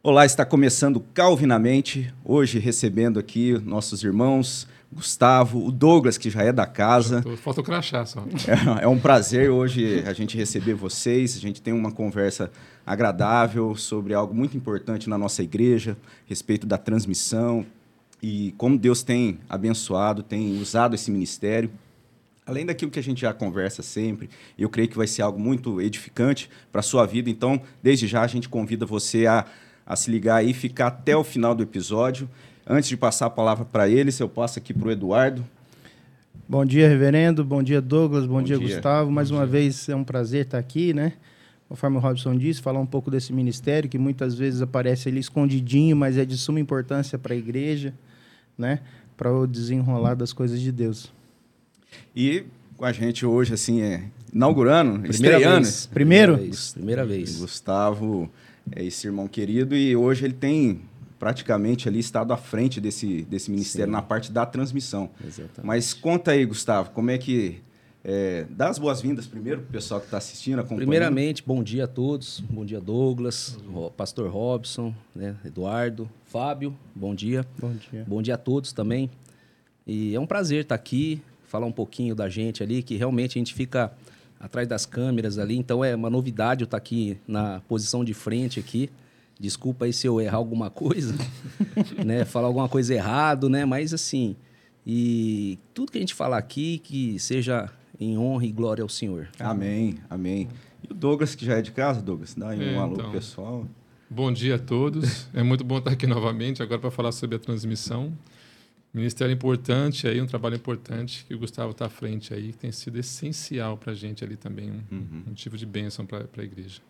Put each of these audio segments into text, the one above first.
Olá, está começando Calvinamente, hoje recebendo aqui nossos irmãos Gustavo, o Douglas, que já é da casa. Falta o crachá só. É, é, um prazer hoje a gente receber vocês, a gente tem uma conversa agradável sobre algo muito importante na nossa igreja, respeito da transmissão e como Deus tem abençoado, tem usado esse ministério. Além daquilo que a gente já conversa sempre, eu creio que vai ser algo muito edificante para a sua vida. Então, desde já, a gente convida você a a se ligar aí e ficar até o final do episódio. Antes de passar a palavra para eles, eu passo aqui para o Eduardo. Bom dia, reverendo. Bom dia, Douglas. Bom, Bom dia, dia, Gustavo. Mais Bom uma dia. vez é um prazer estar aqui, né? Conforme o Robson disse, falar um pouco desse ministério que muitas vezes aparece ali escondidinho, mas é de suma importância para a igreja, né? Para o desenrolar das coisas de Deus. E com a gente hoje, assim, é inaugurando, primeira estreando. Vez. Primeiro? Primeira vez. Primeira vez. Gustavo é esse irmão querido, e hoje ele tem praticamente ali estado à frente desse, desse ministério Sim. na parte da transmissão. Exatamente. Mas conta aí, Gustavo, como é que. É, dá as boas-vindas primeiro para o pessoal que está assistindo, acompanhando. Primeiramente, bom dia a todos. Bom dia, Douglas, Pastor Robson, né, Eduardo, Fábio, bom dia. Bom dia. Bom dia a todos também. E é um prazer estar aqui, falar um pouquinho da gente ali, que realmente a gente fica atrás das câmeras ali. Então é uma novidade eu estar aqui na posição de frente aqui. Desculpa aí se eu errar alguma coisa, né? Falar alguma coisa errado, né? Mas assim, e tudo que a gente falar aqui que seja em honra e glória ao Senhor. Amém, amém. E o Douglas, que já é de casa, Douglas, dá aí um é, alô então, pessoal. Bom dia a todos. É muito bom estar aqui novamente, agora para falar sobre a transmissão. Ministério importante aí, um trabalho importante que o Gustavo está à frente aí, que tem sido essencial para a gente ali também, um uhum. motivo de bênção para a igreja.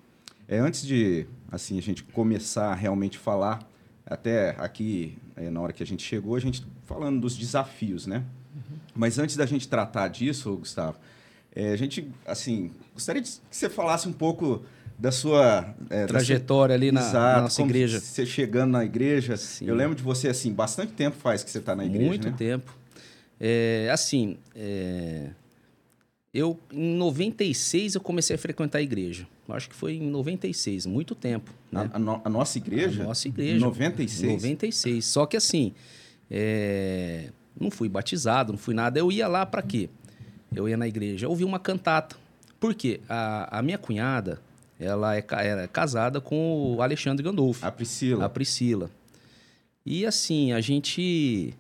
É, antes de assim a gente começar a realmente falar, até aqui é, na hora que a gente chegou, a gente falando dos desafios, né? Uhum. Mas antes da gente tratar disso, Gustavo, é, a gente assim gostaria que você falasse um pouco da sua é, trajetória da sua... ali na, Exato, na nossa igreja. Você chegando na igreja. Sim. Eu lembro de você assim, bastante tempo faz que você está na igreja. Muito né? tempo. É, assim, é, eu em 96 eu comecei a frequentar a igreja. Acho que foi em 96, muito tempo. Né? A, a, no, a, nossa igreja? A nossa igreja. 96? 96. Só que assim, é, não fui batizado, não fui nada. Eu ia lá para quê? Eu ia na igreja, ouvi uma cantata. Por quê? A, a minha cunhada, ela é, é casada com o Alexandre Gandolfo. A Priscila. A Priscila. E assim, a gente.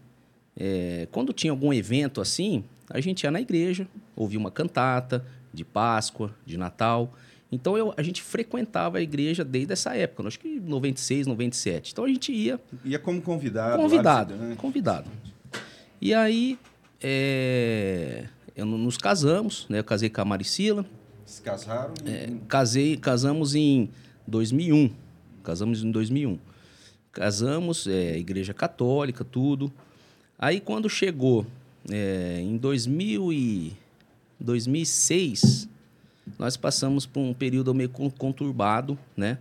É, quando tinha algum evento assim, a gente ia na igreja, ouvia uma cantata de Páscoa, de Natal. Então eu, a gente frequentava a igreja desde essa época, acho que 96, 97. Então a gente ia. Ia como convidado. Convidado. Convidado. E aí é, eu, nos casamos, né? Eu casei com a Maricila. Se casaram? É, casei, casamos em 2001. Casamos em 2001. Casamos, é, igreja católica, tudo. Aí quando chegou é, em 2000 e 2006, nós passamos por um período meio conturbado, né?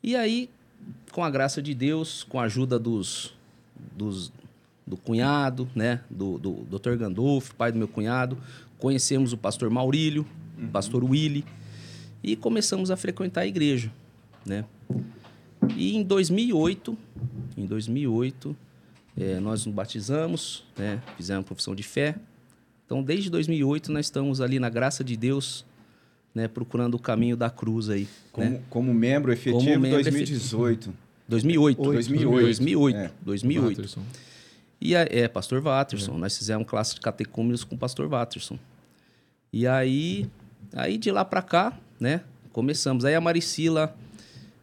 E aí, com a graça de Deus, com a ajuda dos, dos do cunhado, né? Do, do Dr. Gandolfo, pai do meu cunhado, conhecemos o pastor Maurílio, uhum. pastor Willy, e começamos a frequentar a igreja, né? E em 2008, em 2008, é, nós nos batizamos, né? Fizemos profissão de fé. Então, desde 2008, nós estamos ali na graça de Deus, né? Procurando o caminho da cruz aí. Como, né? como membro efetivo, como membro 2018. 2008. 2008. 2008. É. 2008. E a, é, pastor Watterson. É. Nós fizemos classe de catecúmenos com o pastor Watterson. E aí, aí de lá para cá, né, começamos. Aí a Maricila,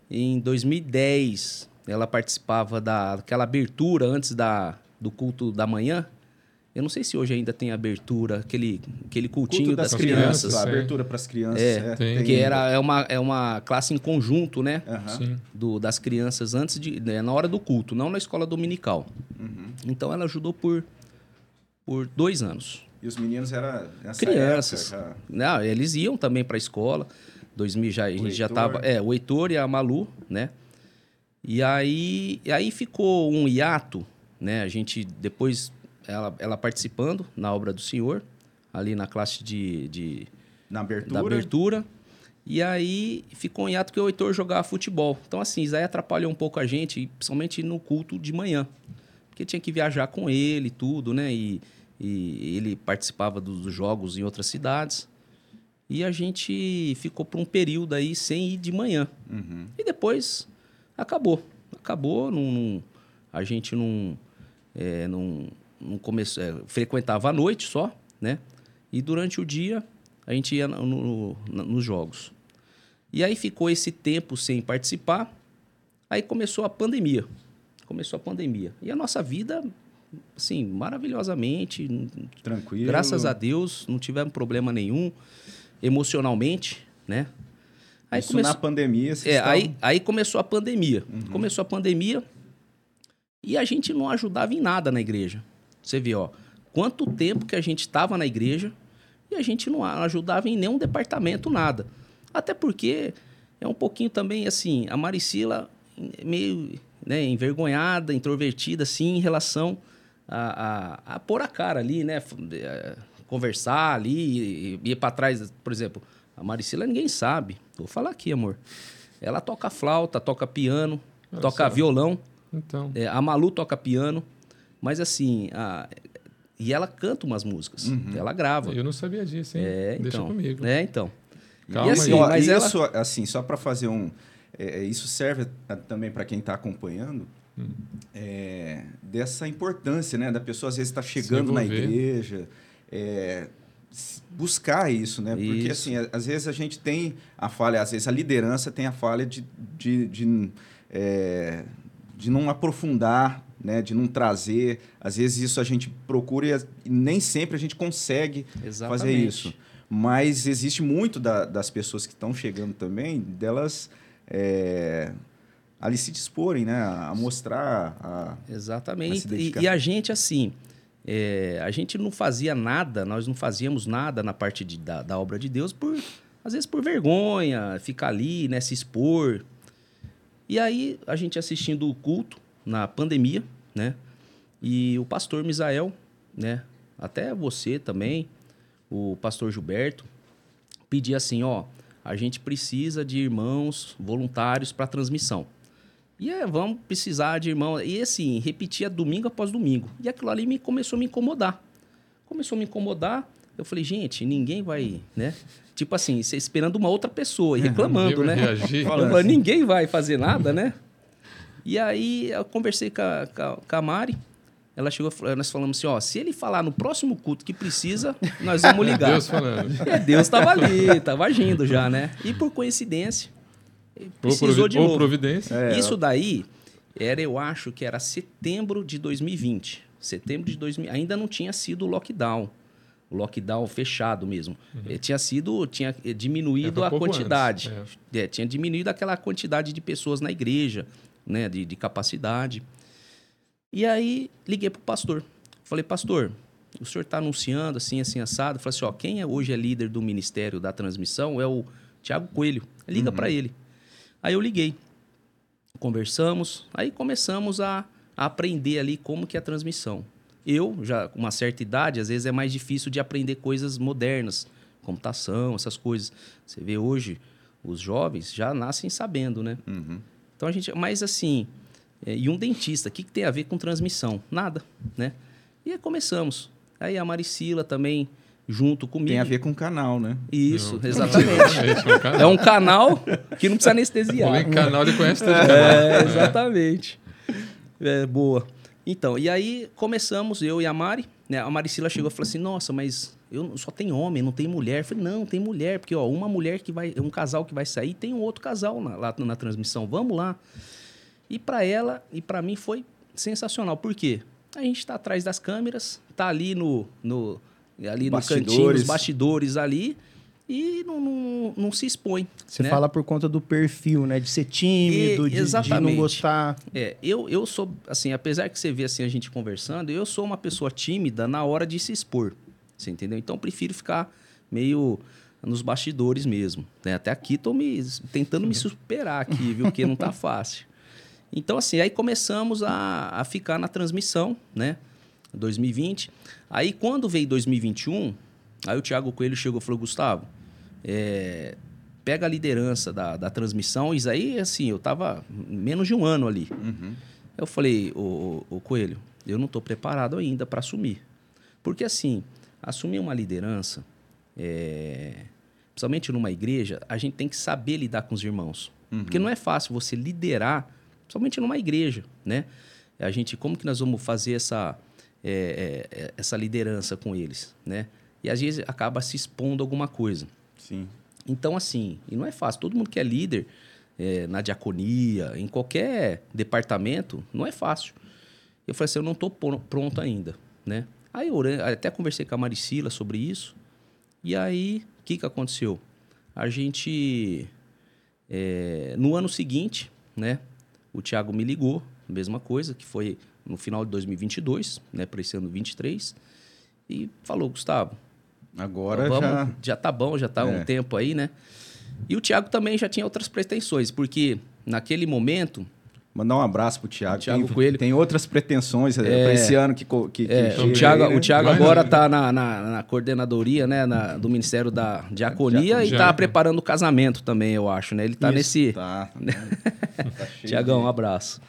em 2010, ela participava daquela abertura antes da, do culto da manhã. Eu não sei se hoje ainda tem abertura, aquele, aquele cultinho culto das, das, crianças. crianças. Abertura para as crianças. É, é tem. que era, é, uma, é uma classe em conjunto, né? Uhum. Do, das crianças antes de. Né, na hora do culto, não na escola dominical. Uhum. Então ela ajudou por, por dois anos. E os meninos eram crianças. Época, Não, eles iam também para a escola. 2000 já, a gente já tava, é, o Heitor e a Malu, né? E aí, e aí ficou um hiato, né? A gente depois ela, ela participando na obra do Senhor, ali na classe de, de na abertura. Da abertura. E aí ficou em ato que o Heitor jogava futebol. Então, assim, isso aí atrapalhou um pouco a gente, principalmente no culto de manhã. Porque tinha que viajar com ele e tudo, né? E, e ele participava dos jogos em outras cidades. E a gente ficou por um período aí sem ir de manhã. Uhum. E depois acabou. Acabou, não, não- a gente não, é, não, não começou, é, frequentava à noite só, né? E durante o dia a gente ia no- no- no- nos jogos. E aí ficou esse tempo sem participar. Aí começou a pandemia. Começou a pandemia. E a nossa vida, assim, maravilhosamente, Tranquilo. Graças a Deus, não tivemos problema nenhum emocionalmente, né? Aí Isso começou, na pandemia, é, estavam- aí, aí começou a pandemia. Uhum. Começou a pandemia e a gente não ajudava em nada na igreja. Você vê, ó, quanto tempo que a gente estava na igreja e a gente não ajudava em nenhum departamento, nada. Até porque é um pouquinho também assim, a Maricila meio né, envergonhada, introvertida, assim, em relação a, a, a pôr a cara ali, né? eh, Conversar ali, e- ir para trás, por exemplo. A Maricila ninguém sabe. Vou falar aqui, amor. Ela toca flauta, toca piano, Olha toca violão. Então, É, a Malu toca piano, mas assim, a- e ela canta umas músicas, ela grava. eu não sabia disso, hein? É, Deixa então. comigo. É, então. Calma E assim, aí. Ó, mas ela- isso, assim, só para fazer um. é, isso serve a- também para quem está acompanhando Hum. é, dessa importância, né? Da pessoa às vezes estar chegando na igreja, é, buscar isso, né? Porque Isso. assim, a- às vezes a gente tem a falha, às vezes a liderança tem a falha de, de, de, é, de não aprofundar, né? De não trazer. Às vezes isso a gente procura e e nem sempre a gente consegue Exatamente. fazer isso. Mas existe muito da- das pessoas que estão chegando também, delas é, ali se disporem, né? A mostrar. A... Exatamente. E, dedicar. e a gente, assim, é, a gente não fazia nada, nós não fazíamos nada na parte de- da, da obra de Deus, por às vezes por vergonha, ficar ali, né, se expor. E aí, a gente assistindo o culto na pandemia, né? E o pastor Misael, né? Até você também, o pastor Gilberto, pedia assim, ó, a gente precisa de irmãos voluntários para transmissão. E é, vamos precisar de irmão. E assim, repetia domingo após domingo. E aquilo ali me começou a me incomodar. Começou a me incomodar. Eu falei, gente, ninguém vai, né? Tipo assim, você esperando uma outra pessoa e reclamando, né? Eu falei, ninguém vai fazer nada, né? E aí eu conversei com a, com a- Mari. Ela chegou, nós falamos assim, ó, se ele falar no próximo culto que precisa, nós vamos ligar. Deus falando. É, Deus estava ali, estava agindo já, né? E por coincidência, precisou de ou novo. providência. É, Isso daí era, eu acho que era setembro de 2020. Setembro de 2000, ainda não tinha sido o lockdown. O lockdown fechado mesmo. Eh, Tinha sido, tinha eh, diminuído a quantidade. antes, É, tinha diminuído aquela quantidade de pessoas na igreja, né, de, de capacidade. E aí liguei pro pastor. Falei, pastor, o senhor está anunciando assim, assim, assado. Falei assim, ó, quem é, hoje é líder do ministério da transmissão é o Tiago Coelho. Liga para ele. Aí eu liguei. Conversamos, aí começamos a, a aprender ali como que é a transmissão. Eu, já com uma certa idade, às vezes é mais difícil de aprender coisas modernas, computação, essas coisas. Você vê hoje, os jovens já nascem sabendo, né? Uhum. Então a gente, mas assim, é, e um dentista, o que, que tem a ver com transmissão? Nada, né? E aí começamos. Aí a Maricila também, junto comigo. Tem a ver com o canal, né? Isso, Não. exatamente. Exatamente, é um canal. É um que não precisa anestesiar. Falei em canal, ele conhece todo É, exatamente. É, boa. Então, e aí começamos, eu e a Mari, né? A Maricila chegou e falou assim: Nossa, mas eu só tem homem, não tem mulher. Eu falei, não, tem mulher, porque ó, uma mulher que vai, um casal que vai sair, tem um outro casal na, lá na transmissão. Vamos lá. E para ela e para mim foi sensacional. Por quê? A gente está atrás das câmeras, tá ali no, no ali no cantinho, Bastidores. nos bastidores ali e não, não, não se expõe. Você né? fala por conta do perfil, né? De ser tímido, E- de, de não gostar. É, eu, eu sou, assim, apesar que você vê assim a gente conversando, eu sou uma pessoa tímida na hora de se expor. Você entendeu? Então eu prefiro ficar meio nos bastidores mesmo. né? Até aqui tô me tentando me superar aqui, viu? Porque não tá fácil. Então, assim, aí começamos a, a ficar na transmissão, né? 2020. Aí, quando veio 2021, aí o Thiago Coelho chegou e falou, Gustavo, é, pega a liderança da, da transmissão, isso aí, assim, eu tava menos de um ano ali. Uhum. Eu falei, o, o Coelho, eu não estou preparado ainda para assumir. Porque, assim, assumir uma liderança, é, principalmente numa igreja, a gente tem que saber lidar com os irmãos. Uhum. Porque não é fácil você liderar, principalmente numa igreja, né? A gente, como que nós vamos fazer essa, é, é, essa liderança com eles, né? E às vezes acaba se expondo alguma coisa. Sim. Então, assim, e não é fácil. Todo mundo que é líder é, na diaconia, em qualquer departamento, não é fácil. Eu falei assim, eu não estou pronto ainda, né? Aí eu até conversei com a Maricila sobre isso. E aí, o que, que aconteceu? A gente, é, no ano seguinte, né? O Thiago me ligou, mesma coisa, que foi no final de 2022, né? Para esse ano 23. E falou, Gustavo, Agora vamos, já... já tá bom, já tá É. um tempo aí, né? E o Thiago também já tinha outras pretensões, porque naquele momento, Mandar um abraço pro Thiago. Thiago tem, Coelho. tem outras pretensões é. para esse ano que, que, que é, chega o Thiago, aí, né? o Thiago Vai, agora né? tá na, na, na coordenadoria, né, na- do Ministério da Diaconia e Diaconia. tá preparando o casamento também, eu acho, né? Ele tá Isso. nesse... Tá. tá Tiagão, um abraço.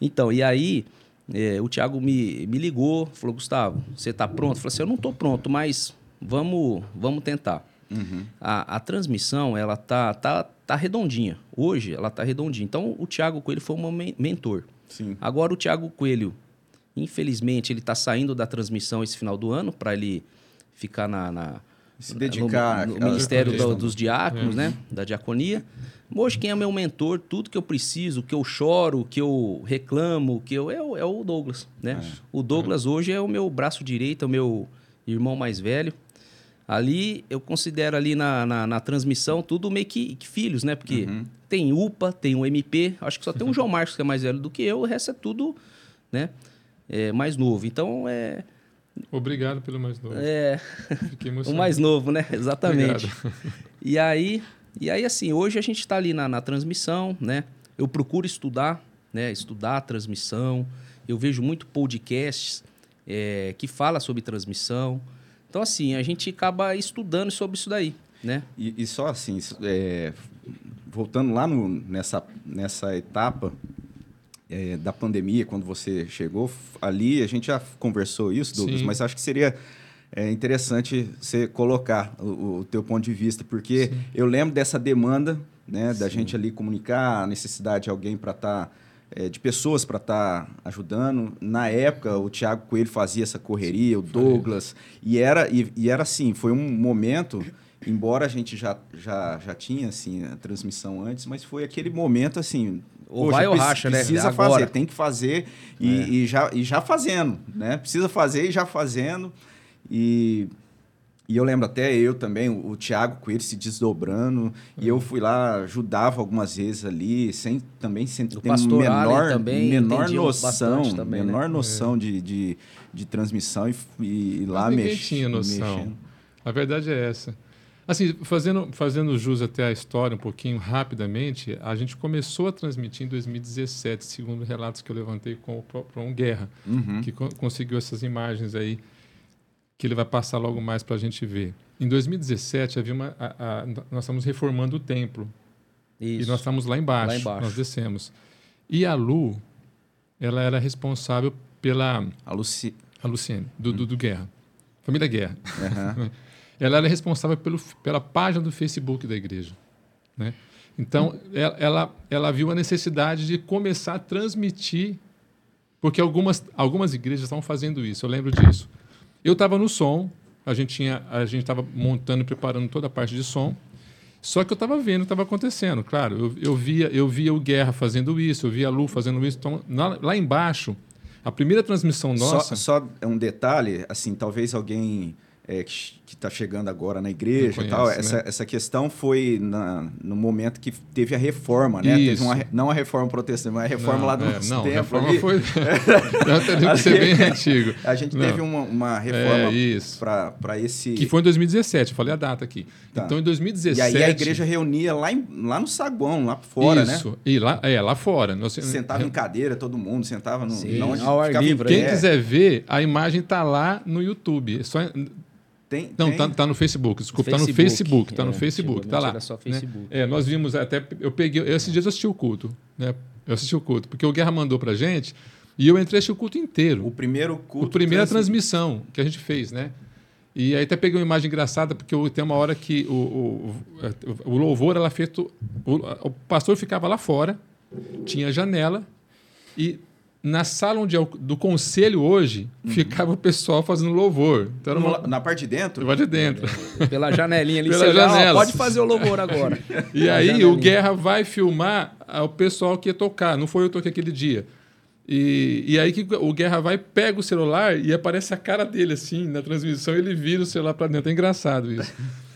Então, e aí, é, o Thiago me, me ligou, falou, Gustavo, você tá pronto? Eu falei assim, eu não tô pronto, mas vamos, vamos tentar. Uhum. A, a transmissão, ela tá, tá, tá redondinha. Hoje, ela tá redondinha. Então, o Thiago Coelho foi o meu men- mentor. Sim. Agora, o Thiago Coelho, infelizmente, ele tá saindo da transmissão esse final do ano para ele ficar na... na Se dedicar no, no àquela Ministério do- do- dos Diáconos, né? Da diaconia. Hoje, quem é meu mentor, tudo que eu preciso, que eu choro, que eu reclamo, que eu é, o- é o Douglas, né? O Douglas hoje é o meu braço direito, é o meu irmão mais velho. Ali, eu considero ali na, na, na transmissão tudo meio que, que filhos, né? Porque tem UPA, tem o MP, acho que só tem o João Marcos que é mais velho do que eu, o resto é tudo, né? É, mais novo. Então, é, Obrigado pelo mais novo. é Fiquei o mais novo, né? Exatamente. Obrigado. E aí, e aí assim, hoje a gente está ali na, na transmissão, né? Eu procuro estudar, né? Estudar a transmissão. Eu vejo muito podcasts é, que fala sobre transmissão. Então, assim, a gente acaba estudando sobre isso daí, né? E, e só assim, é, voltando lá no- nessa, nessa etapa é, da pandemia, quando você chegou, ali a gente já conversou isso, Douglas, Sim. mas acho que seria é, interessante você colocar o, o teu ponto de vista, porque eu lembro dessa demanda né, da gente ali comunicar a necessidade de alguém para estar. de pessoas para estar ajudando. Na época, o Thiago Coelho fazia essa correria, o Douglas. E era, e, e era assim, foi um momento, embora a gente já, já, já tinha assim, a transmissão antes, mas foi aquele momento assim. Ou vai ou racha, né? Precisa fazer, tem que fazer e, e já, e já fazendo, né? Precisa fazer e já fazendo. E, e eu lembro até eu também, o, o Thiago Coelho se desdobrando, e eu fui lá, ajudava algumas vezes ali, sem também sem ter menor, também menor noção, né? menor noção de, de, de transmissão e, e lá mex- tinha noção. mexendo. A verdade é essa. Assim, fazendo, fazendo jus até a história um pouquinho rapidamente, a gente começou a transmitir em 2017, segundo relatos que eu levantei com o próprio Guerra, Uhum. que co- conseguiu essas imagens aí, que ele vai passar logo mais para a gente ver. Em 2017, havia uma, a- a- nós estamos reformando o templo. Isso. E nós estamos lá embaixo, Lá embaixo. nós descemos. E a Lu, ela era responsável pela A Luci... a Luciene, do, do, do Guerra, família Guerra. Aham. Ela era responsável pelo, pela página do Facebook da igreja. Né? Então, ela, ela, ela viu a necessidade de começar a transmitir, porque algumas, algumas igrejas estavam fazendo isso, eu lembro disso. Eu estava no som, a gente tinha a gente estava montando e preparando toda a parte de som, só que eu estava vendo o que estava acontecendo. Claro, eu, eu, via, eu via o Guerra fazendo isso, eu via a Lu fazendo isso. Então, na- lá embaixo, a primeira transmissão nossa... Só, só um detalhe, assim, talvez alguém é, que está chegando agora na igreja e tal, conhece, essa, né? essa questão foi na, no momento que teve a reforma, né? Teve Isso. uma não a reforma protestante, mas a reforma Não, lá do é, nosso não, a tempo reforma ali. foi. Eu teria que ser bem antigo. A gente Não. teve uma, uma reforma É, isso. para esse... Que foi em 2017, eu falei a data aqui. Tá. Então, em 2017. E aí a igreja reunia lá, em- lá no saguão, lá fora, né? Isso. E lá, é, lá fora. Nós, Sentava em cadeira, todo mundo sentava no... Sim, onde ao ar livre, Quem pé. quiser ver, a imagem está lá no YouTube. É Só, Tem, Não, tem... Tá, tá, no Facebook. Desculpa, Facebook. tá no Facebook. Tá é, no Facebook. Tá lá. Era só Facebook. Né? É, nós vimos até. Eu peguei. Esses dias eu assisti o culto. Né? Eu assisti o culto. Porque o Guerra mandou pra gente e eu entrei o culto inteiro. O primeiro culto. A primeira transmissão que a gente fez, né? E aí até peguei uma imagem engraçada, porque tem uma hora que o, o, o louvor era feito. O, o pastor ficava lá fora, tinha janela, e na sala onde é o, do conselho hoje, uhum. ficava o pessoal fazendo louvor. Então, uma... Na parte de dentro? Na parte de dentro. Pela janelinha ali. Pela janela. pode fazer o louvor agora. e aí o Guerra vai filmar o pessoal que ia tocar. Não foi eu que toquei aquele dia. E, e aí que o Guerra vai, pega o celular e aparece a cara dele assim na transmissão, ele vira o celular para dentro. É engraçado isso.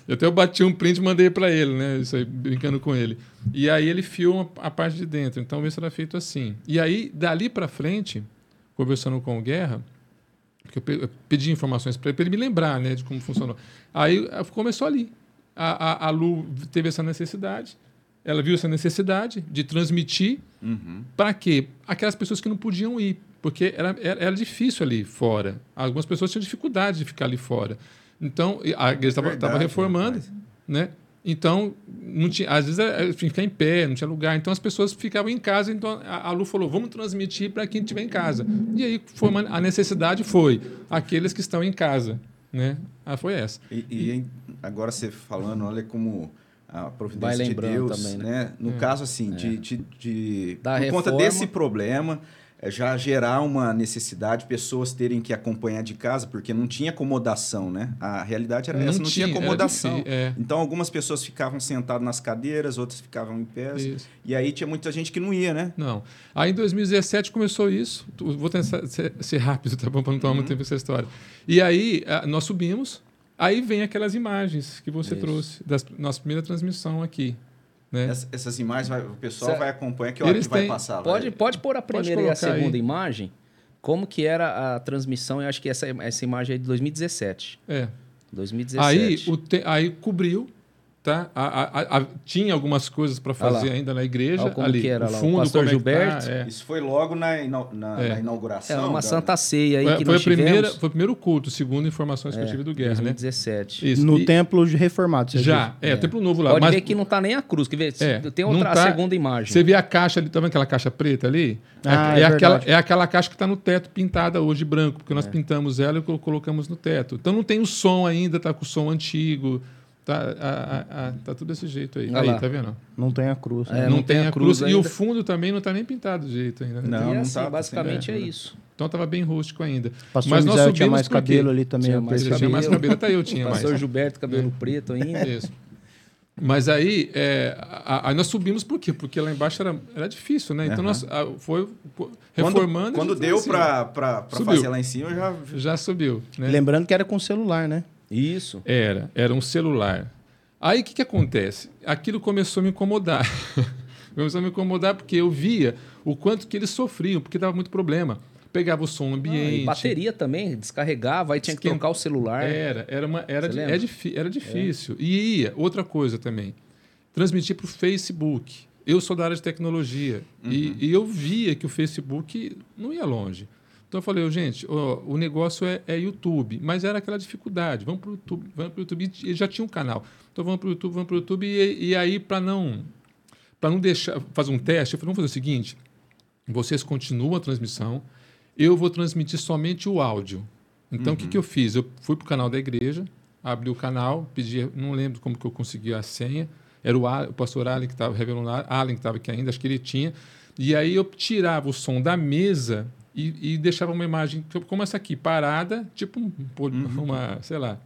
Eu até bati um print e mandei para ele, né? Isso aí, brincando com ele. E aí ele filma a parte de dentro. Então isso era feito assim. E aí, dali para frente, conversando com o Guerra, porque eu pedi informações para ele, para ele me lembrar né, de como funcionou. Aí começou ali. A, a, a Lu teve essa necessidade, ela viu essa necessidade de transmitir uhum. para quê? Aquelas pessoas que não podiam ir, porque era, era, era difícil ali fora. Algumas pessoas tinham dificuldade de ficar ali fora. Então, a igreja estava reformando, né? Então, não tinha, às vezes tinha que ficar em pé, não tinha lugar. Então, as pessoas ficavam em casa. Então, a, a Lu falou: vamos transmitir para quem estiver em casa. E aí, foi uma, a necessidade foi aqueles que estão em casa. Né? Ah, foi essa. E, e agora você falando, olha como a providência de Deus, também, né? né? No é. caso, assim, é. de, de, de por reforma, conta desse problema já gerar uma necessidade, pessoas terem que acompanhar de casa, porque não tinha acomodação, né? A realidade era não essa, não tinha, tinha acomodação. é. Então, algumas pessoas ficavam sentadas nas cadeiras, outras ficavam em pé. E aí tinha muita gente que não ia, né? Não. Aí, em 2017, começou isso. Vou tentar ser, ser rápido, tá bom? Para não tomar uhum. muito tempo essa história. E aí, nós subimos. Aí vem aquelas imagens que você isso. trouxe, da nossa primeira transmissão aqui. Né? Essas imagens vai, o pessoal vai acompanhar que hora Eles que vai passar. Pode, pode pôr a primeira e a segunda aí. imagem. Como que era a transmissão? Eu acho que essa, essa imagem é de 2017. É. 2017. Aí, o te, aí cobriu Tá? A, a, a, tinha algumas coisas para fazer ainda na igreja. como ali, que era o fundo, lá, o pastor Gilberto. Tá, é. Isso foi logo na, na, é. na inauguração. É uma da... santa ceia aí foi, que foi nós a primeira, Foi o primeiro culto, segundo informações que eu é, tive do Guerra, 2017. né? Isso. No e... templo reformado, você Já, é, é, templo novo lá. Pode mas... ver que não tá nem a cruz. Que vê, é, tem outra tá... segunda imagem. Você vê a caixa ali, tá vendo aquela caixa preta ali? Ah, é, é, aquela, é aquela caixa que está no teto pintada hoje branco, porque nós pintamos ela e colocamos no teto. Então não tem o som ainda, tá com o som antigo. Tá, a, a, a, tá tudo desse jeito aí. aí, tá vendo? Não tem a cruz. Né? É, não, não, tem, a cruz. cruz e o fundo também não está nem pintado do jeito ainda. Né? Não, não assim, tá, basicamente assim, é, é, isso. Então estava bem rústico ainda. Pastor Mas nós tinha mais cabelo ali também. Tinha mais, cabelo. tinha mais cabelo, até eu tinha Pastor mais. Gilberto, cabelo é. preto ainda. Isso. Mas aí, é, a, a, nós subimos por quê? Porque lá embaixo era, era difícil, né? Então, uhum. nós a, foi reformando... Quando, quando deu para fazer lá em cima, já... Já subiu. Né? Lembrando que era com celular, né? Isso. Era. Era um celular. Aí o que, que acontece? Aquilo começou a me incomodar. começou a me incomodar porque eu via o quanto que eles sofriam, porque dava muito problema. Pegava o som ambiente. Ah, bateria também, descarregava, aí tinha que trocar o celular. Era, era, uma, era, é, era difícil. É. E ia, outra coisa também, transmitir para o Facebook. Eu sou da área de tecnologia uhum. e, e eu via que o Facebook não ia longe. Então eu falei, gente, ó, o negócio é, é, YouTube, mas era aquela dificuldade. Vamos para o YouTube, vamos para o YouTube. E já tinha um canal. Então vamos para o YouTube, vamos para o YouTube. E, e aí, para não, para não deixar, fazer um teste, eu falei, vamos fazer o seguinte: vocês continuam a transmissão, eu vou transmitir somente o áudio. Então o que, uhum. que eu fiz? Eu fui para o canal da igreja, abri o canal, pedi, não lembro como que eu consegui a senha. Era o, o pastor Allen que estava revelando, Allen que estava aqui ainda, acho que ele tinha. E aí eu tirava o som da mesa e, e deixava uma imagem como essa aqui, parada, tipo um, uhum. uma, sei lá,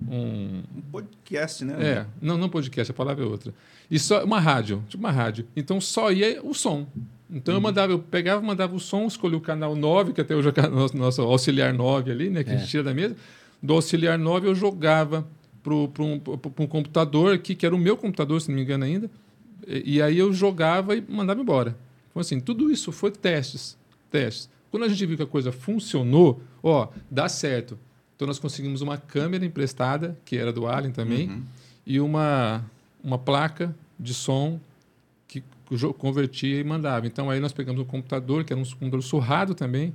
um... um podcast, né? É, não, não podcast, a palavra é outra. E só uma rádio, tipo uma rádio. Então só ia o som. Então uhum. eu mandava, eu pegava, mandava o som, escolhi o canal 9, que até hoje é o nosso, nosso auxiliar 9 ali, né, que é. a gente tira da mesa. Do auxiliar 9 eu jogava para um, um computador aqui, que era o meu computador, se não me engano ainda. E, e aí eu jogava e mandava embora. Então assim, tudo isso foi testes, testes. Quando a gente viu que a coisa funcionou, ó, dá certo. Então nós conseguimos uma câmera emprestada, que era do Allen também, uhum. e uma, uma placa de som que convertia e mandava. Então aí nós pegamos um computador, que era um computador surrado também,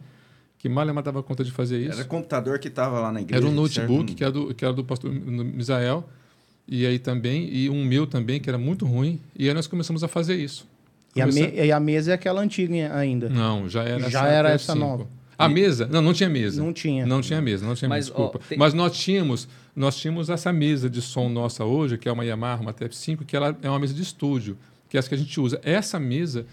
que Malema dava conta de fazer isso. Era computador que estava lá na igreja. Era um notebook certo? que era do, que era do pastor Misael, e aí também, e um meu também, que era muito ruim, e aí nós começamos a fazer isso. E, a, me, e a mesa é aquela antiga ainda? Não, já era Já essa, era essa nova. A mesa? Não, não tinha mesa. Não tinha. Não tinha mesa, não tinha Mas, mesa, desculpa. Ó, tem... Mas nós tínhamos, nós tínhamos essa mesa de som nossa hoje, que é uma Yamaha, uma TF5, que ela é uma mesa de estúdio, que é essa que a gente usa. Essa mesa,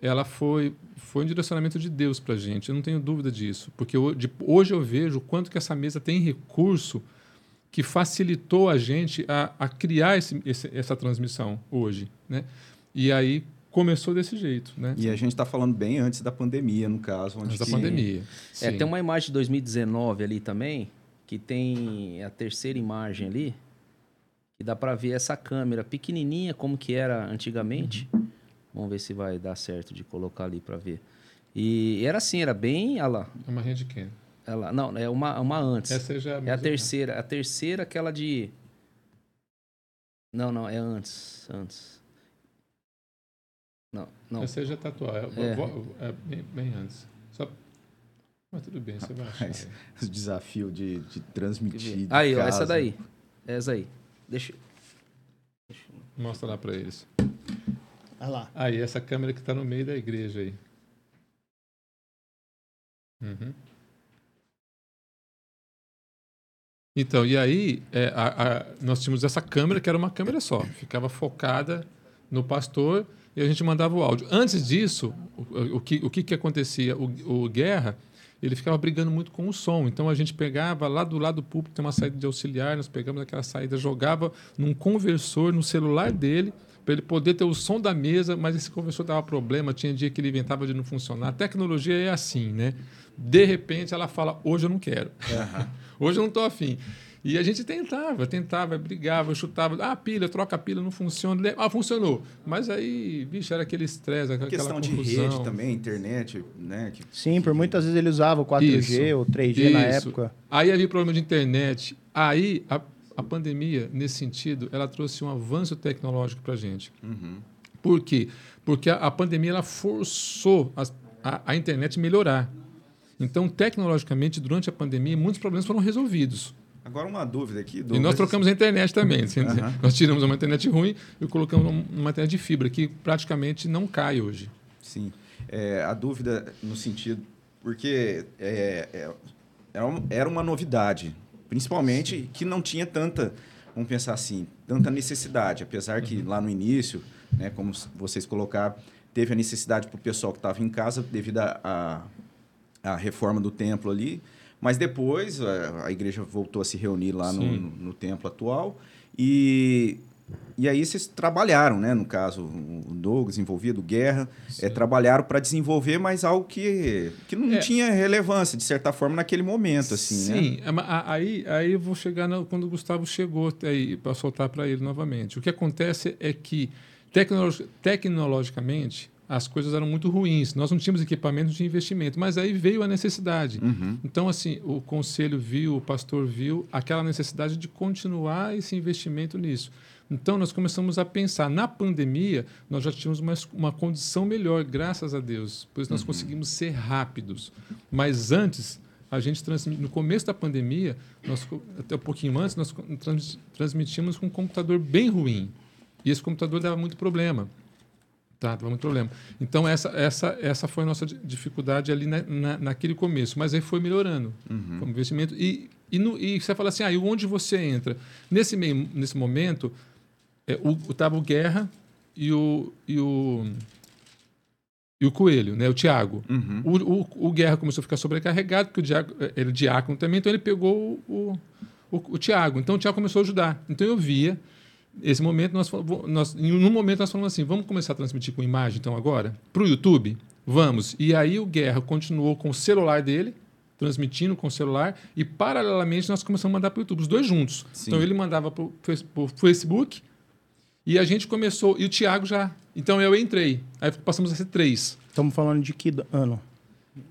ela foi, foi um direcionamento de Deus para a gente, eu não tenho dúvida disso. Porque hoje eu vejo o quanto que essa mesa tem recurso que facilitou a gente a, a criar esse, esse, essa transmissão hoje. Né? E aí, começou desse jeito, né? E a gente está falando bem antes da pandemia, no caso. Onde antes da pandemia. É, tem uma imagem de 2019 ali também, que tem a terceira imagem ali, que dá para ver essa câmera pequenininha como que era antigamente. Uhum. Vamos ver se vai dar certo de colocar ali para ver. E era assim, era bem, olha lá. É uma handcam. Ela, não, é uma, uma antes. Essa já é a terceira, a terceira aquela de Não, não, é antes, antes. Não, não. Essa já está atual. É, é. é bem, bem, antes. Só... Mas tudo bem, você vai achar. O desafio de, de transmitir. De aí, ó, essa daí. Essa aí. Deixa. Deixa... Mostra lá para eles. Olha lá. Aí, essa câmera que está no meio da igreja aí. Uhum. Então, e aí, é, a, a, nós tínhamos essa câmera que era uma câmera só, ficava focada no pastor e a gente mandava o áudio. Antes disso, o, o, que, o que, que acontecia? O, o Guerra, ele ficava brigando muito com o som. Então a gente pegava lá do lado do público, tem uma saída de auxiliar, nós pegamos aquela saída, jogava num conversor no celular dele, para ele poder ter o som da mesa, mas esse conversor dava problema, tinha dia que ele inventava de não funcionar. A tecnologia é assim, né? De repente ela fala, hoje eu não quero. Uhum. hoje eu não estou afim. E a gente tentava, tentava, brigava, chutava. Ah, pilha, troca a pilha, não funciona. Ah, funcionou. Mas aí, bicho, era aquele estresse, aquela questão confusão. de rede também, internet, né? Que... Sim, por muitas vezes ele usava o 4G isso, ou 3G isso. na época. Aí havia problema de internet. Aí a, a pandemia, nesse sentido, ela trouxe um avanço tecnológico para a gente. Uhum. Por quê? Porque a, a pandemia ela forçou as, a, a internet melhorar. Então, tecnologicamente, durante a pandemia, muitos problemas foram resolvidos. Agora uma dúvida aqui. E nós trocamos a internet também. Uhum. Nós tiramos uma internet ruim e colocamos uma internet de fibra, que praticamente não cai hoje. Sim. É, a dúvida no sentido... Porque é, é, era uma novidade, principalmente Sim. que não tinha tanta, vamos pensar assim, tanta necessidade. Apesar que uhum. lá no início, né, como vocês colocaram, teve a necessidade para o pessoal que estava em casa devido à reforma do templo ali, mas depois a, a igreja voltou a se reunir lá no, no, no, templo atual e, e aí vocês trabalharam, né? No caso, o Douglas envolvido, Guerra, é, trabalharam para desenvolver mais algo que, que não é. tinha relevância, de certa forma, naquele momento. Assim, Sim, né? aí, aí eu vou chegar no, quando o Gustavo chegou aí para soltar para ele novamente. O que acontece é que, tecnolog, tecnologicamente, as coisas eram muito ruins. Nós não tínhamos equipamento de investimento, mas aí veio a necessidade. Uhum. Então, assim, o conselho viu, o pastor viu aquela necessidade de continuar esse investimento nisso. Então, nós começamos a pensar. Na pandemia, nós já tínhamos uma, uma condição melhor, graças a Deus, pois nós uhum. conseguimos ser rápidos. Mas antes, a gente no começo da pandemia, nós, até um pouquinho antes, nós transmitimos com um computador bem ruim. E esse computador dava muito problema. Tá, tava muito problema. Então, essa, essa, essa foi a nossa dificuldade ali na, na, naquele começo. Mas aí foi melhorando uhum. o investimento. E, e, no, e você fala assim, ah, e onde você entra? Nesse, meio, nesse momento, é, o, o Tabo Guerra e o, e o, e o Coelho, né, o Tiago. Uhum. O, o, o, Guerra começou a ficar sobrecarregado, porque o Diago, ele é diácono também, então ele pegou o, o, o Tiago. Então, o Tiago começou a ajudar. Então, eu via esse momento, nós, nós, em momento, nós falamos assim: vamos começar a transmitir com imagem, então, agora? Para o YouTube? Vamos. E aí o Guerra continuou com o celular dele, transmitindo com o celular, e paralelamente nós começamos a mandar para o YouTube, os dois juntos. Sim. Então ele mandava para o Facebook e a gente começou, e o Thiago já. Então eu entrei. Aí passamos a ser três. Estamos falando de que ano?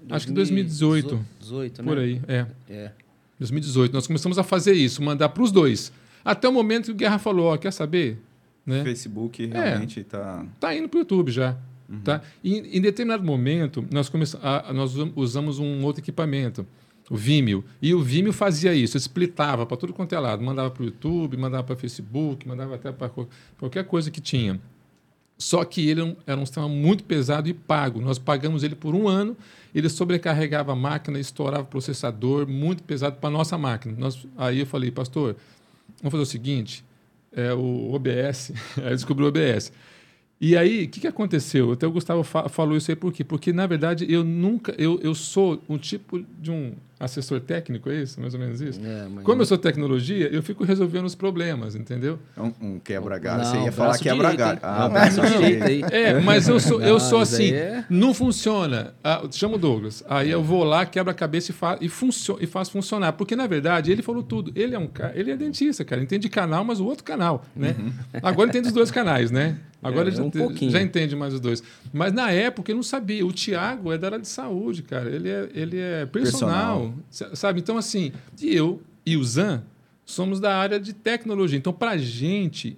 Acho que 2018. 18, né? Por aí, é. é. 2018. Nós começamos a fazer isso, mandar para os dois. Até o momento que o Guerra falou, ó, quer saber? Né? Facebook realmente está... É, tá indo para o YouTube já. Uhum. Tá? E, em determinado momento, nós, a, nós usamos um outro equipamento, o Vimeo. E o Vimeo fazia isso, splitava para tudo quanto é lado. Mandava para o YouTube, mandava para Facebook, mandava até para qualquer coisa que tinha. Só que ele era um sistema muito pesado e pago. Nós pagamos ele por um ano, ele sobrecarregava a máquina, estourava o processador, muito pesado para a nossa máquina. Nós, aí eu falei, pastor, vamos fazer o seguinte, é, o OBS, aí descobriu o OBS. E aí, o que, que aconteceu? Até o Gustavo fa falou isso aí por quê? Porque, na verdade, eu nunca. Eu, eu sou um tipo de um assessor técnico, é isso? Mais ou menos isso? É, mas... Como eu sou tecnologia, eu fico resolvendo os problemas, entendeu? É um, um quebra-galho. Você ia falar quebra-galho. Ah. É, mas eu sou, eu sou assim, é... não funciona. Ah, chama o Douglas. Aí eu vou lá, quebra a cabeça e, fa e, e faço funcionar. Porque, na verdade, ele falou tudo. Ele é um ele é dentista, cara. Entende de canal, mas o outro canal, né? Uhum. Agora entende os dois canais, né? Agora é, já, um já entende mais os dois. Mas na época eu não sabia. O Tiago é da área de saúde, cara. Ele é, ele é personal, personal. Sabe? Então, assim, e eu e o Zan somos da área de tecnologia. Então, para a gente,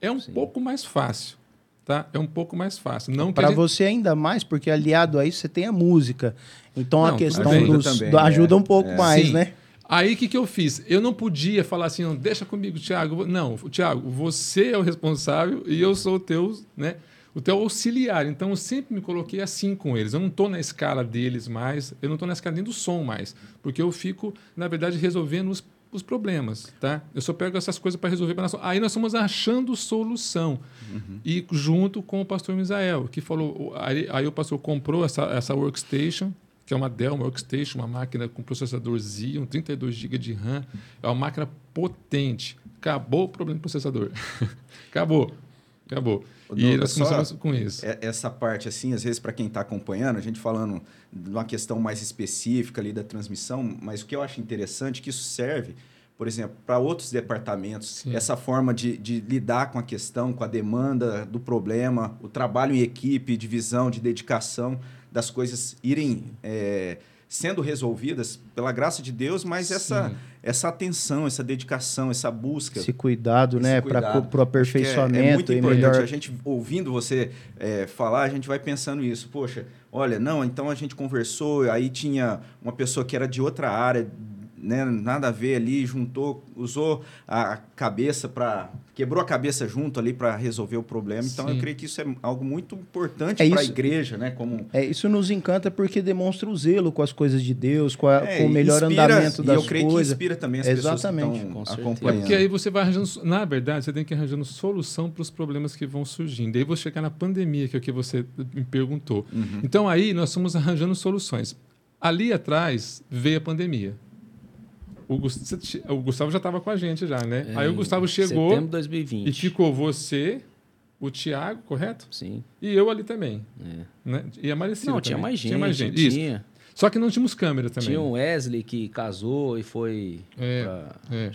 é um Sim. pouco mais fácil. Tá? É um pouco mais fácil. Não para gente... você ainda mais, porque aliado a isso você tem a música. Então não, a questão ajuda dos também, ajuda é, um pouco é. mais, né? Aí o que, que eu fiz? Eu não podia falar assim, não, deixa comigo, Tiago. Não, Tiago, você é o responsável e eu sou o teu, né, o teu auxiliar. Então eu sempre me coloquei assim com eles. Eu não estou na escala deles mais, eu não estou na escala nem do som mais, porque eu fico, na verdade, resolvendo os, os problemas, tá? Eu só pego essas coisas para resolver para Aí nós estamos achando solução. Uhum. E junto com o pastor Misael, que falou, aí, aí o pastor comprou essa, essa workstation, que é uma Dell uma Workstation, uma máquina com processador Xeon, 32 GB de RAM. É uma máquina potente. Acabou o problema do processador. Acabou. Acabou. E nós começamos com isso. É, essa parte, assim, às vezes, para quem está acompanhando, a gente falando de uma questão mais específica ali da transmissão, mas o que eu acho interessante é que isso serve, por exemplo, para outros departamentos. Sim. Essa forma de, de lidar com a questão, com a demanda do problema, o trabalho em equipe, divisão, de dedicação das coisas irem é, sendo resolvidas pela graça de Deus, mas essa, essa atenção, essa dedicação, essa busca. Esse cuidado, esse né? Para o aperfeiçoamento. É, é muito importante. Melhor... A gente, ouvindo você é, falar, a gente vai pensando isso. Poxa, olha, não, então a gente conversou, aí tinha uma pessoa que era de outra área, né, nada a ver ali, juntou, usou a cabeça para quebrou a cabeça junto ali para resolver o problema. Então Sim. eu creio que isso é algo muito importante é para a igreja, né? Como é isso nos encanta porque demonstra o zelo com as coisas de Deus, com, a, é, com o melhor inspira, andamento das coisas. E eu creio coisas. que inspira também as Exatamente. pessoas que estão acompanhando. É porque aí você vai arranjando, na verdade, você tem que ir arranjando solução para os problemas que vão surgindo. Aí você chegar na pandemia, que é o que você me perguntou. Uhum. Então aí nós estamos arranjando soluções. Ali atrás veio a pandemia o, Gustavo, o Gustavo já estava com a gente já, né? É, Aí o Gustavo chegou. Setembro de 2020. E ficou você, o Tiago, correto? Sim. E eu ali também. É. Né? E a Maricina Não, também. tinha mais gente. Tinha mais gente. Tinha. Isso. Só que não tínhamos câmera também. Tinha o Wesley que casou e foi é, pra, é.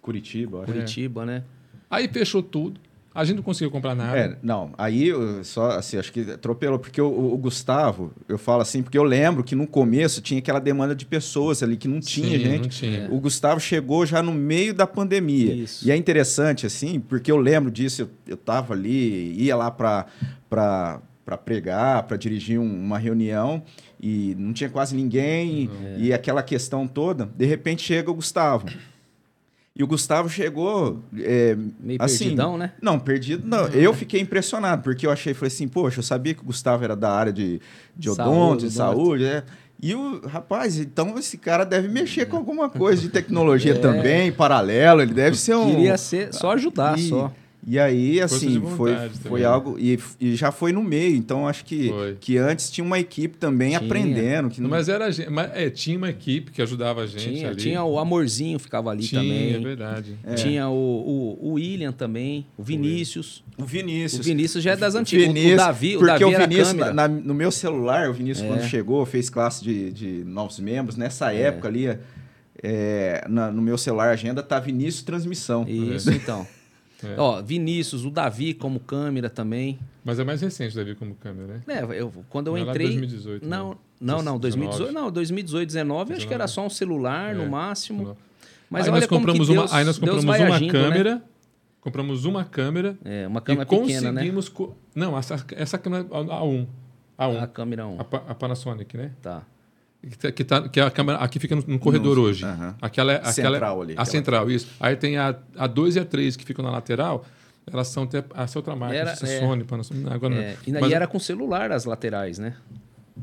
Curitiba. Curitiba, né? Aí fechou tudo. A gente não conseguiu comprar nada. É, não, aí só assim, acho que atropelou, porque o, o, Gustavo, eu falo assim, porque eu lembro que no começo tinha aquela demanda de pessoas ali que não tinha, Sim, gente. Não tinha. O Gustavo chegou já no meio da pandemia. Isso. E é interessante, assim, porque eu lembro disso, eu, eu tava ali, ia lá para para pregar, para dirigir um, uma reunião e não tinha quase ninguém, uhum. e, e aquela questão toda. De repente chega o Gustavo. E o Gustavo chegou. É, Meio assim, perdidão, né? Não, perdido não. Uhum. Eu fiquei impressionado, porque eu achei, falei assim, poxa, eu sabia que o Gustavo era da área de, de odonto, de saúde, é. E o rapaz, então esse cara deve mexer com alguma coisa de tecnologia é. também, paralelo, ele deve ser um. Queria ser só ajudar, e, só. E aí, assim, foi, foi algo. E, e, já foi no meio. Então, acho que, que antes tinha uma equipe também tinha. aprendendo. Que não... Mas era mas, é, tinha uma equipe que ajudava a gente. Tinha, ali. tinha o Amorzinho ficava ali tinha, também. É verdade. É. Tinha o, o, o, William também, o Vinícius. O Vinícius. O Vinícius já é das antigas. Vinícius, o Davi, o Davi o Vinícius, na, na, no meu celular, o Vinícius, é. quando chegou, fez classe de, de novos membros. Nessa é. época ali, é, na, no meu celular, a agenda tá Vinícius Transmissão. Isso, então. É. Ó, Vinícius, o Davi como câmera também. Mas é mais recente o Davi como câmera, né? É, eu, quando eu não entrei. 2018. Não, não, não, 2018, não, 2018, 19, acho que era só um celular é. no máximo. Mas aí olha nós compramos Deus, uma, aí nós compramos uma agindo, né? câmera. Né? Compramos uma câmera. É, uma câmera e pequena, né? conseguimos. Co... Não, essa, essa câmera A1. A1. A câmera 1. A, a Panasonic, né? Tá. Que, tá- que, que a câmera aqui fica no, no corredor No- hoje. aham. Aquela, é- aquela, Central ali, A aquela. central, isso. Aí tem a, a 2 e a 3 que ficam na lateral. Elas são até essa outra marca, Era- é. é Sony, Panasonic, agora não. É, e, na- Mas- e era com celular as laterais, né?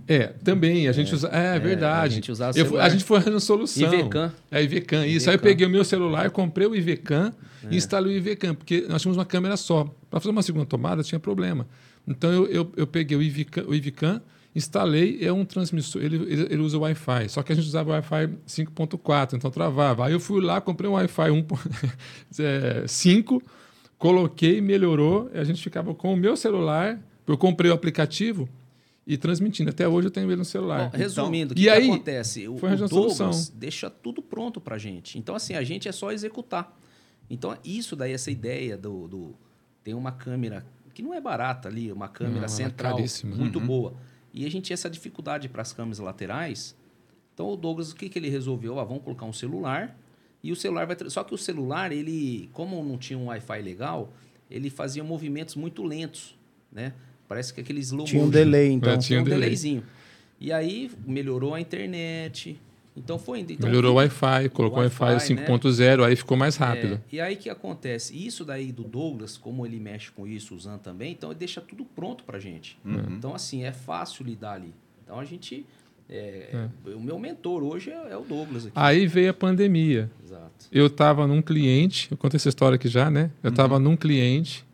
É, também. A gente usa. É, verdade. a gente usava Eu a gente foi arranjando solução. IVCam. É, IVCam, isso. IVCam. Aí eu peguei o meu celular, comprei o IVCam É. e instalei o IVCam, porque nós tínhamos uma câmera só. Para fazer uma segunda tomada tinha problema. Então eu, eu, eu peguei o IVCam, o IVCam, instalei, é um transmissor, ele, ele, ele usa Wi-Fi. Só que a gente usava Wi-Fi 5.4, então travava. Aí eu fui lá, comprei um Wi-Fi 1.5, coloquei, melhorou, e a gente ficava com o meu celular, eu comprei o aplicativo e transmitindo. Até hoje eu tenho ele no celular. Bom, resumindo, o E que, que aí, acontece? O, foi o Douglas solução. deixa tudo pronto pra gente. Então, assim, a gente é só executar. Então, isso daí, essa ideia do... do tem uma câmera que não é barata ali, uma câmera Não, é central caríssima. muito boa. E a gente tinha essa dificuldade para as câmeras laterais. Então, o Douglas, o que, que ele resolveu? Ah, vamos colocar um celular e o celular vai... Só que o celular, ele, como não tinha um Wi-Fi legal, ele fazia movimentos muito lentos, né? Parece que aqueles slow Tinha um delay, então. É, Tinha Tinha um um delay. delayzinho. E aí melhorou a internet. Então foi indo. Então, Melhorou o Wi-Fi, colocou o Wi-Fi né? 5.0, aí ficou mais rápido. é, e aí que acontece? Isso daí do Douglas, como ele mexe com isso, usando também, então ele deixa tudo pronto pra gente. Então, assim, é fácil lidar ali. Então a gente. é, O meu mentor hoje é, é o Douglas aqui. Aí veio a pandemia. Exato. Eu estava num cliente, eu contei essa história aqui já, né? Eu estava num cliente,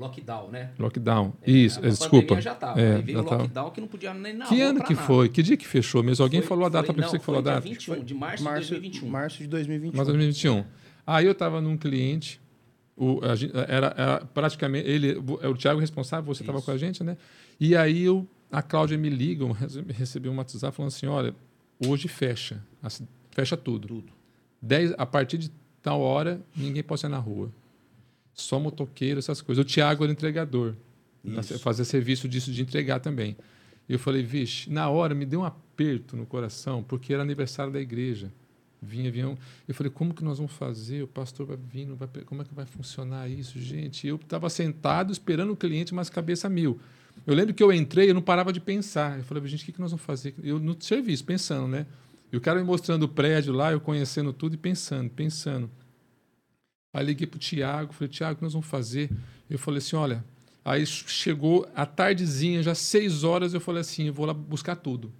Lockdown, né? lockdown. É, Isso, a eh, desculpa. já tava. É, aí veio já o tava. lockdown que não podia nem na Que rua ano que nada. foi? Que dia que fechou mesmo? Alguém Foi- falou a data foi- para você que falou a foi data? 21, de março, Março, de 2021. março de 2021. Mas 2021. Aí eu estava num cliente, o, a gente- era, era praticamente ele, o, é o Thiago responsável, você estava com a gente, né? E aí eu, a Cláudia me liga, eu rece- recebi um WhatsApp falando assim, olha, hoje fecha, fecha tudo. Tudo. 10, a partir de tal hora, ninguém pode sair na rua. Só motoqueiro, essas coisas. O Thiago era entregador. Isso. Fazia serviço disso de entregar também. E eu falei, vixe, na hora me deu um aperto no coração, porque era aniversário da igreja. Vinha, vinha. um- Eu falei, como que nós vamos fazer? O pastor vai vir, vai, como é que vai funcionar isso, gente? Eu estava sentado esperando o cliente, mas cabeça mil. Eu lembro que eu entrei, eu não parava de pensar. Eu falei, gente, o que, que nós vamos fazer? Eu no serviço, pensando, né? E o cara me mostrando o prédio lá, eu conhecendo tudo e pensando, pensando. Aí liguei pro Tiago, falei, Tiago, o que nós vamos fazer? Eu falei assim, olha, aí chegou a tardezinha, já seis horas, eu falei assim, eu vou lá buscar tudo.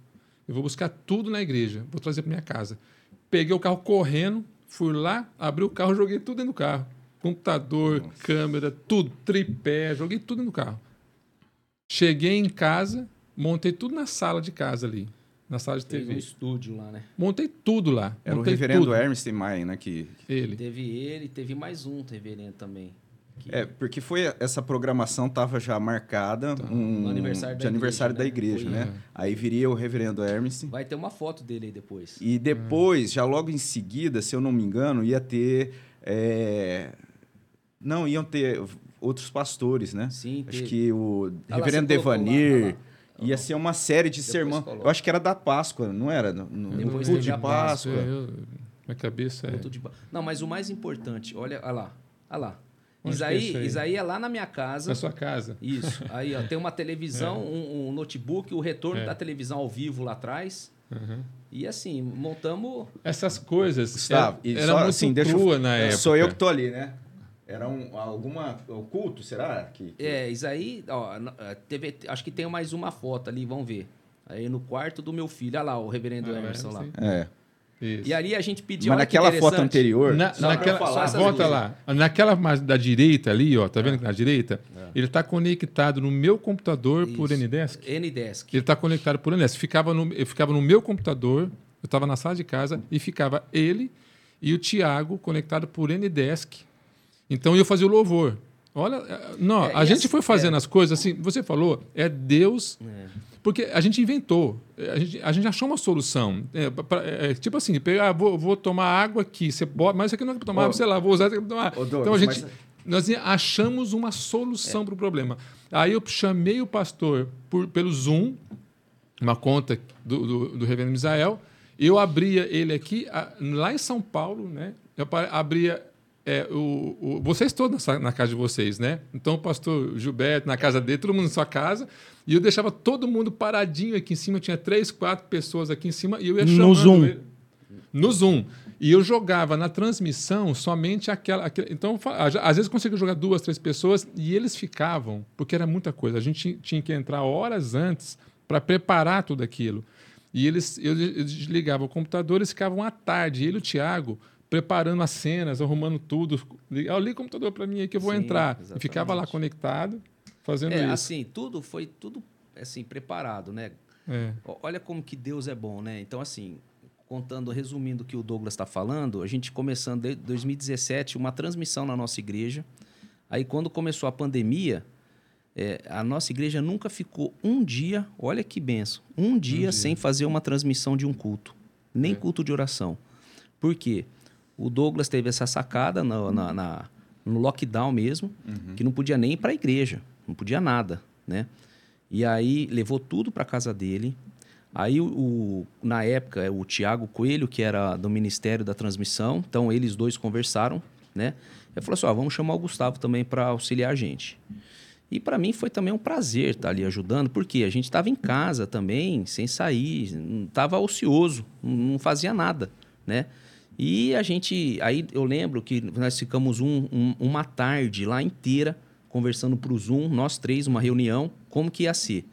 Eu vou buscar tudo na igreja, vou trazer para minha casa. Peguei o carro correndo, fui lá, abri o carro, joguei tudo dentro do carro. Computador, câmera, tudo, tripé, joguei tudo dentro do carro. Cheguei em casa, montei tudo na sala de casa ali, na sala de Teve um TV. estúdio lá, né? Montei tudo lá. Era o montei reverendo tudo. Hermes Maia, né? Que, Ele. Teve ele, teve mais um reverendo também. que- é, porque foi essa programação estava já marcada um, No aniversário de da aniversário da igreja, igreja, né? né? Aí viria o reverendo Hermes. Vai ter uma foto dele aí depois. E depois, já logo em seguida, se eu não me engano, ia ter. é, Não, iam ter outros pastores, né? Sim, Acho teve. que o Ah lá, reverendo lá, Devanir. ah lá. Ia ser uma série de Depois sermão. coloca. Eu acho que era da Páscoa, não era? No, no, Depois no teve de Páscoa. É, minha cabeça é. De Não, mas o mais importante, olha, olha lá. Olha lá. Onde Isaí, é? Isaí é lá na minha casa. Na sua casa. Isso. Aí, ó, tem uma televisão, um, um notebook, o retorno É. da televisão ao vivo lá atrás. Uhum. E assim, montamos. Essas coisas Gustavo, era, e era só muito assim, deixa eu- crua na época. Sou eu que tô ali, né? Era um, alguma. O culto, será? Que, que- É, Isaí, ó, eh, teve, acho que tem mais uma foto ali, vamos ver. Aí no quarto do meu filho, olha lá, o reverendo Ah, Emerson lá. sim. É. Isso. E ali a gente pediu. Mas olha que naquela foto anterior. Na- Só pra eu naquela, falar volta lá. Naquela mais da direita ali, ó, tá vendo que na direita? Ele está conectado no meu computador por Isso. Ndesk. Ndesk. Ele está conectado por Ndesk. Ficava no, eu ficava no meu computador, eu estava na sala de casa e ficava ele e o Tiago conectado por Ndesk. Então eu fazia o louvor. Olha, eh, não, É, a gente assim- foi fazendo é. as coisas assim. Você falou, é Deus É. porque a gente inventou, a gente, a gente achou uma solução. É, pra- é, tipo assim, pegar, ah, vou, vou tomar água aqui, você bota, mas isso aqui não é para tomar água, sei lá, vou usar isso aqui para tomar. Douglas, então a gente, mas- nós achamos uma É. solução para o problema. Aí eu chamei o pastor por, pelo Zoom, uma conta do, do, do reverendo Misael, eu abria ele aqui, lá em São Paulo, né? Eu abria é, o, o, vocês todos na, na, casa de vocês, né? Então o pastor Gilberto na casa dele, todo mundo na sua casa, e eu deixava todo mundo paradinho aqui em cima, tinha três, quatro pessoas aqui em cima, e eu ia chamando no Zoom. Ele, no Zoom. E eu jogava na transmissão somente aquela. aquela então, às vezes conseguia jogar duas, três pessoas e eles ficavam, porque era muita coisa. A gente tinha que entrar horas antes para preparar tudo aquilo. E eles, eu, eu desligava o computador, eles ficavam à tarde. Ele e o Tiago preparando as cenas, arrumando tudo. Eu li o computador para mim aí que eu vou Sim, entrar. Exatamente. E ficava lá conectado, fazendo é, isso. Assim, tudo foi tudo assim preparado, né? É. Olha como que Deus é bom, né? Então, assim, contando, resumindo o que o Douglas está falando, a gente começando em 2017 uma transmissão na nossa igreja. Aí, quando começou a pandemia, é, a nossa igreja nunca ficou um dia, olha que benção, um dia, um dia. sem fazer uma transmissão de um culto, nem é. culto de oração. Por quê? O Douglas teve essa sacada no, na, na, no lockdown mesmo, uhum. que não podia nem ir para a igreja, não podia nada, né? E aí levou tudo para casa dele. Aí, o, na época, o Tiago Coelho, que era do Ministério da Transmissão, então eles dois conversaram, né? Eu falei assim: ó, vamos chamar o Gustavo também para auxiliar a gente. E para mim foi também um prazer estar ali ajudando, porque a gente estava em casa também, sem sair, estava ocioso, não fazia nada, né? E a gente, aí eu lembro que nós ficamos um, um, uma tarde lá inteira conversando para o Zoom, nós três, uma reunião, como que ia ser.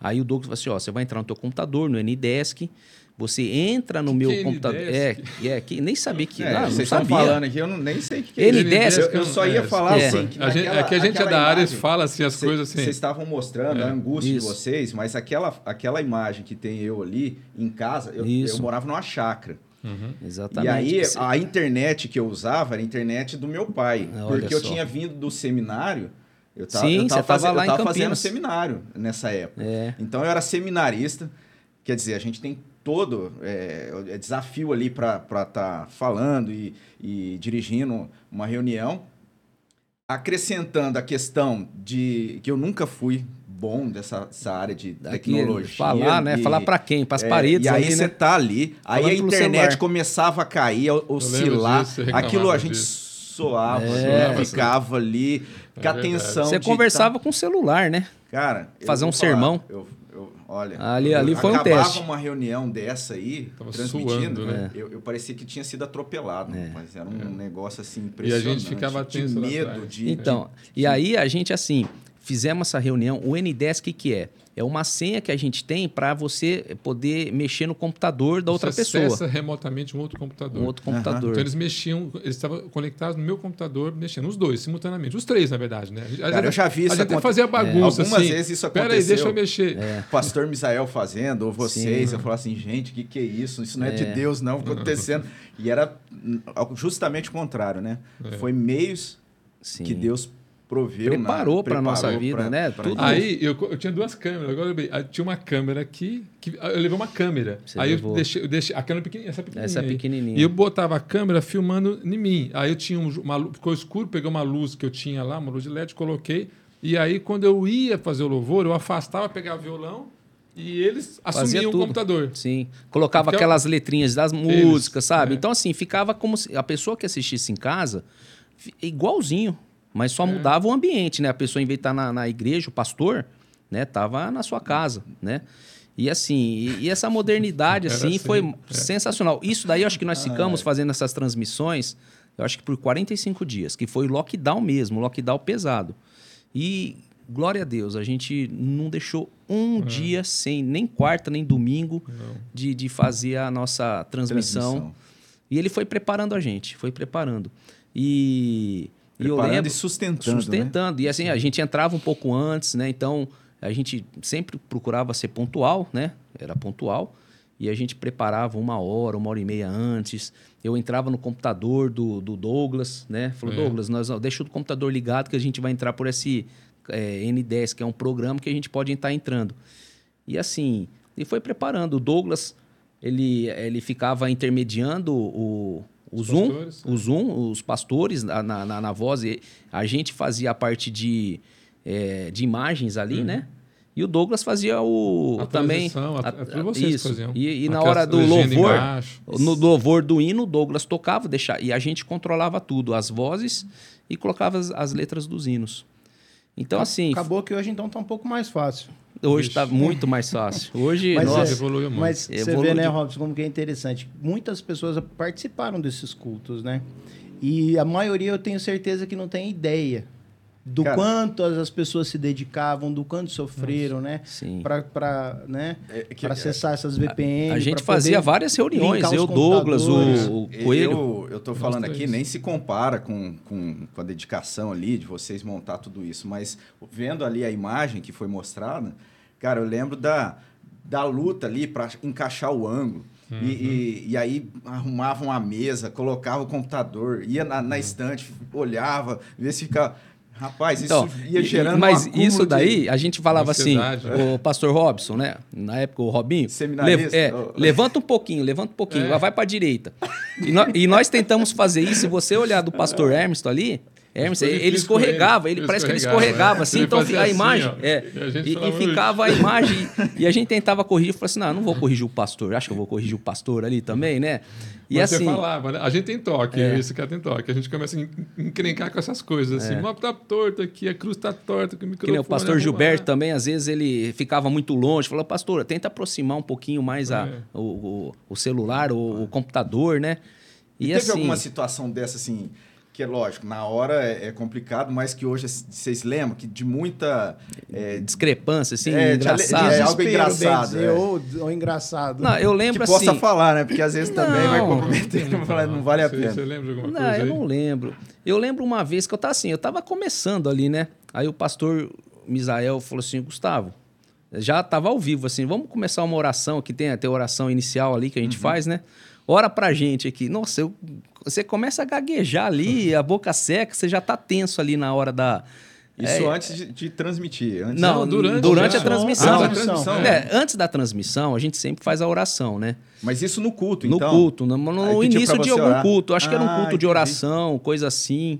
Aí o Douglas falou assim, ó, você vai entrar no teu computador, no Ndesk, você entra no que meu que é computador. É, é, que nem sabia que. É, não, vocês estão falando aqui, eu não, nem sei o que, que é. Ndesk. Eu, eu só ia falar é. assim. Que a gente, é que a gente é da área e fala assim as cê, coisas assim. Vocês estavam mostrando é. a angústia Isso. de vocês, mas aquela, aquela imagem que tem eu ali em casa, eu, eu morava numa chácara. Uhum. Exatamente. E aí, a internet que eu usava era a internet do meu pai. Ah, porque eu tinha vindo do seminário. Eu tava, Sim, eu tava, você fazendo, lá eu tava fazendo seminário nessa época. É. Então eu era seminarista. Quer dizer, a gente tem todo é, é desafio ali para estar tá falando e, e dirigindo uma reunião, acrescentando a questão de que eu nunca fui bom dessa, dessa área de Daqui, tecnologia. Falar, né? E, falar para quem? Para as é, paredes. E aí ali, você né? tá ali, aí a internet começava a cair, a oscilar. Disso, aquilo a gente disso. soava, é. né? ficava ali, é com atenção. Você conversava tá... com o celular, né? Cara, fazer um falar, sermão. Eu, Olha, ali, ali foi um teste. Acabava uma reunião dessa aí, Tava transmitindo, suando, né? eu, eu, parecia que tinha sido atropelado, é. mas era um é. negócio assim impressionante. E a gente ficava tenso de medo de Então, de... e aí a gente assim, fizemos essa reunião, o N10 o que que é? É uma senha que a gente tem para você poder mexer no computador da outra você pessoa. Acessa remotamente um outro computador. Um outro computador. Uhum. Então eles mexiam, eles estavam conectados no meu computador, mexendo os dois simultaneamente, os três na verdade, né? A Cara, eu já vi isso. A gente até fazia bagunça. É. Algumas assim, vezes isso aconteceu. Pera aí, deixa eu mexer. É. O pastor Misael fazendo, ou vocês, Sim. eu falava assim, gente, o que, que é isso? Isso não é, é. de Deus, não, acontecendo. e era justamente o contrário, né? É. Foi meios Sim. que Deus proveu preparou para nossa vida, pra, né? Pra Tudo. Aí eu, eu, tinha duas câmeras. Agora eu tinha uma câmera aqui, que eu levei uma câmera. Você aí levou. eu deixei, eu deixei a câmera pequenininha, essa pequenininha. Essa pequenininha. E eu botava a câmera filmando em mim. Aí eu tinha uma ficou escuro, peguei uma luz que eu tinha lá, uma luz de LED, coloquei. E aí quando eu ia fazer o louvor, eu afastava, pegava o violão e eles assumiam o computador. Sim. Colocava aquelas letrinhas das músicas, eles, sabe? É. Então, assim, ficava como se a pessoa que assistisse em casa, igualzinho. Mas só é. mudava o ambiente, né? A pessoa, em vez de estar na, na igreja, o pastor, né? Tava na sua casa, né? E assim, e, e essa modernidade, assim, assim, foi é. sensacional. Isso daí, eu acho que nós ficamos fazendo essas transmissões, eu acho que por 45 dias, que foi lockdown mesmo, lockdown pesado. E, glória a Deus, a gente não deixou um é. dia sem, nem quarta, nem domingo, de, de fazer a nossa transmissão. transmissão. E ele foi preparando a gente, foi preparando. E e eu lembro, e sustentando. Sustentando. Né? E assim, a gente entrava um pouco antes, né? Então, a gente sempre procurava ser pontual, né? Era pontual. E a gente preparava uma hora, uma hora e meia antes. Eu entrava no computador do, do Douglas, né? Falou, é. Douglas, nós, deixa o computador ligado que a gente vai entrar por esse é, N10, que é um programa que a gente pode estar entrando. E assim, e foi preparando. O Douglas, ele, ele ficava intermediando o, o Zoom, pastores, o Zoom, os pastores na, na, na, voz, a gente fazia a parte de, é, de imagens ali, uhum. né? E o Douglas fazia o A também a- a- vocês isso. faziam. E, e na hora do louvor, embaixo. no louvor do hino, o Douglas tocava, deixava, e a gente controlava tudo, as vozes e colocava as, as letras dos hinos. Então assim, Acabou que hoje então tá um pouco mais fácil. Hoje está muito mais fácil. Hoje, Mas, Nossa, é, evoluiu muito. mas você Evoluiu vê, né, de- Robson, como que é interessante. Muitas pessoas participaram desses cultos, né? E a maioria eu tenho certeza que não tem ideia do Cara. quanto as as pessoas se dedicavam, do quanto sofreram, né? sim. Para né? É que- pra acessar essas VPN. A gente pra fazia várias reuniões, eu, Douglas, o, o Coelho. Eu, eu tô falando aqui, nem se compara com, com, com a dedicação ali de vocês montar tudo isso, mas vendo ali a imagem que foi mostrada, cara, eu lembro da, da luta ali para encaixar o ângulo. E, e, e aí arrumavam a mesa, colocava o computador, ia na, na estante, olhava, vê se ficava. Rapaz, isso Então, ia e- gerando mas isso de- daí, a gente falava assim, Ansiedade, o pastor Robson, né? Na época, o Robinho. Seminarista. é, Oh. levanta um pouquinho, levanta um pouquinho, É. lá vai pra direita. E, nó- e nós tentamos fazer isso, se você olhar do pastor Hermes ali, Hermes, Foi ele com escorregava, ele. ele, parece que ele Escorregava, escorregava é. assim, Ele então a assim, imagem. ó. é, E a gente e, e falava, ficava a imagem. e a gente tentava corrigir, falou assim: não, não vou corrigir o pastor, acho que eu vou corrigir o pastor ali também, né? E Mas assim. você falava, né? A gente tem toque, É. esse cara tem toque. A gente começa a en- encrencar com essas coisas, assim. O mapa tá torto aqui, a cruz tá torta, que o Que microfone... nem o pastor. Gilberto também, às vezes ele ficava muito longe. Falou, pastor, tenta aproximar um pouquinho mais a- É. o, o- o celular, o, o computador, né? E, Teve assim, alguma situação dessa, assim, que é lógico, na hora é, é complicado, mas que hoje vocês lembram que de muita. é, discrepância, assim, É, de engraçada. é algo engraçado, dizer, é. ou, ou engraçado. Não, eu que lembro possa assim. falar, né? Porque às vezes também vai Não, comprometer, não, vale- não vale a Você- pena. Você lembra de alguma Não, coisa eu aí? não lembro. Eu lembro uma vez que eu tava assim, eu tava começando ali, né? Aí o pastor Misael falou assim, Gustavo, já tava ao vivo, assim, vamos começar uma oração, que tem até a oração inicial ali que a gente Uhum. faz, né? Ora pra gente aqui. Nossa, eu- você começa a gaguejar ali, a boca seca, você já tá tenso ali na hora da... Isso É, antes de, de transmitir. Antes Não, Não, durante, durante a transmissão. Ah, na transmissão. É, antes da transmissão, a gente sempre faz a oração, né? Mas isso no culto, No então. culto, no, no início de algum orar. culto. Acho que era um Ah, culto de entendi. oração, coisa assim.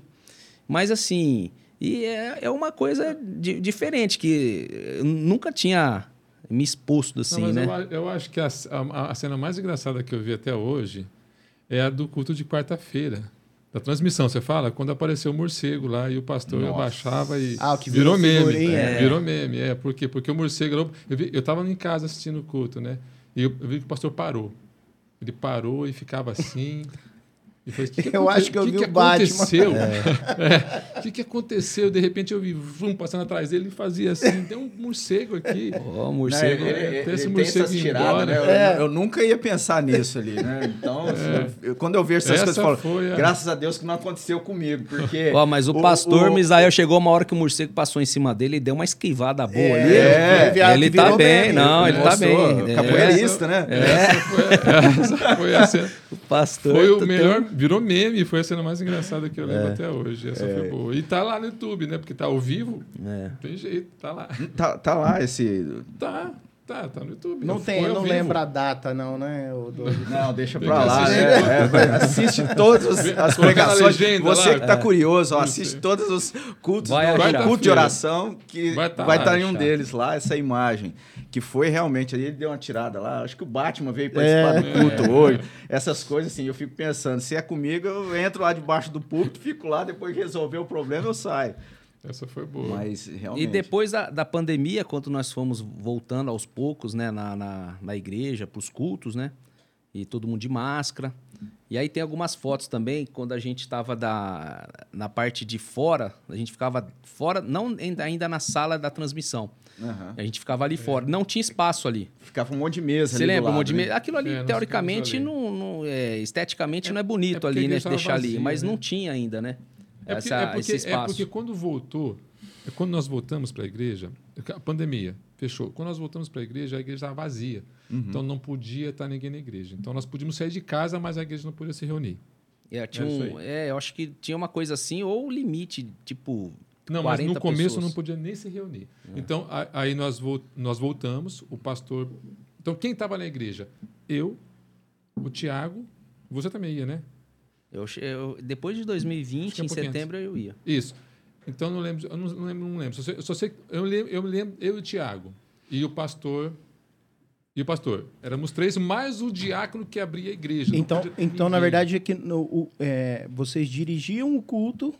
Mas assim, e é, é uma coisa di- diferente, que eu nunca tinha me exposto Não, assim, mas né? eu, eu acho que a, a- a cena mais engraçada que eu vi até hoje é a do culto de quarta-feira. Da transmissão, você fala? Quando apareceu o morcego lá e o pastor Nossa. abaixava e Ah, o que virou, virou meme. figurinha, É. é. Virou meme, é. Por quê? Porque o morcego... Eu, vi, eu tava em casa assistindo o culto, né? E eu, eu vi que o pastor parou. Ele parou e ficava assim... Falei, "Que que Eu acho que eu vi que o Batman." aconteceu? É. O que, que aconteceu? De repente eu vi vum, passando atrás dele e fazia assim, tem um morcego aqui. Ó, o Não, morcego. ele, é, ele- tem esse ele morcego tiradas, embora. né? Eu, eu nunca ia pensar nisso ali, né? Então, eu- quando eu vejo essas Essa coisas, eu falo, a- graças a Deus que não aconteceu comigo, porque... Ó, mas o pastor Misael chegou uma hora que o morcego passou em cima dele e deu uma esquivada boa ali. É, ele que tá bem, não, ele tá bem. É, Capoeirista, né? Essa foi, essa foi a cena. o pastor Foi o tem- melhor, virou meme, foi a cena mais engraçada que eu lembro até hoje. Essa foi boa. E tá lá no YouTube, né? Porque tá ao vivo, É. tem jeito, tá lá. Tá, tá lá esse... Tá, tá, tá no YouTube. Não tem, não vivo. lembra a data, não, né? o Douglas? Não, deixa pra lá, né? É, vai, assiste todas as, as pregações. legenda Você lá. que tá curioso, ó, assiste todos os cultos, Vai do- achar. culto de oração, que Vai vai tá estar lá, em um deles lá, essa imagem. Que foi realmente, ali ele deu uma tirada lá. Acho que o Batman veio participar É. do culto hoje. Essas coisas, assim, eu fico pensando, se é comigo, eu entro lá debaixo do púlpito, fico lá, depois resolver o problema, eu saio. Essa foi boa. Mas realmente. E depois da, da pandemia, quando nós fomos voltando aos poucos, né, na, na, na igreja, para os cultos, né? E todo mundo de máscara. E aí tem algumas fotos também, quando a gente estava da, na parte de fora, a gente ficava fora, não ainda, ainda na sala da transmissão. Aham. A gente ficava ali fora. Não tinha espaço ali. Ficava um monte de mesa Você lembra? Um lado, monte de né? me- Aquilo ali, É, teoricamente, ali. não, não- é, esteticamente É- não é é bonito ali, né? Deixar ali. Mas né? não tinha ainda, né? É porque, Essa- é, porque, é porque quando voltou, é quando nós voltamos para a igreja, a pandemia fechou. Quando nós voltamos para a igreja, a igreja estava vazia. Uhum. Então não podia estar ninguém na igreja. Então nós podíamos sair de casa, mas a igreja não podia se reunir. É, tinha É um- é, eu acho que tinha uma coisa assim, ou limite, tipo. Não, mas 40 no começo pessoas. não podia nem se reunir. Então a- aí nós, vol- nós voltamos, o pastor. Então quem estava na igreja? Eu, o Tiago, você também ia, né? Eu, eu- depois de Acho 2020, que é um em setembro, eu ia. Isso. Então eu não lembro, eu não, não lembro, não lembro. Só sei, eu só sei eu lembro, eu lembro, eu e o Tiago. e o pastor e o pastor. Éramos três, mais o diácono que abria a igreja. Então, então na verdade, é que no, o, é, vocês dirigiam o culto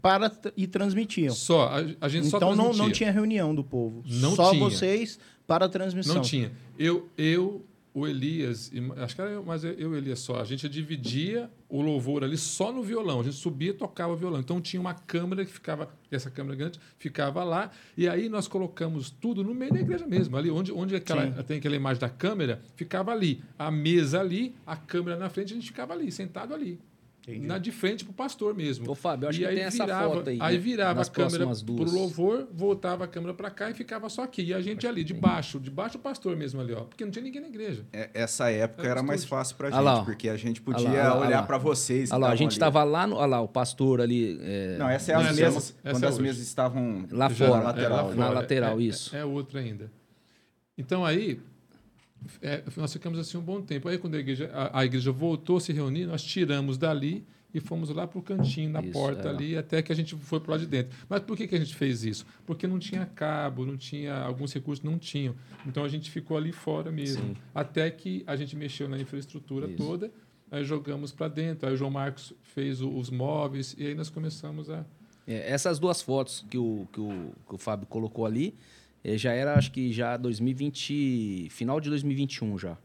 para e transmitiam. Só, a, a gente então só não, não tinha reunião do povo. Não só tinha. vocês para a transmissão. Não tinha. Eu, eu o Elias, acho que era mais eu e o Elias só, a gente dividia o louvor ali só no violão. A gente subia e tocava violão. Então tinha uma câmera que ficava, essa câmera grande, ficava lá. E aí nós colocamos tudo no meio da igreja mesmo. Ali onde, onde aquela, tem aquela imagem da câmera, ficava ali. A mesa ali, a câmera na frente, a gente ficava ali, sentado ali. Entendi. na de frente pro pastor mesmo. Ô, Fábio, acho e que tem essa virava, foto aí. Aí né? virava Nas a câmera próximas pro duas. louvor, voltava a câmera para cá e ficava só aqui. E a gente ali, debaixo, debaixo o pastor mesmo ali, ó. Porque não tinha ninguém na igreja. É, Essa época Era era mais fácil pra gente, lá, porque a gente podia lá, lá, olhar pra vocês. Olha lá, a gente ali. estava lá, no, olha lá, o pastor ali. é, Não, essa é as essa é mesas. Essa quando é as mesas estavam Lá Já- fora, é, lateral. lá na fora. lateral, É- isso. É, outra ainda. Então aí, é, nós ficamos assim um bom tempo. Aí quando a igreja, a, a igreja voltou a se reunir, nós tiramos dali e fomos lá para o cantinho, na Isso, porta é. ali, até que a gente foi para lá de dentro. Mas por que, que a gente fez isso? Porque não tinha cabo, não tinha alguns recursos, não tinham. Então a gente ficou ali fora mesmo. Sim. Até que a gente mexeu na infraestrutura Isso. toda, aí jogamos para dentro. Aí o João Marcos fez o- os móveis e aí nós começamos a É, essas duas fotos que o, que o, que o Fábio colocou ali, já era, acho que já 2020. Final de 2021 já.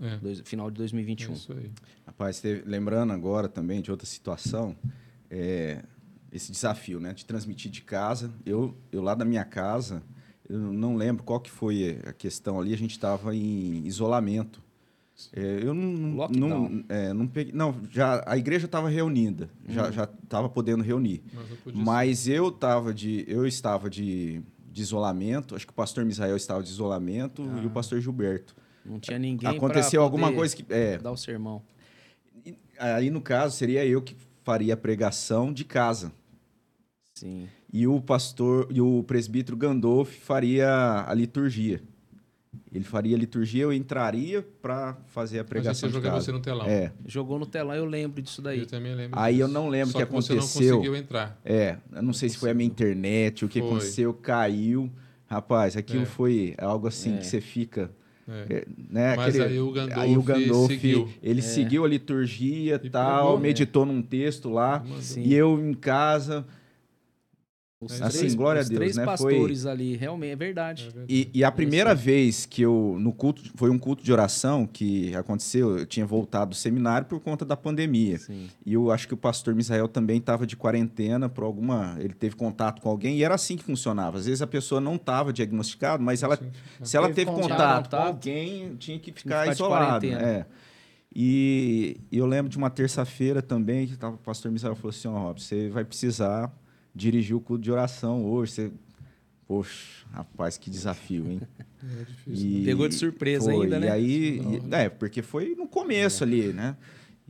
é, Dois- final de é 2021. isso aí. Rapaz, teve- lembrando agora também de outra situação, é, esse desafio, né, de transmitir de casa. Eu, eu lá da minha casa, eu não lembro qual que foi a questão ali. A gente estava em isolamento. É, eu não, não, é, não peguei, não, já a igreja estava reunida, já já estava podendo reunir. Mas podia Mas eu tava de, eu estava de, de isolamento. Acho que o pastor Misael estava de isolamento e o pastor Gilberto. Não tinha ninguém Aconteceu alguma coisa que é, dar o sermão. Aí, no caso, seria eu que faria a pregação de casa. Sim. E o pastor e o presbítero Gandolf faria a liturgia. Ele faria a liturgia, eu entraria para fazer a Mas pregação você de jogava casa. você no telão. É, Jogou no telão, eu lembro disso daí. Eu também lembro Aí eu disso. não lembro o que você aconteceu. não conseguiu entrar. é. Eu não sei se foi a minha internet, o que Foi. aconteceu, caiu. Rapaz, aquilo É. foi algo assim É. que você fica... É. é, né, Mas aí o Gandolf aí o Gandolf, seguiu. ele seguiu a liturgia E tal, pregou. meditou num texto lá. E eu em casa, Os Assim, três, glória a Deus, três né? Foi- pastores ali, realmente, é verdade. É verdade. E, e a primeira vez que eu, no culto, foi um culto de oração que aconteceu, eu tinha voltado do seminário por conta da pandemia. Sim. E eu acho que o pastor Misael também estava de quarentena por alguma. Ele teve contato com alguém e era assim que funcionava. Às vezes a pessoa não estava diagnosticada, mas ela, Sim. se ela Teve teve contato. contato, com alguém, tinha que que ficar, ficar de isolado. quarentena. É. E eu lembro de uma terça-feira também que tava, o pastor Misael falou assim: Ó, Rob, você vai precisar dirigir o culto de oração hoje. Você... Poxa, rapaz, que desafio, hein? É difícil. E Pegou de surpresa foi, ainda, né? E aí, e- né? é, porque foi no começo ali, né?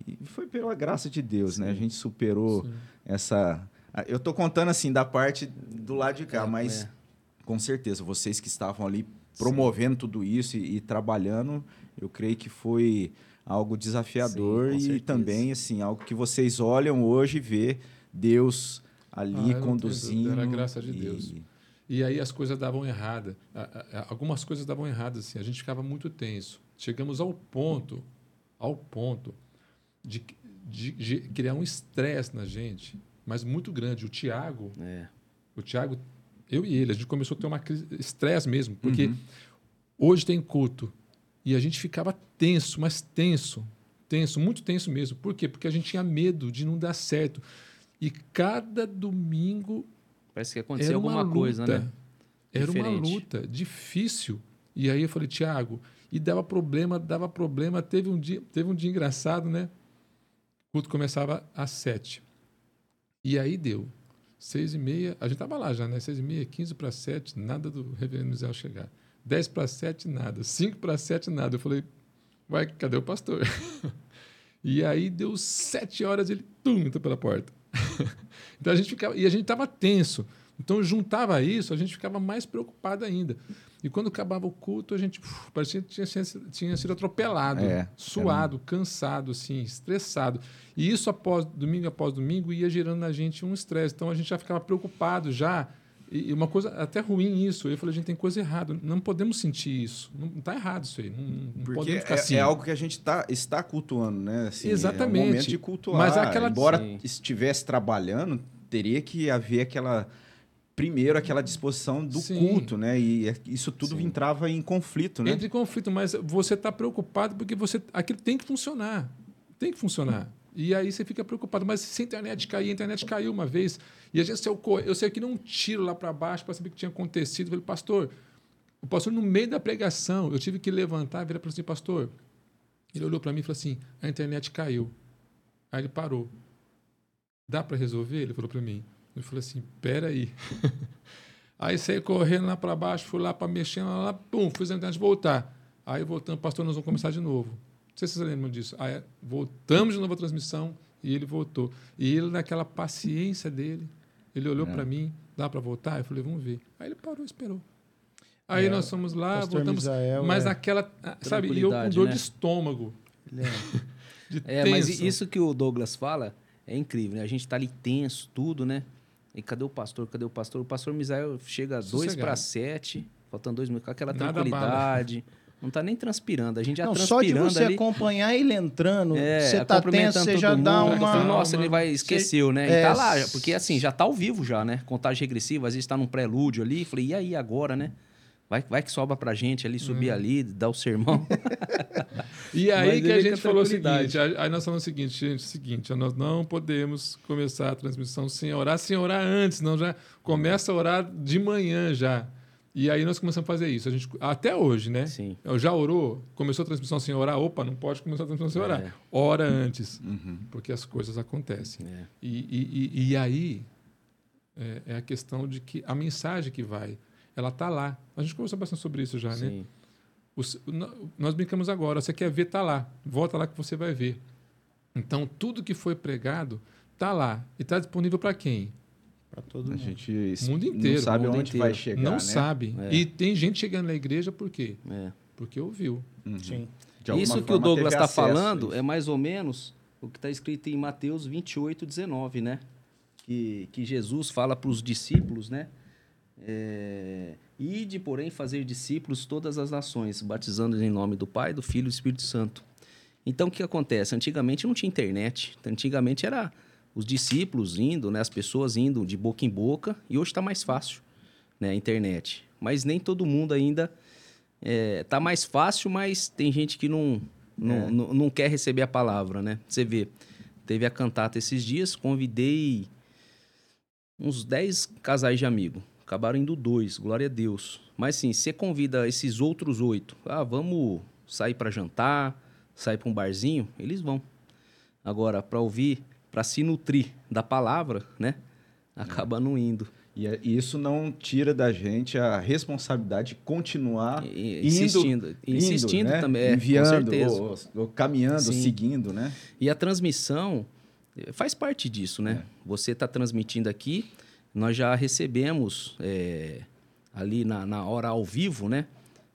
E foi pela graça de Deus, né? A gente superou Sim. essa. Eu tô contando assim da parte do lado de cá, É, mas é. com certeza vocês que estavam ali promovendo tudo isso e, e trabalhando, eu creio que foi algo desafiador Sim, e também assim algo que vocês olham hoje e vê Deus ali tenho conduzindo. era a graça de e- Deus. E aí as coisas davam errada. Algumas coisas davam errado assim. A gente ficava muito tenso. Chegamos ao ponto, ao ponto de, de- de criar um estresse na gente, mas muito grande. O Tiago, É. o Tiago, eu e ele, a gente começou a ter uma estresse mesmo, porque Uhum. hoje tem culto e a gente ficava tenso, mas tenso, tenso, muito tenso mesmo. Por quê? Porque a gente tinha medo de não dar certo. E cada domingo Parece que aconteceu era uma alguma coisa, luta. né? Era uma Diferente. luta difícil. E aí eu falei, Tiago, e dava problema, dava problema. Teve um dia, teve um dia engraçado, né? O culto começava às sete. E aí deu. Seis e meia, a gente tava lá já, né? Seis e meia, quinze para sete, nada do reverendo Misael chegar. Dez para sete, nada. Cinco para sete, nada. Eu falei, vai, cadê o pastor? e aí deu sete horas, ele, tum, entrou pela porta. então a gente ficava, e a gente estava tenso. Então juntava isso, a gente ficava mais preocupado ainda. E quando acabava o culto, a gente uf, parecia que tinha, sido- tinha sido atropelado, É, suado, cansado, assim, estressado. E isso após domingo após domingo ia gerando na gente um estresse. Então a gente já ficava preocupado já E uma coisa até ruim isso. Eu falei, a gente tem coisa errada. Não podemos sentir isso. Não está errado isso aí. Não, não Porque podemos ficar é, assim. é algo que a gente tá, está cultuando, né? Assim, Exatamente. É o momento de cultuar. Mas aquela- Embora Sim. estivesse trabalhando, teria que haver aquela... Primeiro, aquela disposição do Sim. culto, né? E é- isso tudo Sim. entrava em conflito, né? Entre em conflito, mas você está preocupado porque você aquilo tem que funcionar. Tem que funcionar. E aí você fica preocupado. Mas se a internet cair, a internet caiu uma vez. E a gente saiu, eu sei que não tiro lá para baixo para saber o que tinha acontecido. Eu falei, pastor, o pastor, no meio da pregação, eu tive que levantar e virar para assim, pastor. Ele olhou para mim e falou assim: a internet caiu. Aí ele parou. Dá para resolver? Ele falou para mim. Eu falei assim: peraí. Aí saí correndo lá para baixo, fui lá para mexer, lá, lá, pum, fiz a internet voltar. Aí voltando, pastor, nós vamos começar de novo. Não sei se vocês lembram disso. Aí voltamos de novo a transmissão e ele voltou. E ele, naquela paciência dele, ele olhou É. para mim, dá para voltar? Eu falei, vamos ver. Aí ele parou, esperou. Aí É, nós fomos lá, voltamos. Misael, mas é. aquela, ah, sabe, e eu com dor né? de estômago. É- De É, mas isso que o Douglas fala é incrível, né? A gente tá ali tenso, tudo, né? E cadê o pastor? Cadê o pastor? O pastor Misael chega dois Sossegado. para sete, faltando dois minutos, com aquela Nada tranquilidade. Não tá nem transpirando. A gente já Não, só de transpirando você ali. acompanhar ele entrando, É, você tá tenso, cumprimentando você todo já dá mundo, uma... falando, Nossa, ele vai Você- esqueceu, né? é, E tá lá, porque assim, já tá ao vivo já, né? Contagem regressiva, às vezes tá num prelúdio ali. Falei, e aí agora, né? Vai, vai que sobra pra gente ali, subir ali, dar o sermão. E aí Mas que a gente falou o seguinte, aí aí nós falamos o seguinte, gente, o seguinte, nós não podemos começar a transmissão sem orar, sem orar antes, não já começa a orar de manhã já. E aí nós começamos a fazer isso, a gente até hoje, né? Sim. Eu já orou, começou a transmissão sem orar, opa, não pode começar a transmissão sem orar. É. Ora antes, Uhum. porque as coisas acontecem. É. E, e, e, e aí é, é a questão de que a mensagem que vai, ela tá lá. A gente conversou bastante sobre isso já, né? Sim. Os- no- nós brincamos agora, você quer ver, tá lá. Volta lá que você vai ver. Então, tudo que foi pregado tá lá. E está disponível para quem? Pra todo A mundo. gente O mundo inteiro, não sabe onde inteiro. vai chegar, Não né? sabe. É. E tem gente chegando na igreja por quê? É. Porque ouviu. Uhum. Sim. Isso que o Douglas está falando é mais ou menos o que está escrito em Mateus 28, 19, né? Que, que Jesus fala para os discípulos, né? É, Ide, porém, fazer discípulos todas as nações, batizando em nome do Pai, do Filho e do Espírito Santo. Então, o que acontece? Antigamente não tinha internet. Antigamente era os discípulos indo, né? As pessoas indo de boca em boca. E hoje está mais fácil, né? A internet. Mas nem todo mundo ainda é, tá mais fácil, mas tem gente que não, não, É. não, não quer receber a palavra, né? Você vê, teve a cantata esses dias, convidei uns 10 casais de amigo. Acabaram indo dois, glória a Deus. Mas sim, você convida esses outros oito, ah, vamos sair para jantar, sair para um barzinho, eles vão. Agora, para ouvir, para se nutrir da palavra, né? Acaba não indo. E é- e isso não tira da gente a responsabilidade de continuar E- e- indo, insistindo, indo, insistindo né? também, é, com enviando, ou, ou caminhando, Sim. seguindo, né? E a transmissão eh, faz parte disso, né? Você está transmitindo aqui, nós já recebemos eh, ali na, na hora ao vivo, né?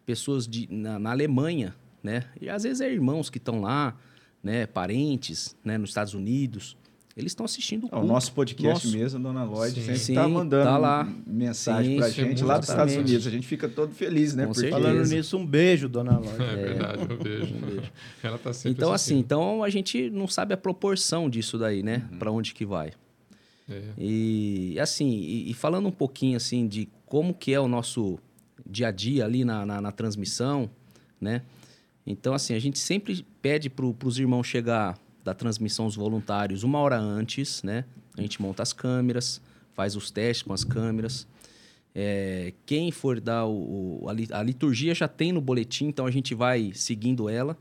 Pessoas de, na, na Alemanha, né? E às vezes é irmãos que estão lá, né? Parentes, né? Nos Estados Unidos. Eles estão assistindo o O culto. nosso podcast Nosso. mesmo, a Dona Lloyd, Sim. sempre está mandando tá lá. mensagem pra sim, gente lá dos Estados exatamente. Unidos. A gente fica todo feliz, né? Com certeza. Falando nisso, um beijo, dona Lorde. É, verdade, eu vejo. Ela tá sempre Então, assim, assistindo. então a gente não sabe a proporção disso daí, né? Para onde que vai. É. E assim, e, e falando um pouquinho assim de como que é o nosso dia a dia ali na, na, na transmissão, né? Então, assim, a gente sempre pede para os irmãos chegar da transmissão, os voluntários, uma hora antes, né? A gente monta as câmeras, faz os testes com as câmeras. É, quem for dar o, o- a, li- a liturgia já tem no boletim, então a gente vai seguindo ela.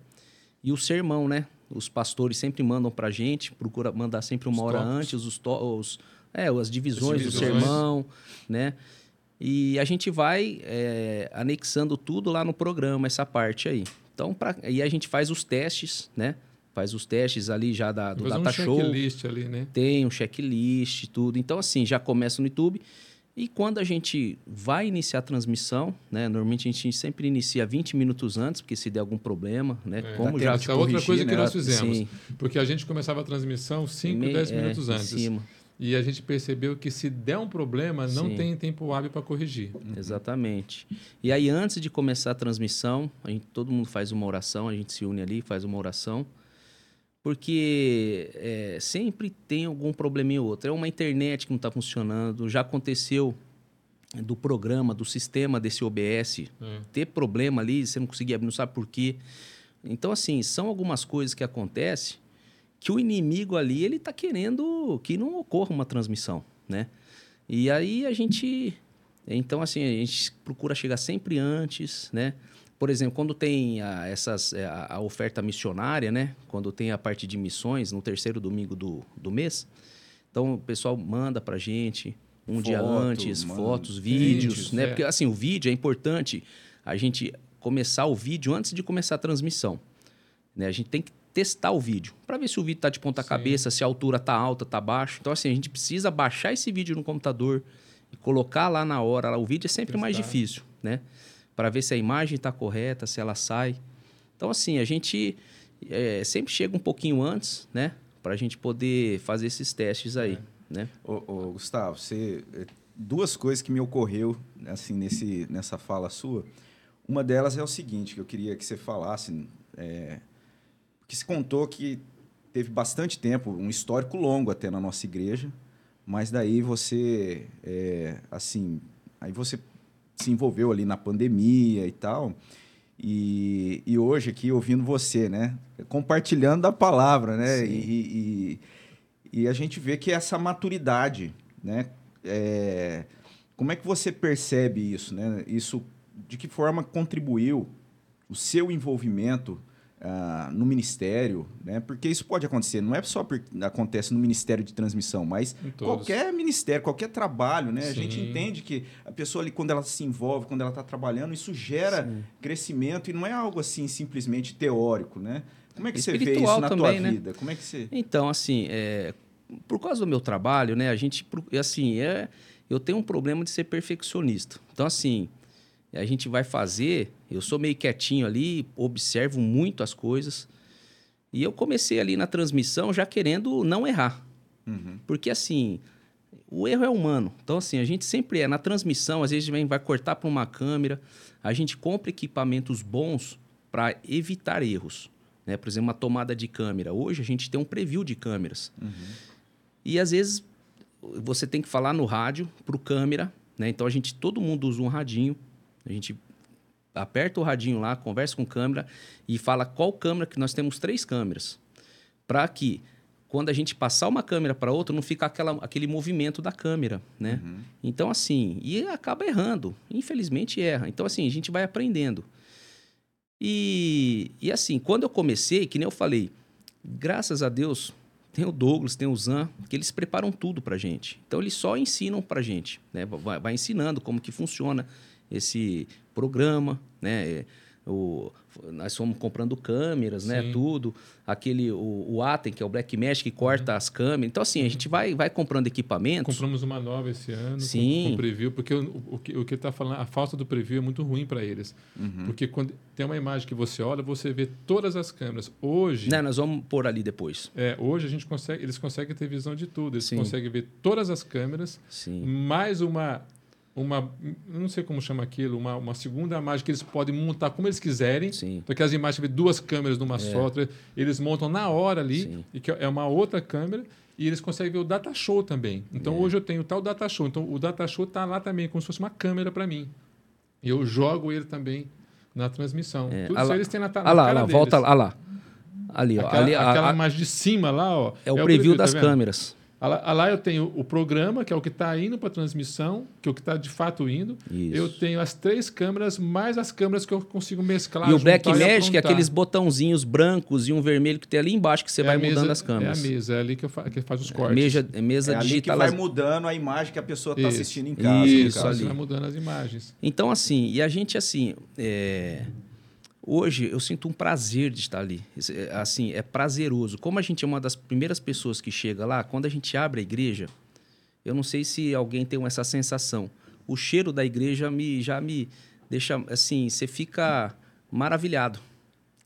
E o sermão, né? Os pastores sempre mandam pra gente, procura mandar sempre uma Os hora antes, os, to- os é, as divisões, As do divisões. sermão, né? E a gente vai é, anexando tudo lá no programa, essa parte aí. Então, pra, e a gente faz os testes, né? Faz os testes ali já da, do Fazer um Data Show. checklist ali, né? Tem um checklist, tudo. Então, assim, já começa no YouTube. E quando a gente vai iniciar a transmissão, né? Normalmente a gente sempre inicia 20 minutos antes, porque se der algum problema, né? É, Como dá já Essa é outra corrigir, coisa que né? nós fizemos. Sim. Porque a gente começava a transmissão 5, Meio- 10 é, minutos em antes. cima. E a gente percebeu que se der um problema, não Sim. tem tempo hábil para corrigir. Exatamente. E aí, antes de começar a transmissão, a gente, todo mundo faz uma oração, a gente se une ali, faz uma oração, porque é, sempre tem algum probleminha ou outro. É uma internet que não está funcionando, já aconteceu do programa, do sistema desse OBS, É. ter problema ali, você não conseguir abrir, não sabe por quê. Então, assim, são algumas coisas que acontecem que o inimigo ali, ele está querendo que não ocorra uma transmissão, né? E aí a gente... Então, assim, a gente procura chegar sempre antes, né? Por exemplo, quando tem a, essas, é, a, a oferta missionária, né? Quando tem a parte de missões, no terceiro domingo do, do mês, então o pessoal manda pra gente um dia Foto, antes, manda fotos, vídeos, vídeos, né? é. Porque assim, o vídeo é importante a gente começar o vídeo antes de começar a transmissão. Né? A gente tem que testar o vídeo para ver se o vídeo tá de ponta Sim. cabeça, se a altura tá alta, tá baixa. Então assim, a gente precisa baixar esse vídeo no computador e colocar lá na hora. O vídeo é sempre mais difícil, né? Para ver se a imagem está correta, se ela sai. Então assim, a gente é, sempre chega um pouquinho antes, né? Para a gente poder fazer esses testes aí, né? Ô, ô, Gustavo, você eh, duas coisas que me ocorreu assim nesse nessa fala sua. Uma delas é o seguinte que eu queria que você falasse, é, que se contou que teve bastante tempo, um histórico longo até na nossa igreja, mas daí você é, assim, aí você se envolveu ali na pandemia e tal. E, e hoje aqui ouvindo você, né, compartilhando a palavra, né, e, e, e a gente vê que essa maturidade, né? é, como é que você percebe isso, né? Isso de que forma contribuiu o seu envolvimento ah, no ministério, né? Porque isso pode acontecer, não é só porque acontece no ministério de transmissão, mas qualquer ministério, qualquer trabalho, né? A gente Sim. entende que a pessoa ali quando ela se envolve, quando ela está trabalhando, isso gera Sim. crescimento e não é algo assim simplesmente teórico, né? Como é que você vê isso Espiritual na também, tua né? vida? Como é que você Então, assim, é, por causa do meu trabalho, né, a gente, assim, é, eu tenho um problema de ser perfeccionista. Então, assim, a gente vai fazer, eu sou meio quietinho ali, observo muito as coisas, e eu comecei ali na transmissão já querendo não errar. Uhum. Porque, assim, o erro é humano. Então, assim, a gente sempre é na transmissão, às vezes vem, vai cortar para uma câmera, a gente compra equipamentos bons para evitar erros. Né? Por exemplo, uma tomada de câmera. Hoje a gente tem um preview de câmeras. E às vezes você tem que falar no rádio para o câmera, né? Então a gente, todo mundo usa um radinho, a gente aperta o radinho lá, conversa com câmera e fala qual câmera que nós temos três câmeras, para que quando a gente passar uma câmera para outra não fica aquela, aquele movimento da câmera, né? Então assim, e acaba errando, infelizmente erra. Então assim a gente vai aprendendo. E, e assim, quando eu comecei, que nem eu falei, graças a Deus, tem o Douglas, tem o Zan, que eles preparam tudo pra gente. Então eles só ensinam pra gente, né? Vai, vai ensinando como que funciona esse programa, né? É, O, nós fomos comprando câmeras, né? Sim. Tudo. Aquele, o, o Atem, que é o Black Magic, que corta as câmeras. Então, assim, a gente vai, vai comprando equipamentos. Compramos uma nova esse ano, com- Sim. com, preview, porque o, o, que- o que ele está falando, a falta do preview é muito ruim para eles. Porque quando tem uma imagem que você olha, você vê todas as câmeras. Hoje, Né? Nós vamos pôr ali depois. é, hoje a gente consegue, eles conseguem ter visão de tudo. Eles Sim. conseguem ver todas as câmeras, Sim. mais uma, uma, não sei como chama aquilo, uma, uma segunda imagem que eles podem montar como eles quiserem. Sim. Então, aquelas imagens, vê duas câmeras numa só, outra, eles montam na hora ali, Sim. e que é uma outra câmera, e eles conseguem ver o data show também. Então, hoje eu tenho tal data show. Então, o data show está lá também, como se fosse uma câmera para mim. E eu jogo ele também na transmissão. É, Tudo ah isso lá- eles têm na, ta- Ah na lá, cara lá, deles. volta lá. ah lá. Ali, ó. Aquela, ali, a- aquela a- imagem de cima lá, ó. é o preview das tá vendo? câmeras. Lá, lá eu tenho o programa, que é o que está indo para transmissão, que é o que está de fato indo. Isso. Eu tenho as três câmeras, mais as câmeras que eu consigo mesclar. E o Black Magic é aqueles botãozinhos brancos e um vermelho que tem ali embaixo que você É vai a mudando mesa- as câmeras. É a mesa, é ali que, eu fa que faz os É cortes. mesa, é mesa É ali que vai mudando a imagem que a pessoa está assistindo em casa. Isso, ali. vai mudando as imagens. Então, assim, e a gente, assim, é, hoje eu sinto um prazer de estar ali. É, Assim, é prazeroso. Como a gente é uma das primeiras pessoas que chega lá, quando a gente abre a igreja, eu não sei se alguém tem essa sensação. O cheiro da igreja me, já me deixa, assim, você fica maravilhado.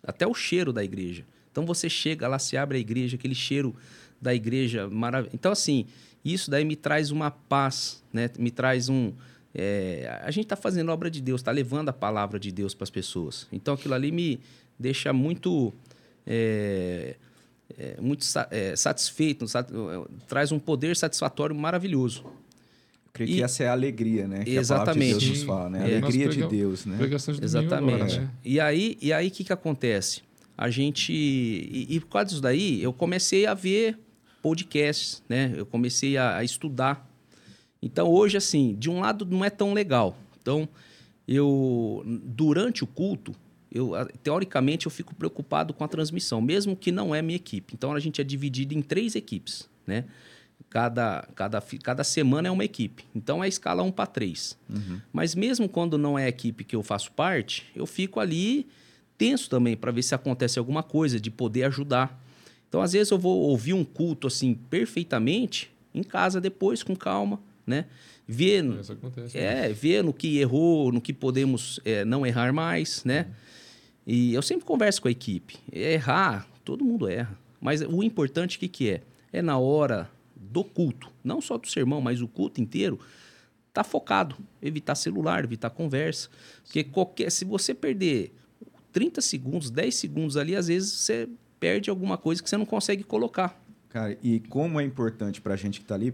Até o cheiro da igreja. Então você chega lá, se abre a igreja, aquele cheiro da igreja maravilhosa. Então, assim, isso daí me traz uma paz, né? Me traz um. É, a gente está fazendo obra de Deus, está levando a palavra de Deus para as pessoas. Então, aquilo ali me deixa muito. É, é, muito é, satisfeito, sat, traz um poder satisfatório maravilhoso. Eu creio e, que essa é a alegria, né? Que exatamente. a de Deus nos fala, né? A é. alegria de Deus, né? De exatamente. Agora, né? E aí, e aí, o que, que acontece? A gente... E, e por causa disso daí, eu comecei a ver podcasts, né? Eu comecei a, a estudar. Então, hoje, assim, de um lado não é tão legal. Então, eu... Durante o culto, eu, teoricamente, eu fico preocupado com a transmissão, mesmo que não é minha equipe. Então, a gente é dividido em três equipes, né? Cada, cada, cada semana é uma equipe. Então, é a escala 1 para 3. Uhum. Mas mesmo quando não é a equipe que eu faço parte, eu fico ali tenso também para ver se acontece alguma coisa, de poder ajudar. Então, às vezes, eu vou ouvir um culto assim perfeitamente em casa depois, com calma, né? Ver, acontece, é, né? ver no que errou, no que podemos é, não errar mais, né? Uhum. E eu sempre converso com a equipe. Errar, todo mundo erra. Mas o importante, o que, que é? É na hora do culto, não só do sermão, mas o culto inteiro, tá focado. Evitar celular, evitar conversa. Porque qualquer, se você perder 30 segundos, 10 segundos ali, às vezes você perde alguma coisa que você não consegue colocar. Cara, e como é importante para a gente que está ali,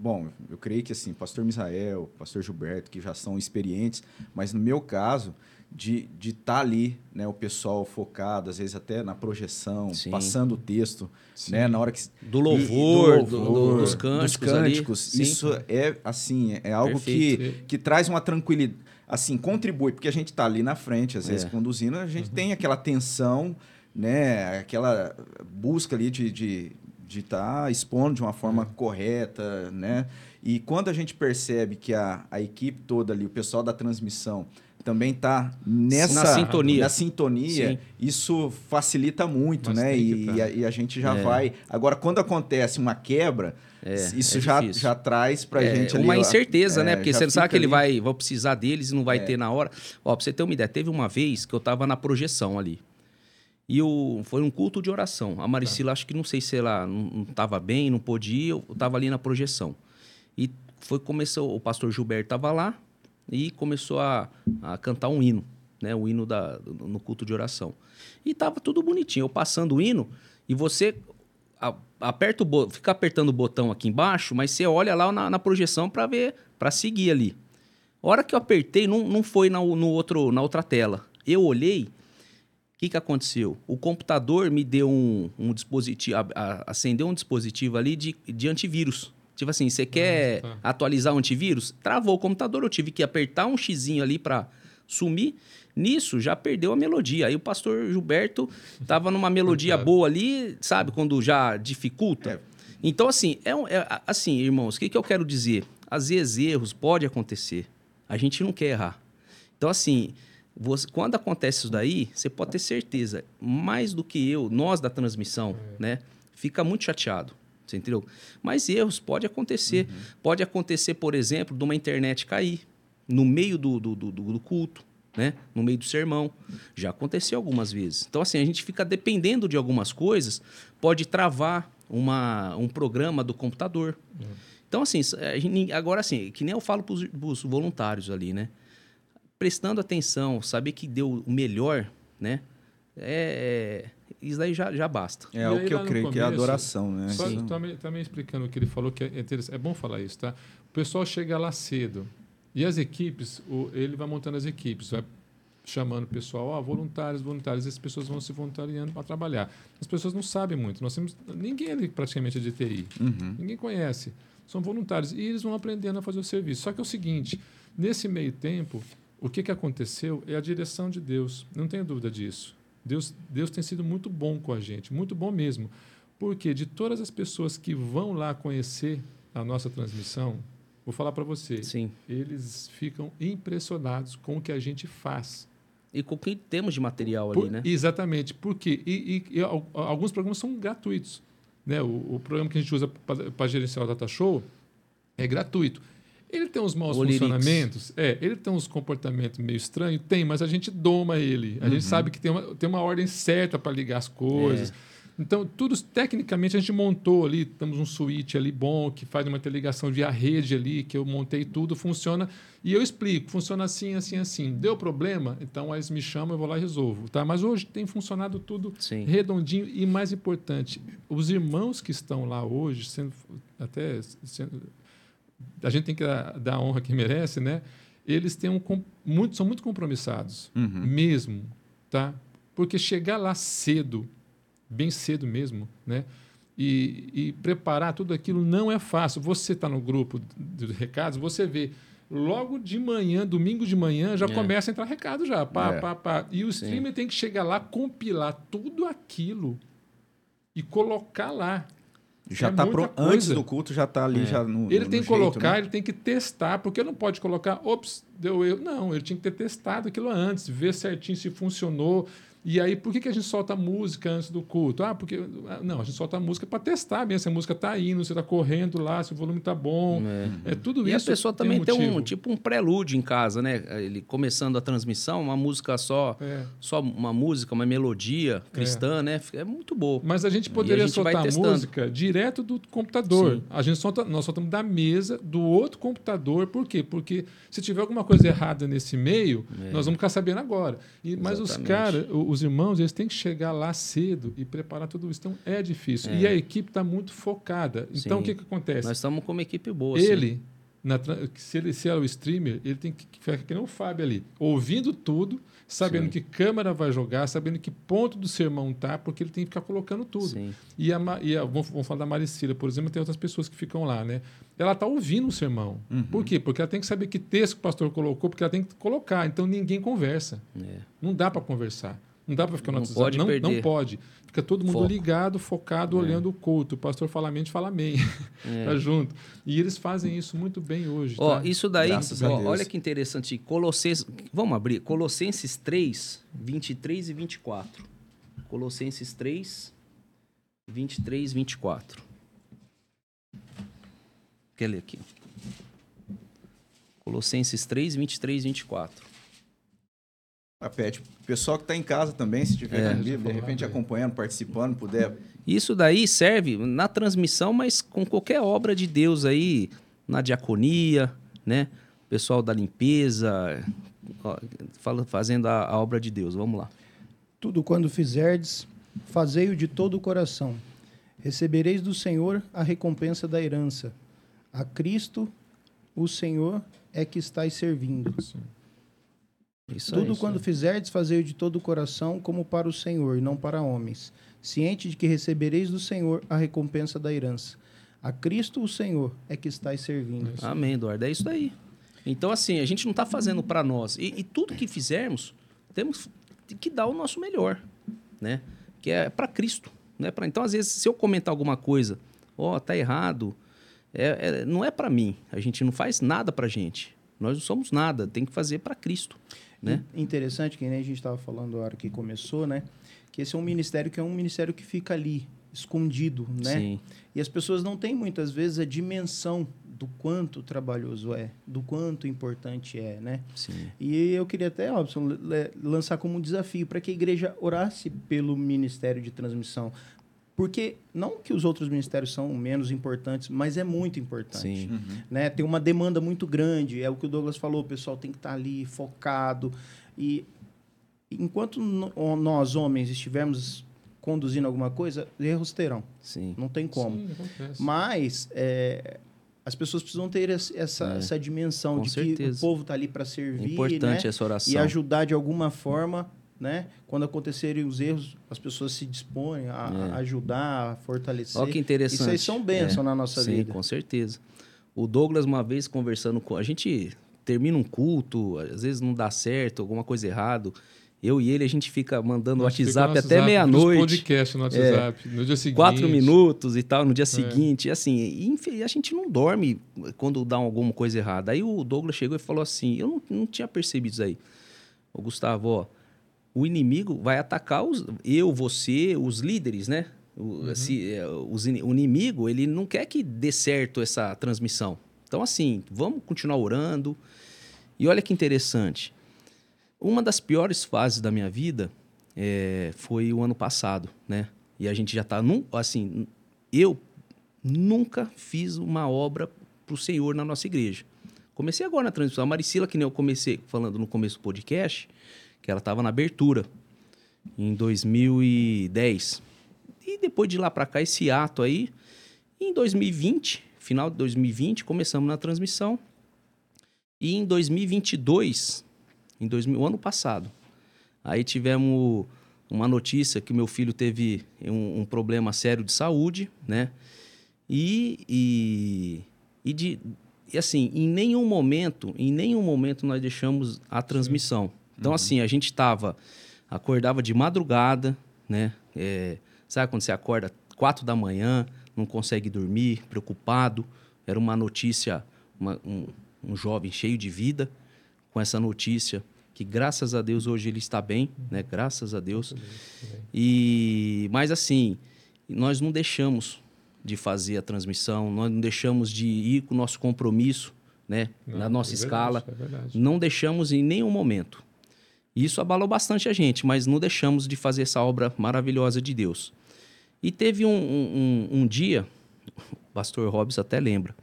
bom, eu creio que assim, pastor Misael, pastor Gilberto, que já são experientes, mas no meu caso, de estar de tá ali, né, o pessoal focado, às vezes até na projeção, Sim. passando o texto, Sim. né, na hora que do louvor, e, do louvor do, do, dos cânticos, dos cânticos isso é assim, é algo que, que traz uma tranquilidade, assim, contribui, porque a gente está ali na frente, às vezes é. conduzindo, a gente uhum. tem aquela tensão, né, aquela busca ali de de de estar tá expondo de uma forma uhum. correta, né? E quando a gente percebe que a, a equipe toda ali, o pessoal da transmissão, também está nessa na sintonia, na sintonia isso facilita muito, Mas né? E, tá. e, a, e, a, gente já é. vai. Agora, quando acontece uma quebra, é, isso é já, já traz para a é, gente uma ali, incerteza, né? É, Porque você não sabe que ele vai, vai precisar deles e não vai é. ter na hora. Ó, para você ter uma ideia, teve uma vez que eu estava na projeção ali. E o, foi um culto de oração. A Maricila, acho que não sei se ela não estava bem, não podia, eu estava ali na projeção. E foi começou, o pastor Gilberto estava lá, e começou a, a cantar um hino, né? O hino da, no culto de oração. E tava tudo bonitinho. Eu passando o hino e você aperta o fica apertando o botão aqui embaixo, mas você olha lá na, na projeção para ver, para seguir ali. A hora que eu apertei, não, não foi na, no outro, na outra tela. Eu olhei, que, que aconteceu? O computador me deu um, um dispositivo, a, a, acendeu um dispositivo ali de, de antivírus. Tipo assim, você quer ah, tá. atualizar o antivírus? Travou o computador, eu tive que apertar um xizinho ali para sumir. Nisso já perdeu a melodia. Aí o pastor Gilberto tava numa melodia boa ali, sabe, quando já dificulta. É. Então, assim, é, é assim, irmãos, o que, que eu quero dizer? Às vezes erros pode acontecer. A gente não quer errar. Então, assim, você, quando acontece isso daí, você pode ter certeza, mais do que eu, nós da transmissão, é. né, fica muito chateado. Você entendeu? Mas erros pode acontecer. Uhum. Pode acontecer, por exemplo, de uma internet cair no meio do, do, do, do culto, né? no meio do sermão. Já aconteceu algumas vezes. Então, assim, a gente fica dependendo de algumas coisas, pode travar uma, um programa do computador. Uhum. Então, assim, agora assim, que nem eu falo para os voluntários ali, né? Prestando atenção, saber que deu o melhor, né? É, é isso aí já, já basta. É o que eu creio começo, que é a adoração, né? Só também, também explicando o que ele falou, que é interessante. É bom falar isso, tá? O pessoal chega lá cedo. E as equipes, o, ele vai montando as equipes, vai chamando o pessoal, ó, voluntários, voluntários, essas pessoas vão se voluntariando para trabalhar. As pessoas não sabem muito. Nós temos ninguém ali praticamente é de TI. Uhum. Ninguém conhece. São voluntários e eles vão aprendendo a fazer o serviço. Só que é o seguinte, nesse meio tempo, o que, que aconteceu é a direção de Deus. Não tenho dúvida disso. Deus, Deus tem sido muito bom com a gente, muito bom mesmo. Porque de todas as pessoas que vão lá conhecer a nossa transmissão, vou falar para você, Sim. eles ficam impressionados com o que a gente faz. E com o que temos de material Por, ali, né? Exatamente. Porque e, e, e, alguns programas são gratuitos. Né? O, o programa que a gente usa para gerenciar o data show é gratuito. Ele tem uns maus funcionamentos, é, ele tem uns comportamentos meio estranhos, tem, mas a gente doma ele. A uhum. gente sabe que tem uma, tem uma ordem certa para ligar as coisas. É. Então, tudo tecnicamente a gente montou ali, temos um switch ali bom que faz uma interligação via rede ali, que eu montei tudo, funciona. E eu explico, funciona assim, assim, assim. Deu problema? Então eles me chamam, eu vou lá e resolvo. Tá? Mas hoje tem funcionado tudo Sim. redondinho e mais importante, os irmãos que estão lá hoje, sendo até sendo, a gente tem que dar, dar a honra que merece, né? Eles têm um, muito, são muito compromissados, uhum. mesmo, tá? Porque chegar lá cedo bem cedo mesmo, né? E, e preparar tudo aquilo não é fácil. Você está no grupo de recados, você vê logo de manhã, domingo de manhã, já é. começa a entrar recado já. Pá, é. pá, pá. E o streamer Sim. tem que chegar lá, compilar tudo aquilo e colocar lá. Já está é tá pronto. Antes do culto já está ali é. já no. Ele no, tem que colocar, né? ele tem que testar, porque não pode colocar, ops, deu eu. Não, ele tinha que ter testado aquilo antes, ver certinho se funcionou e aí, por que, que a gente solta música antes do culto? Ah, porque. Ah, não, a gente solta música para testar mesmo se a música está indo, se está correndo lá, se o volume está bom. É. é. tudo e isso. E a pessoa também tem, um tipo um prelúdio em casa, né? Ele começando a transmissão, uma música só, é. só uma música, uma melodia cristã, é. né? É muito boa. Mas a gente poderia a gente soltar música direto do computador. Sim. A gente solta, nós soltamos da mesa do outro computador. Por quê? Porque se tiver alguma coisa errada nesse meio, é. nós vamos ficar sabendo agora. E, mas os caras os irmãos eles têm que chegar lá cedo e preparar tudo isso. Então é difícil. É. E a equipe está muito focada. Então sim. o que, que acontece? Nós estamos com uma equipe boa. Ele, na, se ele se é o streamer, ele tem que ficar que nem o Fábio ali, ouvindo tudo, sabendo Sim. que câmera vai jogar, sabendo que ponto do sermão tá, porque ele tem que ficar colocando tudo. E, a, e a, vamos, vamos, falar da Maricila, por exemplo, tem outras pessoas que ficam lá, né? Ela está ouvindo o sermão. Uhum. Por quê? Porque ela tem que saber que texto que o pastor colocou, porque ela tem que colocar. Então ninguém conversa. É. Não dá para conversar. Não dá para ficar no não WhatsApp. Pode não, perder. não pode. Fica todo mundo Foco. ligado, focado, é. olhando o culto. O pastor fala mente, fala amém. É. tá junto. E eles fazem isso muito bem hoje. Ó, tá? isso daí, ó, olha que interessante. Colossenses, vamos abrir. Colossenses 3, 23 e 24. Colossenses 3, 23 e 24. Quer ler aqui? Colossenses 3, 23 e 24. A pede o pessoal que está em casa também, se tiver é, de repente acompanhando, participando, puder. Isso daí serve na transmissão, mas com qualquer obra de Deus aí, na diaconia, né? Pessoal da limpeza, fazendo a, a obra de Deus. Vamos lá. Tudo quando fizerdes, fazei-o de todo o coração. Recebereis do Senhor a recompensa da herança. A Cristo, o Senhor, é que estáis servindo. Sim. Isso Tudo quando é. fizerdes, fazei de todo o coração, como para o Senhor, e não para homens, ciente de que recebereis do Senhor a recompensa da herança. A Cristo, o Senhor, é que estáis servindo. Amém, Eduardo. É isso aí. Então, assim, a gente não está fazendo para nós. E, e, tudo que fizermos, temos que dar o nosso melhor, né? Que é para Cristo. Né? Pra, então, às vezes, se eu comentar alguma coisa, ó, oh, tá errado, é, é não é para mim. A gente não faz nada para gente. Nós não somos nada. Tem que fazer para Cristo. Né? Interessante, que nem a gente estava falando na hora que começou, né? Que esse é um ministério que é um ministério que fica ali, escondido, né? Sim. E as pessoas não têm muitas vezes a dimensão do quanto trabalhoso é, do quanto importante é, né? Sim. E eu queria até, Robson, lançar como um desafio para que a igreja orasse pelo ministério de transmissão, porque não que os outros ministérios são menos importantes, mas é muito importante. Uhum. Né? Tem uma demanda muito grande, é o que o Douglas falou, o pessoal tem que estar tá ali focado. E enquanto nós, homens, estivermos conduzindo alguma coisa, erros terão. Sim. Não tem como. Sim, mas é, as pessoas precisam ter essa, é. essa dimensão Com de certeza. que o povo está ali para servir. Importante né? essa oração. E ajudar de alguma forma né? Quando acontecerem os erros, as pessoas se dispõem a, é. ajudar, a fortalecer. Olha que interessante. Isso aí são bênçãos é. na nossa Sim, vida. com certeza. O Douglas, uma vez conversando com... A gente termina um culto, às vezes não dá certo, alguma coisa errado. Eu e ele, a gente fica mandando Nós WhatsApp até meia-noite. podcast no WhatsApp, é, no dia seguinte. Quatro minutos e tal, no dia é. seguinte. E assim, e a gente não dorme quando dá alguma coisa errada. Aí o Douglas chegou e falou assim, eu não, não tinha percebido isso aí. O Gustavo, ó, o inimigo vai atacar os, eu, você, os líderes, né? O, uhum. se, é, os, o inimigo, ele não quer que dê certo essa transmissão. Então, assim, vamos continuar orando. E olha que interessante. Uma das piores fases da minha vida é, foi o ano passado, né? E a gente já está num, assim, eu nunca fiz uma obra para o Senhor na nossa igreja. Comecei agora na transmissão. A Maricila, que nem eu comecei falando no começo do podcast, que ela estava na abertura em 2010. E depois de lá para cá, esse ato aí, em 2020, final de 2020, começamos na transmissão. E em 2022, em 2000, o ano passado, aí tivemos uma notícia que meu filho teve um, um problema sério de saúde, né? E, e, e, de, e assim, em nenhum momento, em nenhum momento nós deixamos a transmissão. Então, uhum. assim, a gente estava, acordava de madrugada, né? É, sabe quando você acorda quatro da manhã, não consegue dormir, preocupado? Era uma notícia, uma, um, um jovem cheio de vida, com essa notícia que graças a Deus hoje ele está bem, né? Graças a Deus. E mas assim, nós não deixamos de fazer a transmissão, nós não deixamos de ir com o nosso compromisso, né? Não, na nossa é escala, verdade, é não deixamos em nenhum momento. Isso abalou bastante a gente, mas não deixamos de fazer essa obra maravilhosa de Deus. E teve um, um, um dia, o pastor Hobbes até lembra,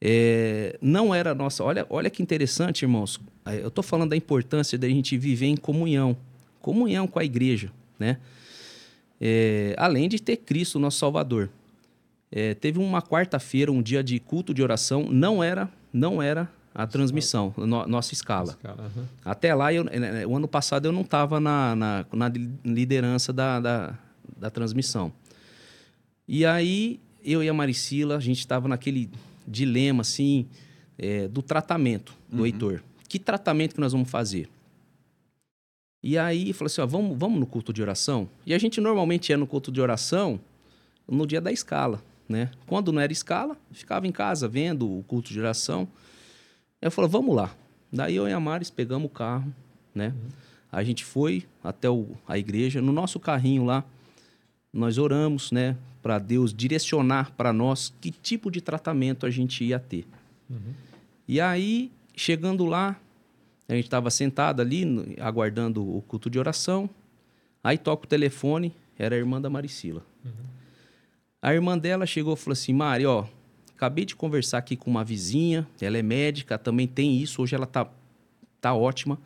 é, não era nossa. Olha, olha que interessante, irmãos. Eu estou falando da importância da gente viver em comunhão, comunhão com a igreja, né? É, além de ter Cristo, nosso Salvador. É, teve uma quarta-feira, um dia de culto de oração, não era, não era a transmissão, no, nossa escala. escala uhum. Até lá, eu, né, né, o ano passado eu não estava na, na, na, liderança da, da, da transmissão. E aí, eu e a Maricila, a gente estava naquele dilema, assim, é, do tratamento do uhum. Heitor. Que tratamento que nós vamos fazer? E aí, falou assim, ó, vamos, vamos no culto de oração? E a gente normalmente ia no culto de oração no dia da escala, né? Quando não era escala, ficava em casa vendo o culto de oração. Eu falei, vamos lá. Daí eu e a Maris pegamos o carro, né? Uhum. A gente foi até o, a igreja. No nosso carrinho lá, nós oramos, né? para Deus direcionar para nós que tipo de tratamento a gente ia ter. Uhum. E aí, chegando lá, a gente estava sentado ali, aguardando o culto de oração. Aí toca o telefone, era a irmã da Maricila. Uhum. A irmã dela chegou e falou assim: Mari, ó, acabei de conversar aqui com uma vizinha, ela é médica, também tem isso, hoje ela tá, tá ótima.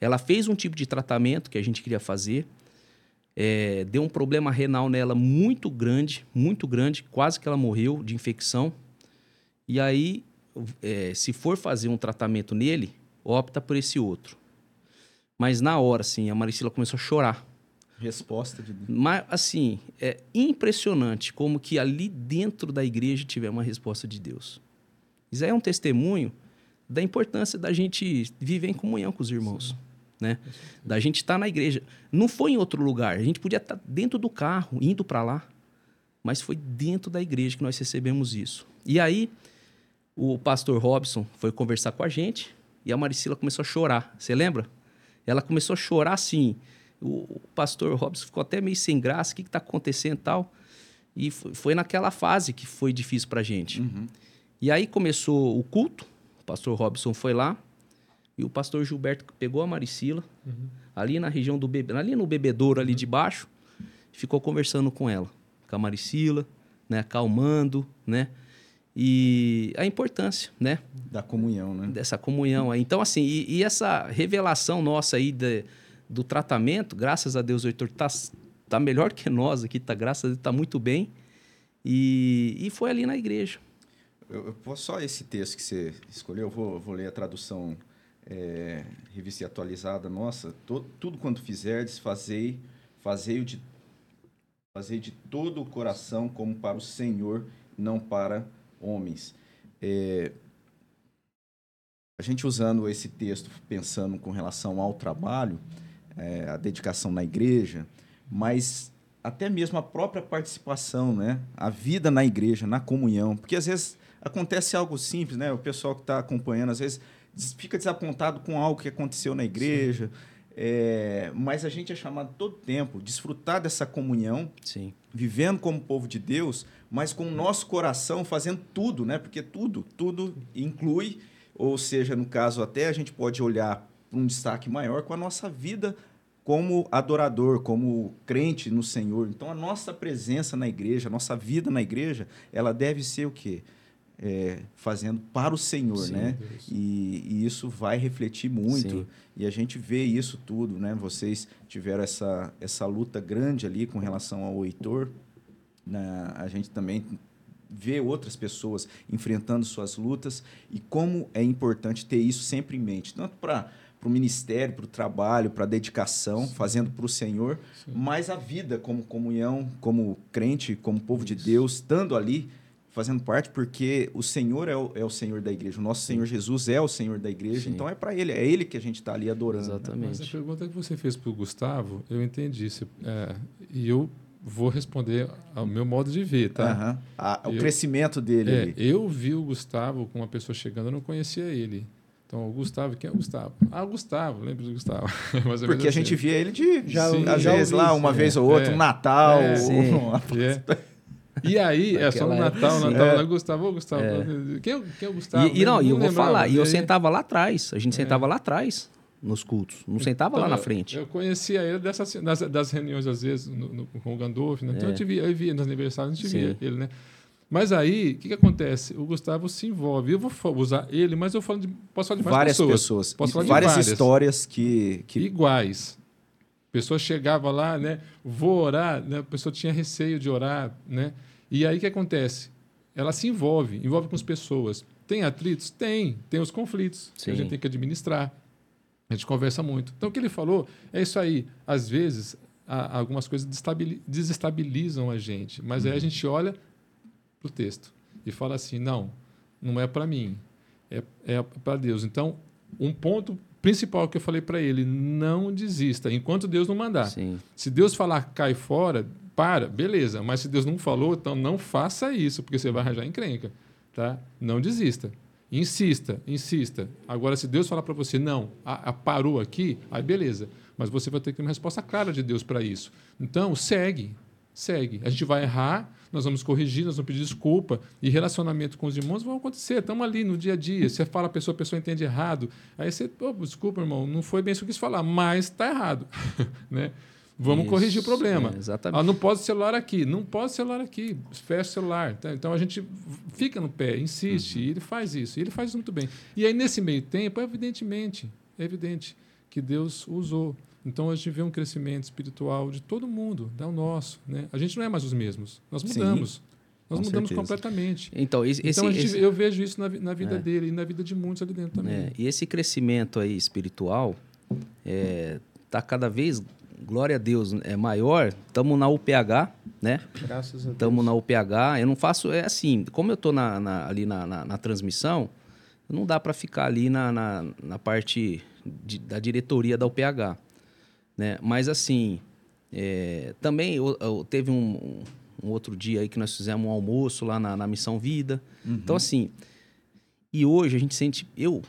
Ela fez um tipo de tratamento que a gente queria fazer. É, deu um problema renal nela muito grande, muito grande, quase que ela morreu de infecção. E aí, é, se for fazer um tratamento nele, opta por esse outro. Mas na hora, assim, a Maricila começou a chorar. Resposta de Mas, assim, é impressionante como que ali dentro da igreja tiver uma resposta de Deus. Isso aí é um testemunho da importância da gente viver em comunhão com os irmãos. Sim né? Da gente estar tá na igreja. Não foi em outro lugar. A gente podia estar tá dentro do carro, indo para lá. Mas foi dentro da igreja que nós recebemos isso. E aí, o pastor Robson foi conversar com a gente e a Maricila começou a chorar. Você lembra? Ela começou a chorar assim. O, pastor Robson ficou até meio sem graça. O que está acontecendo e tal? E foi, naquela fase que foi difícil para a gente. Uhum. E aí começou o culto. O pastor Robson foi lá. E o pastor Gilberto pegou a Maricila, uhum. ali na região do bebê, ali no bebedouro ali uhum. de baixo, ficou conversando com ela, com a Maricila, né, acalmando, né? E a importância, né? Da comunhão, né? Dessa comunhão aí. Então, assim, e, e essa revelação nossa aí de, do tratamento, graças a Deus, o Heitor tá, tá melhor que nós aqui, tá, graças a Deus, tá muito bem. E, e foi ali na igreja. Eu, eu, só esse texto que você escolheu, eu vou, eu vou ler a tradução é, revista atualizada nossa, to, tudo quanto fizerdes, fazei, fazei de fazei de todo o coração como para o Senhor, não para homens. É, a gente usando esse texto, pensando com relação ao trabalho, é, a dedicação na igreja, mas até mesmo a própria participação, né? a vida na igreja, na comunhão. Porque às vezes acontece algo simples, né? o pessoal que está acompanhando, às vezes fica desapontado com algo que aconteceu na igreja. É, mas a gente é chamado todo tempo desfrutar dessa comunhão, Sim. vivendo como povo de Deus, mas com o nosso coração fazendo tudo, né? Porque tudo, tudo inclui, ou seja, no caso até a gente pode olhar um destaque maior com a nossa vida como adorador, como crente no Senhor. Então, a nossa presença na igreja, a nossa vida na igreja, ela deve ser o quê? É, fazendo para o Senhor, Sim, né? E, e, isso vai refletir muito. Sim. E a gente vê isso tudo, né? Vocês tiveram essa, essa luta grande ali com relação ao Heitor. Né? A gente também vê outras pessoas enfrentando suas lutas e como é importante ter isso sempre em mente, tanto para para o ministério, para o trabalho, para a dedicação, Sim. fazendo para o Senhor, Sim. mas a vida como comunhão, como crente, como povo Isso. de Deus, estando ali, fazendo parte, porque o Senhor é o, é o Senhor da igreja, o nosso Sim. Senhor Jesus é o Senhor da igreja, então é para Ele, é Ele que a gente está ali adorando. Né? Exatamente. Mas a pergunta que você fez para o Gustavo, eu entendi, é, e eu vou responder ao meu modo de ver, tá? Uhum. o eu, crescimento dele. É, eu vi o Gustavo com uma pessoa chegando, eu não conhecia ele. Então, o Gustavo, quem é o Gustavo? Ah, o Gustavo, lembro do Gustavo. Porque assim. a gente via ele de, já, sim, às vezes, lá, uma é, vez ou outra, é, um Natal. É, um... é. E aí, é só no Natal, época, Natal, lá, Gustavo, ô, Gustavo. É. Quem, é, quem é o Gustavo? E, e não, e eu vou falar, e eu sentava lá atrás, a gente sentava lá atrás nos cultos, não sentava então, lá na frente. Eu conhecia ele dessas, das, das reuniões, às vezes, no, no, com o Gandolfo, né? Então eu, te via, eu via nos aniversários, a gente Sim. via ele, né? Mas aí, o que, que, acontece? O Gustavo se envolve. Eu vou usar ele, mas eu falo de, posso falar de várias pessoas. falar várias, de várias histórias que, que. Iguais. A pessoa chegava lá, né? Vou orar, né? a pessoa tinha receio de orar, né? E aí o que acontece? Ela se envolve, envolve com as pessoas. Tem atritos? Tem. Tem os conflitos Sim. que a gente tem que administrar. A gente conversa muito. Então, o que ele falou é isso aí. Às vezes, algumas coisas desestabilizam a gente, mas uhum. aí a uhum. gente olha para o texto e fala assim: não, não é para mim, é, é para Deus. Então, um ponto principal que eu falei para ele: não desista, enquanto Deus não mandar. Sim. Se Deus falar cai fora, para, beleza, mas se Deus não falou, então não faça isso, porque você vai arranjar encrenca. Tá? Não desista. Insista, insista. Agora, se Deus falar para você, não, a, a parou aqui, aí beleza. Mas você vai ter que ter uma resposta clara de Deus para isso. Então, segue, segue. A gente vai errar, nós vamos corrigir, nós vamos pedir desculpa. E relacionamento com os irmãos vão acontecer. Estamos ali no dia a dia. Você fala a pessoa, a pessoa entende errado. Aí você, oh, desculpa, irmão, não foi bem isso que eu quis falar, mas está errado. né? Vamos Isso, corrigir o problema. É, exatamente. Ah, não pode celular aqui, não pode celular aqui, fecha o celular. Tá? Então a gente fica no pé, insiste, uhum. e ele faz isso, e ele faz isso muito bem. E aí, nesse meio tempo, evidentemente, é evidente que Deus usou. Então a gente vê um crescimento espiritual de todo mundo, é o nosso. Né? A gente não é mais os mesmos, nós mudamos. Sim, nós mudamos certeza. completamente. Então, esse, então gente, esse, eu vejo isso na, na vida é. dele e na vida de muitos ali dentro também. É, e esse crescimento aí espiritual está é, tá cada vez glória a Deus, é maior. Estamos na UPH, né? Graças a Deus. Estamos na UPH. Eu não faço, é assim, como eu estou na, na, ali na, na, na, transmissão, não dá para ficar ali na, na, na parte de, da diretoria da UPH, né? Mas assim, é, também eu, eu teve um, um, outro dia aí que nós fizemos um almoço lá na, na Missão Vida. Uhum. Então assim, e hoje a gente sente, eu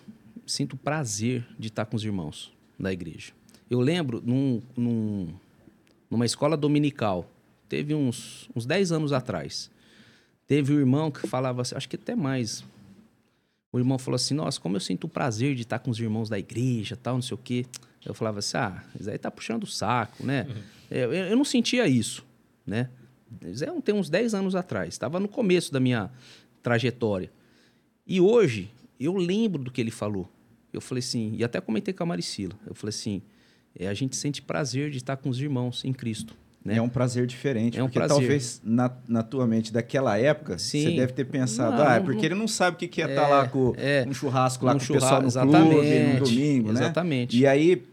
sinto prazer de estar com os irmãos da igreja. Eu lembro num, num, numa escola dominical, teve uns, uns 10 anos atrás, teve um irmão que falava assim, acho que até mais. O irmão falou assim: Nossa, como eu sinto o prazer de estar com os irmãos da igreja, tal, não sei o quê. Eu falava assim: Ah, isso aí tá puxando o saco, né? Uhum. Eu, eu, não sentia isso, né? Isso é, tem uns 10 anos atrás, estava no começo da minha trajetória. E hoje, eu lembro do que ele falou. Eu falei assim, e até comentei com a Maricila. Eu falei assim: é, a gente sente prazer de estar com os irmãos em Cristo. Né? É um prazer diferente, é um porque prazer. talvez na, na tua mente daquela época, Sim. você deve ter pensado, não, ah, é porque não, ele não sabe o que, que é, é estar lá com é, um churrasco lá um com o pessoal no clube, no domingo, né? Exatamente. E aí,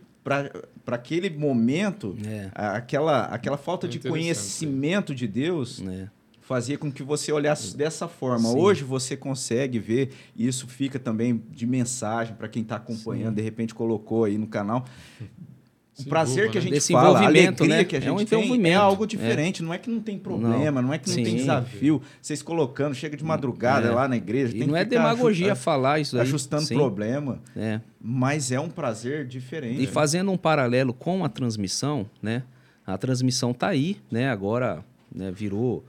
para aquele momento, é. aquela, aquela falta é de conhecimento de Deus é. fazia com que você olhasse dessa forma. Sim. Hoje você consegue ver, e isso fica também de mensagem para quem está acompanhando, Sim. de repente colocou aí no canal, o prazer que a né? gente Desse fala, a alegria né? que a gente é um tem é algo diferente. É. Não é que não tem problema, não, não é que não Sim. tem desafio. Vocês colocando, chega de madrugada é. lá na igreja. E não é demagogia falar isso aí. Ajustando Sim. problema. É. Mas é um prazer diferente. E fazendo um paralelo com a transmissão, né? A transmissão tá aí, né? Agora né, virou...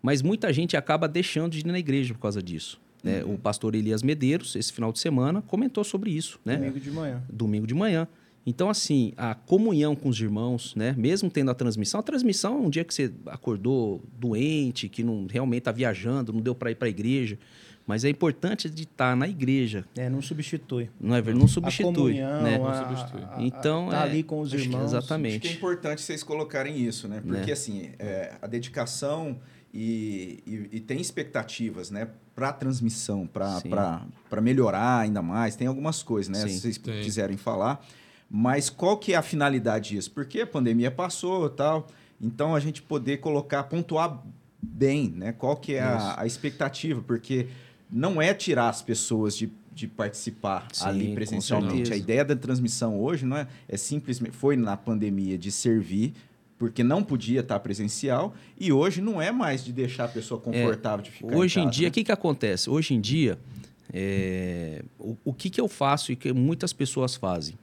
Mas muita gente acaba deixando de ir na igreja por causa disso. Né? Uhum. O pastor Elias Medeiros, esse final de semana, comentou sobre isso. Né? Domingo de manhã. Domingo de manhã. Então, assim, a comunhão com os irmãos, né? Mesmo tendo a transmissão, a transmissão é um dia que você acordou doente, que não realmente está viajando, não deu para ir para a igreja. Mas é importante de estar tá na igreja. É, não substitui. Não é Não substitui. A comunhão, né? não substitui. A, a, então, tá é, ali com os irmãos. Exatamente. Acho que é importante vocês colocarem isso, né? Porque, né? assim, é, a dedicação e, e, e, tem expectativas, né? Para a transmissão, para melhorar ainda mais. Tem algumas coisas, né? Sim, Se vocês tem. quiserem falar. Mas qual que é a finalidade disso? Porque a pandemia passou tal. Então, a gente poder colocar, pontuar bem, né? Qual que é a, a expectativa? Porque não é tirar as pessoas de, de participar Sim, ali presencialmente. A ideia da transmissão hoje não é, é simplesmente foi na pandemia de servir porque não podia estar presencial e hoje não é mais de deixar a pessoa é, confortável é, de ficar hoje em, casa, dia o né? que que acontece hoje em dia é, o, o que que eu faço e que muitas pessoas fazem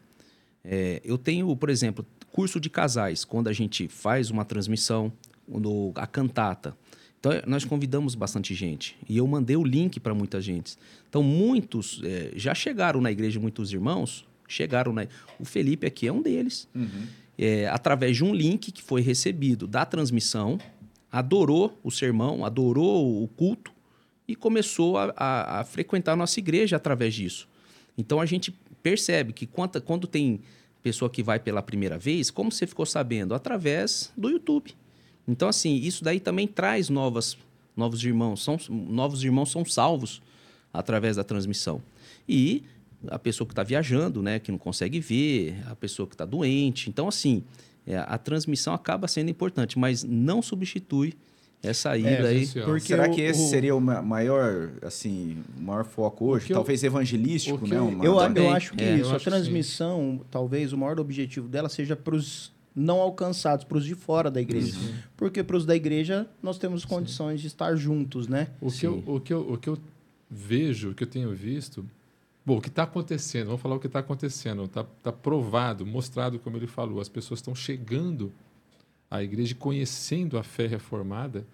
é, eu tenho por exemplo curso de casais quando a gente faz uma transmissão no, a cantata então, nós convidamos bastante gente. E eu mandei o link para muita gente. Então, muitos é, já chegaram na igreja, muitos irmãos chegaram na. O Felipe aqui é um deles. Uhum. É, através de um link que foi recebido da transmissão, adorou o sermão, adorou o culto e começou a, a, a frequentar a nossa igreja através disso. Então, a gente percebe que quando, quando tem pessoa que vai pela primeira vez, como você ficou sabendo? Através do YouTube. Então, assim, isso daí também traz novas, novos irmãos. São, novos irmãos são salvos através da transmissão. E a pessoa que está viajando, né, que não consegue ver, a pessoa que está doente. Então, assim, é, a transmissão acaba sendo importante, mas não substitui essa ida é, aí. Porque Será que esse o... seria o maior, assim, maior foco hoje? Talvez eu... evangelístico, né? Uma... Eu, eu, acho que é, isso. A transmissão, talvez o maior objetivo dela seja para os não alcançados, para os de fora da igreja. Uhum. Porque para os da igreja nós temos condições Sim. de estar juntos, né? O que, eu, o, que eu, o que eu vejo, o que eu tenho visto, bom, o que está acontecendo, vamos falar o que está acontecendo, está tá provado, mostrado como ele falou, as pessoas estão chegando à igreja conhecendo a fé reformada,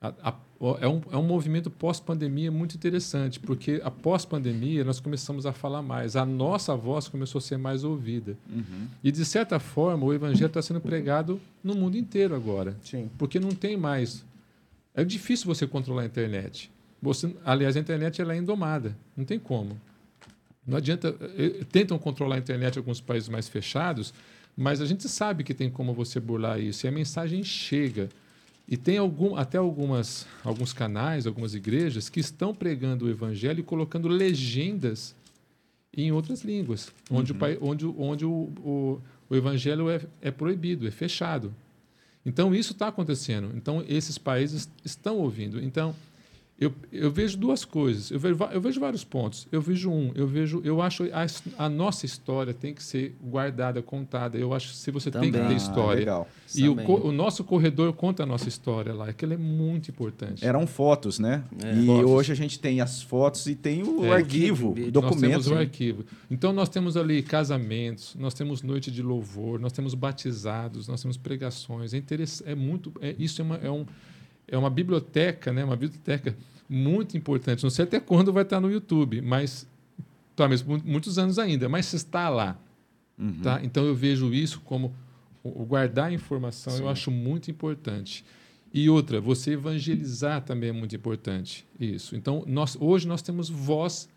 a, a, é, um, é um movimento pós-pandemia muito interessante, porque após pandemia nós começamos a falar mais, a nossa voz começou a ser mais ouvida. Uhum. E, de certa forma, o evangelho está sendo pregado no mundo inteiro agora. Sim. Porque não tem mais. É difícil você controlar a internet. Você, aliás, a internet ela é indomada, não tem como. Não adianta. Eh, tentam controlar a internet em alguns países mais fechados, mas a gente sabe que tem como você burlar isso. E a mensagem chega. E tem algum, até algumas, alguns canais, algumas igrejas que estão pregando o evangelho e colocando legendas em outras línguas, onde, uhum. o, onde, onde o, o, o evangelho é, é proibido, é fechado. Então, isso está acontecendo. Então, esses países estão ouvindo. Então, eu, eu vejo duas coisas. Eu vejo, eu vejo vários pontos. Eu vejo um. Eu vejo. Eu acho a, a nossa história tem que ser guardada, contada. Eu acho que se você Também. tem que ter história. Ah, legal. E o, o, nosso corredor conta a nossa história lá. Aquilo é muito importante. Eram fotos, né? É. E fotos. hoje a gente tem as fotos e tem o é, arquivo, o documento. Nós temos o arquivo. Então nós temos ali casamentos, nós temos noite de louvor, nós temos batizados, nós temos pregações. É interessante. É muito. É, isso é, uma, é um é uma biblioteca, né? Uma biblioteca muito importante. Não sei até quando vai estar no YouTube, mas talvez muitos anos ainda, mas está lá. Uhum. Tá? Então eu vejo isso como o guardar a informação, Sim. eu acho muito importante. E outra, você evangelizar também é muito importante. Isso. Então, nós, hoje nós temos voz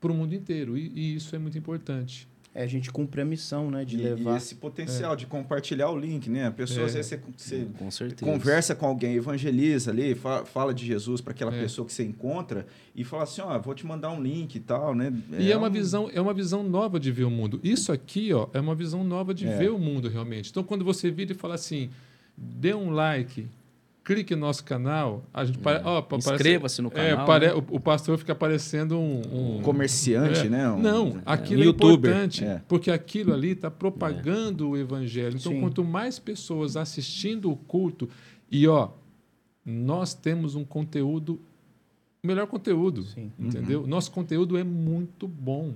para o mundo inteiro e, e isso é muito importante. É, a gente cumpre a missão, né? De e, levar. E esse potencial é. de compartilhar o link, né? A pessoa, é. às vezes, você, você com conversa com alguém, evangeliza ali, fala, fala de Jesus para aquela é. pessoa que você encontra e fala assim: ó, vou te mandar um link e tal, né? E é, uma, um... visão, é uma visão nova de ver o mundo. Isso aqui, ó, é uma visão nova de é. ver o mundo realmente. Então, quando você vira e fala assim, dê um like, clique no nosso canal. A gente pare... oh, Inscreva-se no é, canal. É, pare... né? o, pastor fica parecendo um, um... comerciante, é. né? Um... Não, aquilo um é importante, é. porque aquilo ali está propagando o evangelho. Então, Sim. quanto mais pessoas assistindo o culto, e ó, nós temos um conteúdo, melhor conteúdo, Sim. entendeu? Uhum. Nosso conteúdo é muito bom.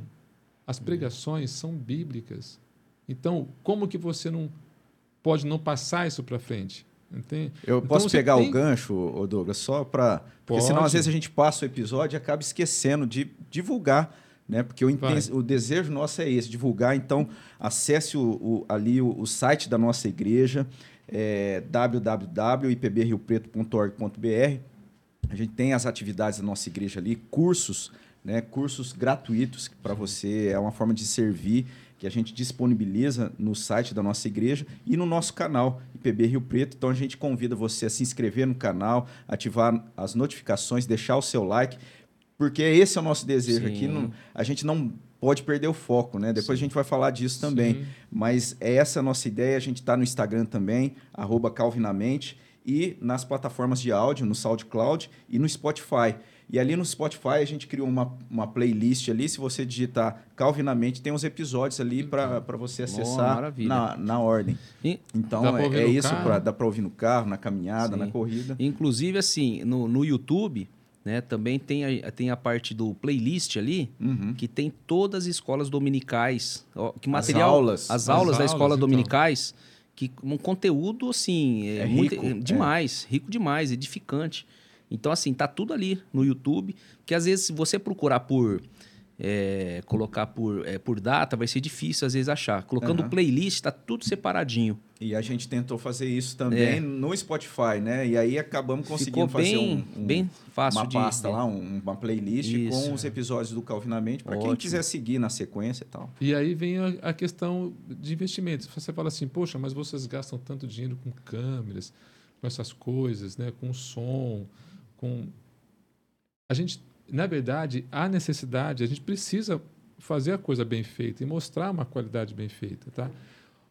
As pregações são bíblicas. Então, como que você não pode não passar isso para frente? Entende? Eu então, posso pegar tem... o gancho, Douglas, só para. Porque senão, às vezes, a gente passa o episódio e acaba esquecendo de divulgar né? Porque o, o, desejo nosso é esse, divulgar. Então, acesse o, o ali o, o, site da nossa igreja, é www.ipbriopreto.org.br. A gente tem as atividades da nossa igreja ali, cursos, né? Cursos gratuitos para você, é uma forma de servir que a gente disponibiliza no site da nossa igreja e no nosso canal IPB Rio Preto. Então a gente convida você a se inscrever no canal, ativar as notificações, deixar o seu like, porque esse é o nosso desejo Sim. aqui. Não, a gente não pode perder o foco, né? Depois Sim. a gente vai falar disso também. Sim. Mas é essa a nossa ideia. A gente está no Instagram também, calvinamente, e nas plataformas de áudio, no SoundCloud e no Spotify. E ali no Spotify a gente criou uma, uma playlist ali. Se você digitar Calvinamente, tem uns episódios ali para você acessar oh, na, na ordem. E, então é, é isso, pra, dá para ouvir no carro, na caminhada, Sim. na corrida. Inclusive, assim, no, no YouTube né? Também tem a, tem a parte do playlist ali, uhum. que tem todas as escolas dominicais. Ó, que material, as aulas. As, as aulas, aulas da escola então. dominicais, que um conteúdo, assim, é, é muito, rico, é, demais, é. rico demais, edificante. Então, assim, tá tudo ali no YouTube, que às vezes se você procurar por é, colocar por, é, por data vai ser difícil às vezes achar. Colocando uhum. playlist, está tudo separadinho. E a gente tentou fazer isso também é. no Spotify, né? E aí acabamos conseguindo Ficou fazer bem, um, um, bem fácil uma pasta lá, um, uma playlist isso. com os episódios do Calvinamente, para quem quiser seguir na sequência e tal. E aí vem a, a, questão de investimentos. Você fala assim, poxa, mas vocês gastam tanto dinheiro com câmeras, com essas coisas, né? com som, com... A gente na verdade, há necessidade, a gente precisa fazer a coisa bem feita e mostrar uma qualidade bem feita, tá?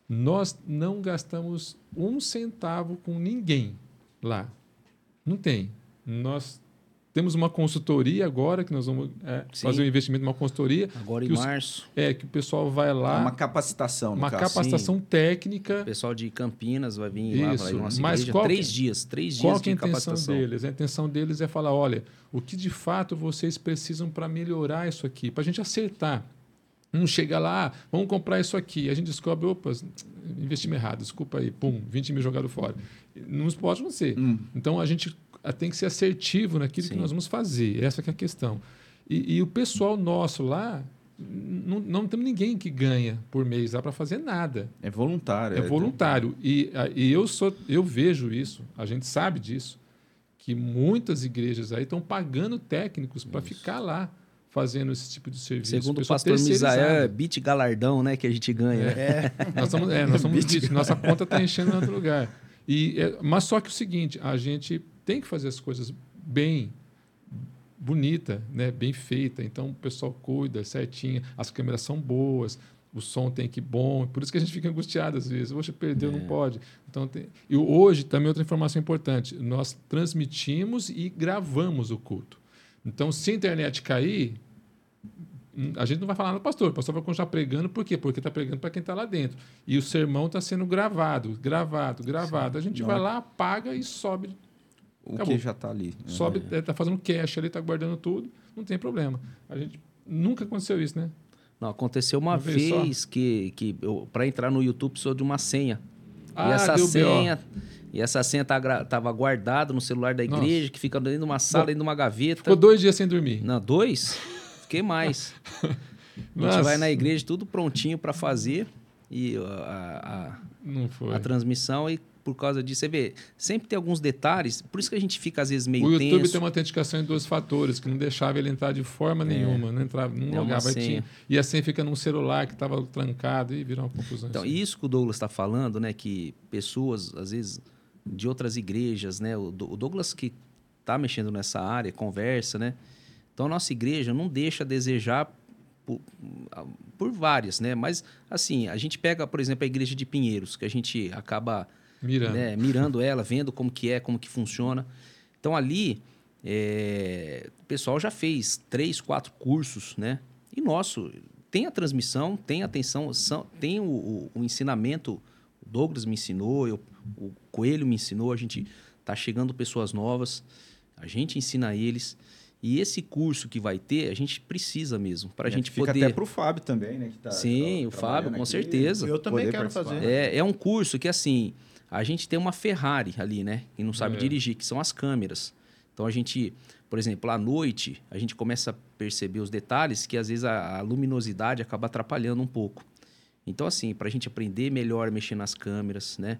Nós não gastamos um centavo com ninguém lá. Não tem. Nós temos uma consultoria agora, que nós vamos é, fazer um investimento numa consultoria. Agora em os, março. É, que o pessoal vai lá. É uma capacitação, Uma caso. capacitação Sim. técnica. O pessoal de Campinas vai vir Isso. lá, vai nossa Mas igreja, qual três dias, três qual dias é a intenção deles? A intenção deles é falar, olha, o que de fato vocês precisam para melhorar isso aqui, para a gente acertar. Não chega lá, ah, vamos comprar isso aqui. A gente descobre, opa, investimento errado, desculpa aí, pum, 20 mil jogado fora. Não pode acontecer. Hum. Então a gente tem que ser assertivo naquilo Sim. que nós vamos fazer. Essa é a questão. E, e o pessoal nosso lá, não, não temos ninguém que ganha por mês lá para fazer nada. É voluntário. É, é voluntário. E, e eu, sou, eu vejo isso, a gente sabe disso, que muitas igrejas aí estão pagando técnicos para ficar lá fazendo esse tipo de serviço. Segundo o pastor Misael, é bit galardão né, que a gente ganha. É. nós somos, é, nós somos bit, nossa conta está enchendo em outro lugar. E, é, mas só que o seguinte, a gente tem que fazer as coisas bem bonita, né, bem feita. Então o pessoal cuida certinho, as câmeras são boas, o som tem que ir bom. Por isso que a gente fica angustiado às vezes. Poxa, perdeu, é. não pode. Então tem... E hoje também outra informação importante, nós transmitimos e gravamos o culto. Então se a internet cair, hum, a gente não vai falar no pastor, o pastor vai continuar pregando, por quê? Porque está pregando para quem está lá dentro. E o sermão está sendo gravado, gravado, gravado. A gente não vai é... lá, apaga e sobe o Acabou. que já está ali. Sobe, está é. Tá fazendo cache ali, está guardando tudo, não tem problema. A gente nunca aconteceu isso, né? Não, aconteceu uma, uma vez, vez que, que para entrar no YouTube precisou de uma senha. Ah, e essa senha. E essa senha tá, tava guardada no celular da igreja, Nossa. que fica dentro de uma sala, Bom, dentro de uma gaveta. Ficou dois dias sem dormir. Não, dois? Fiquei mais. a gente vai na igreja tudo prontinho para fazer e a, a, a, transmissão e por causa disso. Você vê, sempre tem alguns detalhes, por isso que a gente fica às vezes meio O YouTube tenso. tem uma autenticação em dois fatores, que não deixava ele entrar de forma é. nenhuma, não entrava, não é logava e tinha. E assim fica num celular que estava trancado e virou uma confusão. Então, assim. isso que o Douglas está falando, né, que pessoas, às vezes, de outras igrejas, né, o Douglas que está mexendo nessa área, conversa, né, então a nossa igreja não deixa a desejar por, por várias, né, mas assim, a gente pega, por exemplo, a igreja de Pinheiros, que a gente acaba Mirando. Né? Mirando ela, vendo como que é, como que funciona. Então ali, é, o pessoal já fez três, quatro cursos, né? E nosso, tem a transmissão, tem a atenção, são, tem o, o, o, ensinamento. O Douglas me ensinou, eu, o Coelho me ensinou, a gente tá chegando pessoas novas, a gente ensina eles. E esse curso que vai ter, a gente precisa mesmo, para a gente fica poder... até para o Fábio também, né? Tá, Sim, tá o Fábio, com aqui, certeza. Eu também quero fazer. É, é um curso que, assim, a gente tem uma Ferrari ali, né? Que não sabe é. dirigir, que são as câmeras. Então a gente, por exemplo, à noite, a gente começa a perceber os detalhes que às vezes a, a luminosidade acaba atrapalhando um pouco. Então, assim, para a gente aprender melhor a mexer nas câmeras, né?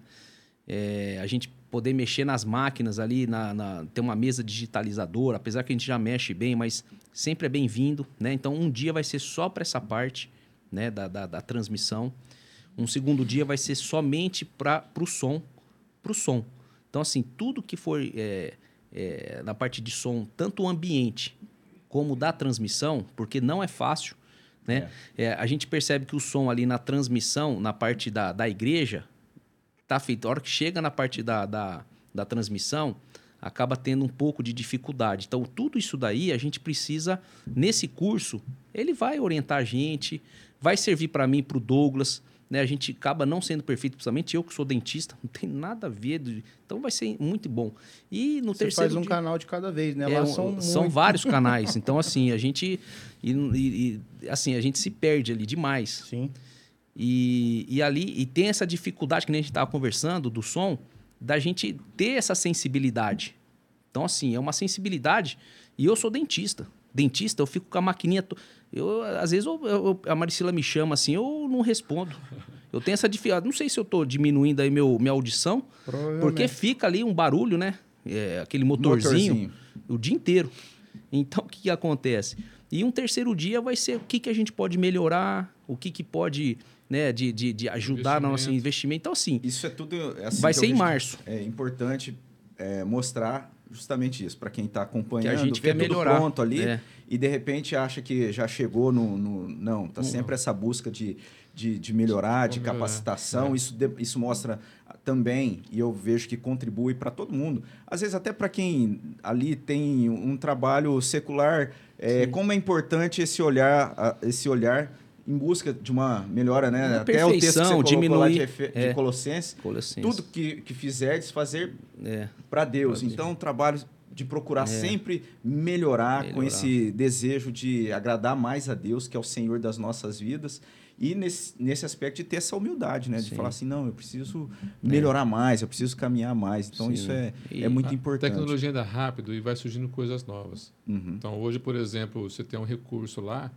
É, a gente poder mexer nas máquinas ali, na, na, ter uma mesa digitalizadora, apesar que a gente já mexe bem, mas sempre é bem-vindo, né? Então, um dia vai ser só para essa parte, né, da, da, da, transmissão. Um segundo dia vai ser somente para o som, para o som. Então, assim, tudo que for é, é, na parte de som, tanto o ambiente como da transmissão, porque não é fácil, né? É. É, a gente percebe que o som ali na transmissão, na parte da, da igreja, tá feito. A hora que chega na parte da, da, da transmissão, acaba tendo um pouco de dificuldade. Então, tudo isso daí a gente precisa, nesse curso, ele vai orientar a gente, vai servir para mim, para o Douglas. Né? A gente acaba não sendo perfeito, principalmente eu que sou dentista, não tem nada a ver. De... Então vai ser muito bom. E no Você terceiro. faz um dia... canal de cada vez, né? É, são, são, vários canais. Então, assim, a gente. E, e, assim, a gente se perde ali demais. Sim. E, e ali, e tem essa dificuldade que nem a gente estava conversando do som, da gente ter essa sensibilidade. Então, assim, é uma sensibilidade. E eu sou dentista. Dentista, eu fico com a maquininha. To... Eu, às vezes eu, eu, a Maricila me chama assim, eu não respondo. Eu tenho essa dificuldade. Não sei se eu estou diminuindo aí meu, minha audição, porque fica ali um barulho, né? É, aquele motorzinho, motorzinho, o dia inteiro. Então, o que, que acontece? E um terceiro dia vai ser o que, que a gente pode melhorar, o que, que pode né, de, de, de ajudar no nosso investimento. Então, assim. Isso é tudo. Assim, vai ser em março. É importante é, mostrar justamente isso para quem está acompanhando. Que a gente quer melhorar. pronto ali é. E de repente acha que já chegou no. no não, tá sempre essa busca de, de, de melhorar, de capacitação. É. Isso, isso mostra também, e eu vejo que contribui para todo mundo. Às vezes, até para quem ali tem um trabalho secular, é, como é importante esse olhar, esse olhar em busca de uma melhora, né? Uma Até o texto que você diminuir, lá de, Efe, é, de Colossenses, Colossenses, tudo que, que fizerdes fazer é, para Deus. Então, trabalho de procurar é. sempre melhorar, melhorar, com esse desejo de agradar mais a Deus, que é o Senhor das nossas vidas. E nesse, nesse aspecto de ter essa humildade, né? De Sim. falar assim, não, eu preciso melhorar é. mais, eu preciso caminhar mais. Então, Sim. isso é, é muito importante. A tecnologia anda rápido e vai surgindo coisas novas. Uhum. Então, hoje, por exemplo, você tem um recurso lá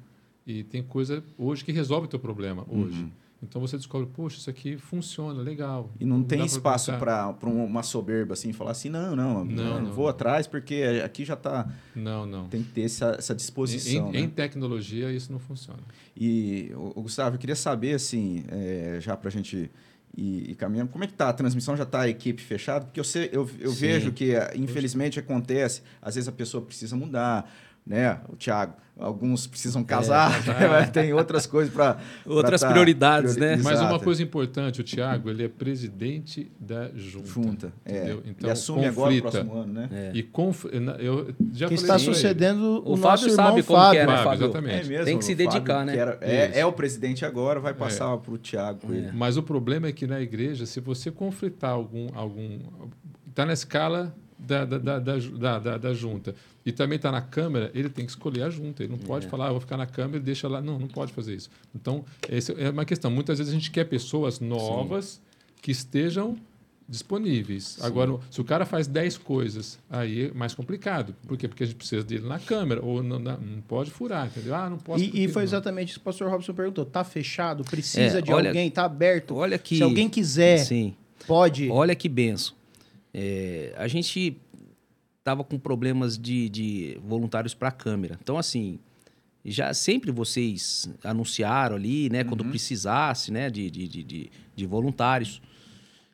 e tem coisa hoje que resolve o teu problema, hoje. Uhum. Então você descobre, poxa, isso aqui funciona, legal. E não tem espaço para uma soberba assim, falar assim, não, não, não, não vou não. atrás porque aqui já está. Não, não. Tem que ter essa, essa disposição. Em, né? em tecnologia isso não funciona. E, o, Gustavo, eu queria saber, assim, é, já para a gente ir, ir, caminhando, como é que está a transmissão? Já está a equipe fechada? Porque eu, sei, eu, eu vejo que, infelizmente, acontece, às vezes a pessoa precisa mudar né? O Thiago, alguns precisam casar, é, tem outras coisas para outras pra tá prioridades, priori... né? Mas uma coisa importante, o Thiago, ele é presidente da junta. Junta, é. Então, ele assume conflita. agora o próximo ano, né? É. E conf... eu já que está sucedendo o, o Fábio sabe como Fábio. que é, né, Fábio? Exatamente. É mesmo, tem que se dedicar, Fábio, né? Era, é, é, o presidente agora, vai passar é. para o Thiago. Mas o problema é que na igreja, se você conflitar algum algum está na escala da, da, da, da, da, da junta e também está na câmera, ele tem que escolher a junta. Ele não pode é. falar, ah, vou ficar na câmera e deixa lá. Não, não pode fazer isso. Então, essa é uma questão. Muitas vezes a gente quer pessoas novas Sim. que estejam disponíveis. Sim. Agora, se o cara faz 10 coisas, aí é mais complicado. Por quê? Porque a gente precisa dele na câmera, ou não, não pode furar, entendeu? Ah, não posso. E, e foi não. exatamente isso que o pastor Robson perguntou. Está fechado? Precisa é, de olha, alguém? Está aberto? Olha que, Se alguém quiser, sim. pode. Olha que benção. É, a gente estava com problemas de, de voluntários para a câmera. Então, assim, já sempre vocês anunciaram ali, né, uhum. quando precisasse, né, de, de, de, de, voluntários.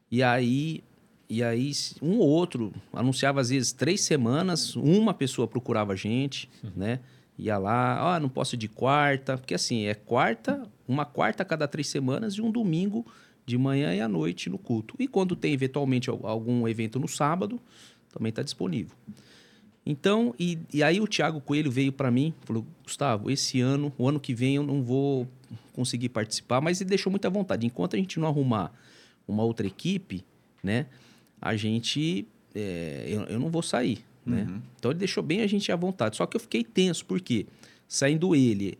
E aí, e aí, um ou outro anunciava às vezes três semanas, uma pessoa procurava a gente, uhum. né? Ia lá, ah, não posso ir de quarta, porque assim, é quarta, uma quarta a cada três semanas e um domingo de manhã e à noite no culto. E quando tem eventualmente algum evento no sábado, também está disponível. Então, e, e aí o Thiago Coelho veio para mim, falou: Gustavo, esse ano, o ano que vem eu não vou conseguir participar, mas ele deixou muita vontade. Enquanto a gente não arrumar uma outra equipe, né, a gente, é, eu, eu não vou sair, né? Uhum. Então ele deixou bem a gente à vontade. Só que eu fiquei tenso, porque saindo ele,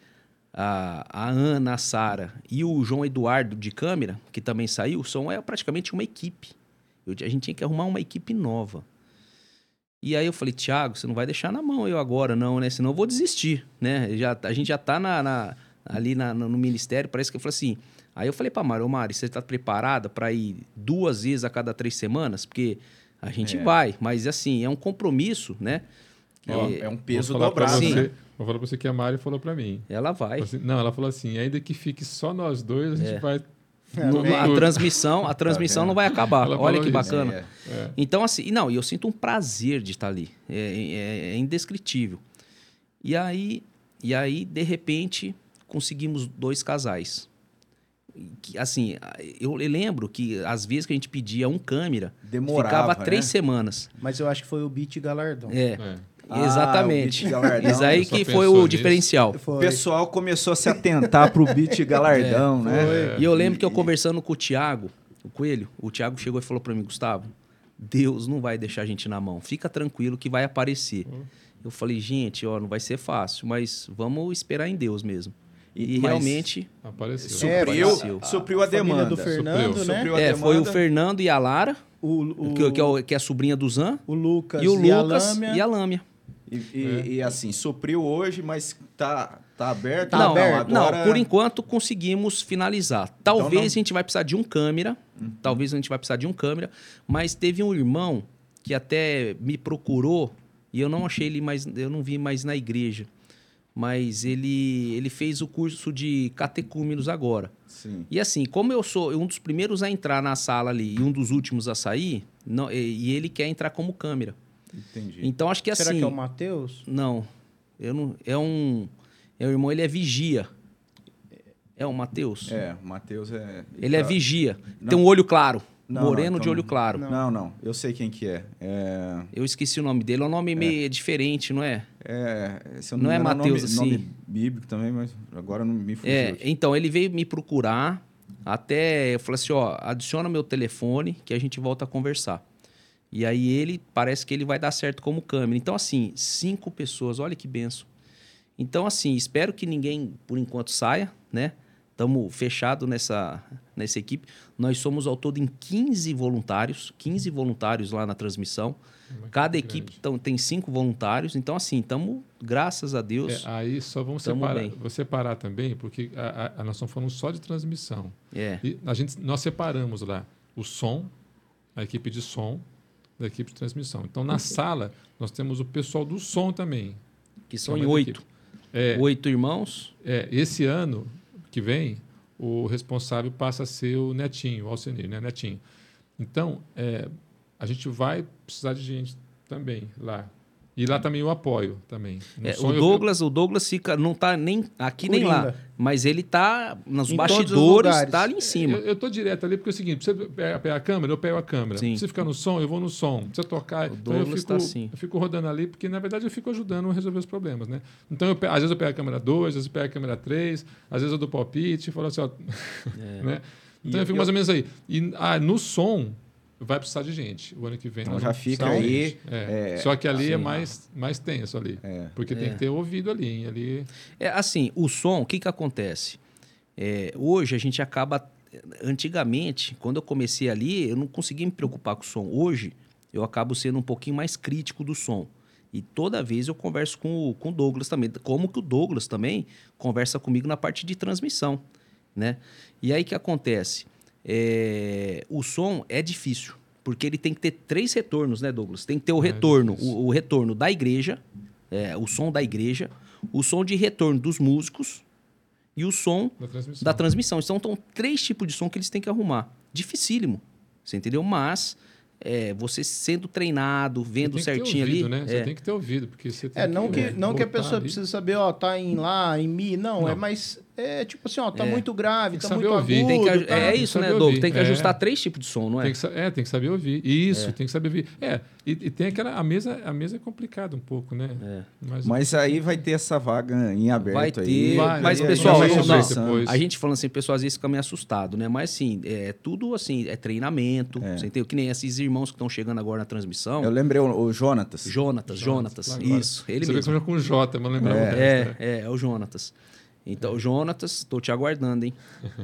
a, a Ana, a Sara e o João Eduardo de câmera, que também saiu, são é praticamente uma equipe. Eu, a gente tinha que arrumar uma equipe nova. E aí eu falei, Thiago, você não vai deixar na mão eu agora, não, né? Senão eu vou desistir, né? Já, a gente já tá na, na ali na, no ministério, parece que eu falei assim. Aí eu falei pra Mari, ô Mari, você tá preparada para ir duas vezes a cada três semanas? Porque a gente É. vai, mas assim, é um compromisso, né? Ó, E é um peso dobrado. Né? vou falar pra você que a Mari falou pra mim. Ela vai. Assim- não, ela falou assim, ainda que fique só nós dois, a gente É. vai... No- tudo, a transmissão, a transmissão vendo? não vai acabar. Ela Olha que bacana. É. É. Então, assim, e não, e eu sinto um prazer de estar ali. É, é- é indescritível. E aí, e aí, de repente, conseguimos dois casais. Que, assim, eu lembro que às vezes que a gente pedia um câmera, Demorava, ficava né? três semanas. Mas eu acho que foi o beat galardão. É, É. Ah, exatamente. o Isso aí que foi o nisso. diferencial. O Foi. pessoal começou a se atentar pro beat galardão, né? E eu lembro que eu conversando com o Thiago, o Coelho, o Thiago chegou e falou para mim, Gustavo, Deus não vai deixar a gente na mão. Fica tranquilo que vai aparecer. Eu falei, gente, ó, não vai ser fácil, mas vamos esperar em Deus mesmo. E, E- mas realmente Apareceu. É, Supriu, apareceu. supriu a, família demanda. do Fernando, Supriu, né? supriu a é, foi o. Fernando e a Lara, O, o, que, que é, o- que é a sobrinha do Zan, o Lucas e o a Lucas Lâmia. e a Lâmia. E, e- e, assim, supriu hoje, mas tá, tá aberto? Tá não, aberto? agora- não, por enquanto conseguimos finalizar. Talvez Então não- a gente vai precisar de um câmera, talvez a gente vai precisar de um câmera, mas teve um irmão que até me procurou e eu não achei ele mais, eu não vi mais na igreja. Mas ele, ele fez o curso de catecúmenos agora. Sim. E assim, como eu sou um dos primeiros a entrar na sala ali e um dos últimos a sair, não, e, e ele quer entrar como câmera. Entendi. Então acho que Será assim. que é o Matheus? Não. Eu não. É um. É o irmão, ele é vigia. É o Matheus? É, o Matheus é. Ele é vigia. Não. Tem um olho claro. Não, moreno não, de então olho não. claro. Não. não, Eu sei quem que é. É. Eu esqueci o nome dele. É um nome meio diferente, não é? é eu Não é engano, Mateus, assim. nome bíblico também, mas agora não me fugiu. É, então, ele veio me procurar. Até eu falei assim: ó, adiciona meu telefone que a gente volta a conversar. E aí ele parece que ele vai dar certo como câmera. Então, assim, cinco pessoas, olha que benção. Então, assim, espero que ninguém, por enquanto, saia, né? Estamos fechados nessa, nessa equipe. Nós somos ao todo em 15 voluntários, 15 voluntários lá na transmissão. Uma Cada equipe equipe grande. tão, tem cinco voluntários. Então, assim, estamos, graças a Deus. É, aí só vamos separar, bem. vou separar também, porque a, a, a nós estamos falando só de transmissão. É, E a gente, nós separamos lá o som, a equipe de som, da equipe de transmissão. Então, na sala, nós temos o pessoal do som também. que são É em uma oito. É, Oito irmãos. é, esse ano que vem, o responsável passa a ser o Netinho, o Alcenir, né? Netinho. Então, é, a gente vai precisar de gente também lá. E lá também o apoio também. É, o eu- Douglas, o Douglas fica, não tá nem aqui nem lá, mas ele tá nos Em bastidores, lugares. tá ali em cima. Eu, eu tô direto ali porque é o seguinte: você pega, pega a câmera, eu pego a câmera. Sim. Você ficar no som, eu vou no som. Você tocar, O então eu Douglas fico, tá assim. eu fico rodando ali, porque na verdade eu fico ajudando a resolver os problemas, né? Então, eu às vezes eu pego a câmera 2, às vezes eu pego a câmera 3, às vezes eu dou palpite e falo assim, ó. É. né? Então E eu fico eu- mais ou menos aí. E ah, no som, vai precisar de gente. O ano que vem. Então já fica aí. É. é, Só que ali é sim. mais, mais tenso ali. É. Porque tem É. que ter ouvido ali. hein? ali É assim, o som, o que que acontece? É, hoje a gente acaba, antigamente, quando eu comecei ali, eu não conseguia me preocupar com o som. Hoje eu acabo sendo um pouquinho mais crítico do som. E toda vez eu converso com o, com o Douglas também, como que o Douglas também conversa comigo na parte de transmissão, né? E aí o que acontece? É, o som é difícil, porque ele tem que ter três retornos, né, Douglas? Tem que ter o É retorno, o, o retorno da igreja, é, o som da igreja, o som de retorno dos músicos e o som da transmissão. da transmissão. Então, são três tipos de som que eles têm que arrumar. Dificílimo, você entendeu? Mas é, você sendo treinado, vendo Você tem que ter certinho ouvido, ali. Né? Você é, tem que ter ouvido, porque você tem É, não que, é, não que a pessoa ali. precisa saber, ó, tá em lá, em mi, não, Não. é mais, é tipo assim, ó, tá É. muito grave, tá muito ouvir. agudo, tem que, tá- é isso, né, Doug? Tem que É. ajustar três tipos de som, não é? Tem que, é, tem que saber ouvir. Isso, tem que saber ouvir. É, e, e tem aquela. A mesa, a mesa é complicada um pouco, né? É. Mas, Mas aí vai ter essa vaga em aberto Vai aí. ter, Vai, mas Aí pessoal, não. A gente falando assim, o pessoal às vezes fica meio assustado, né? Mas assim, é tudo assim, é treinamento. É. Você entendeu? Que nem esses irmãos que estão chegando agora na transmissão. Eu lembrei o, o Jonatas. Jonatas, Jonatas, agora. isso, ele Você vê que mesmo. com o J, mas lembrava o resto, É, né? é, é o Jonatas. Então, Jonatas, estou te aguardando, hein?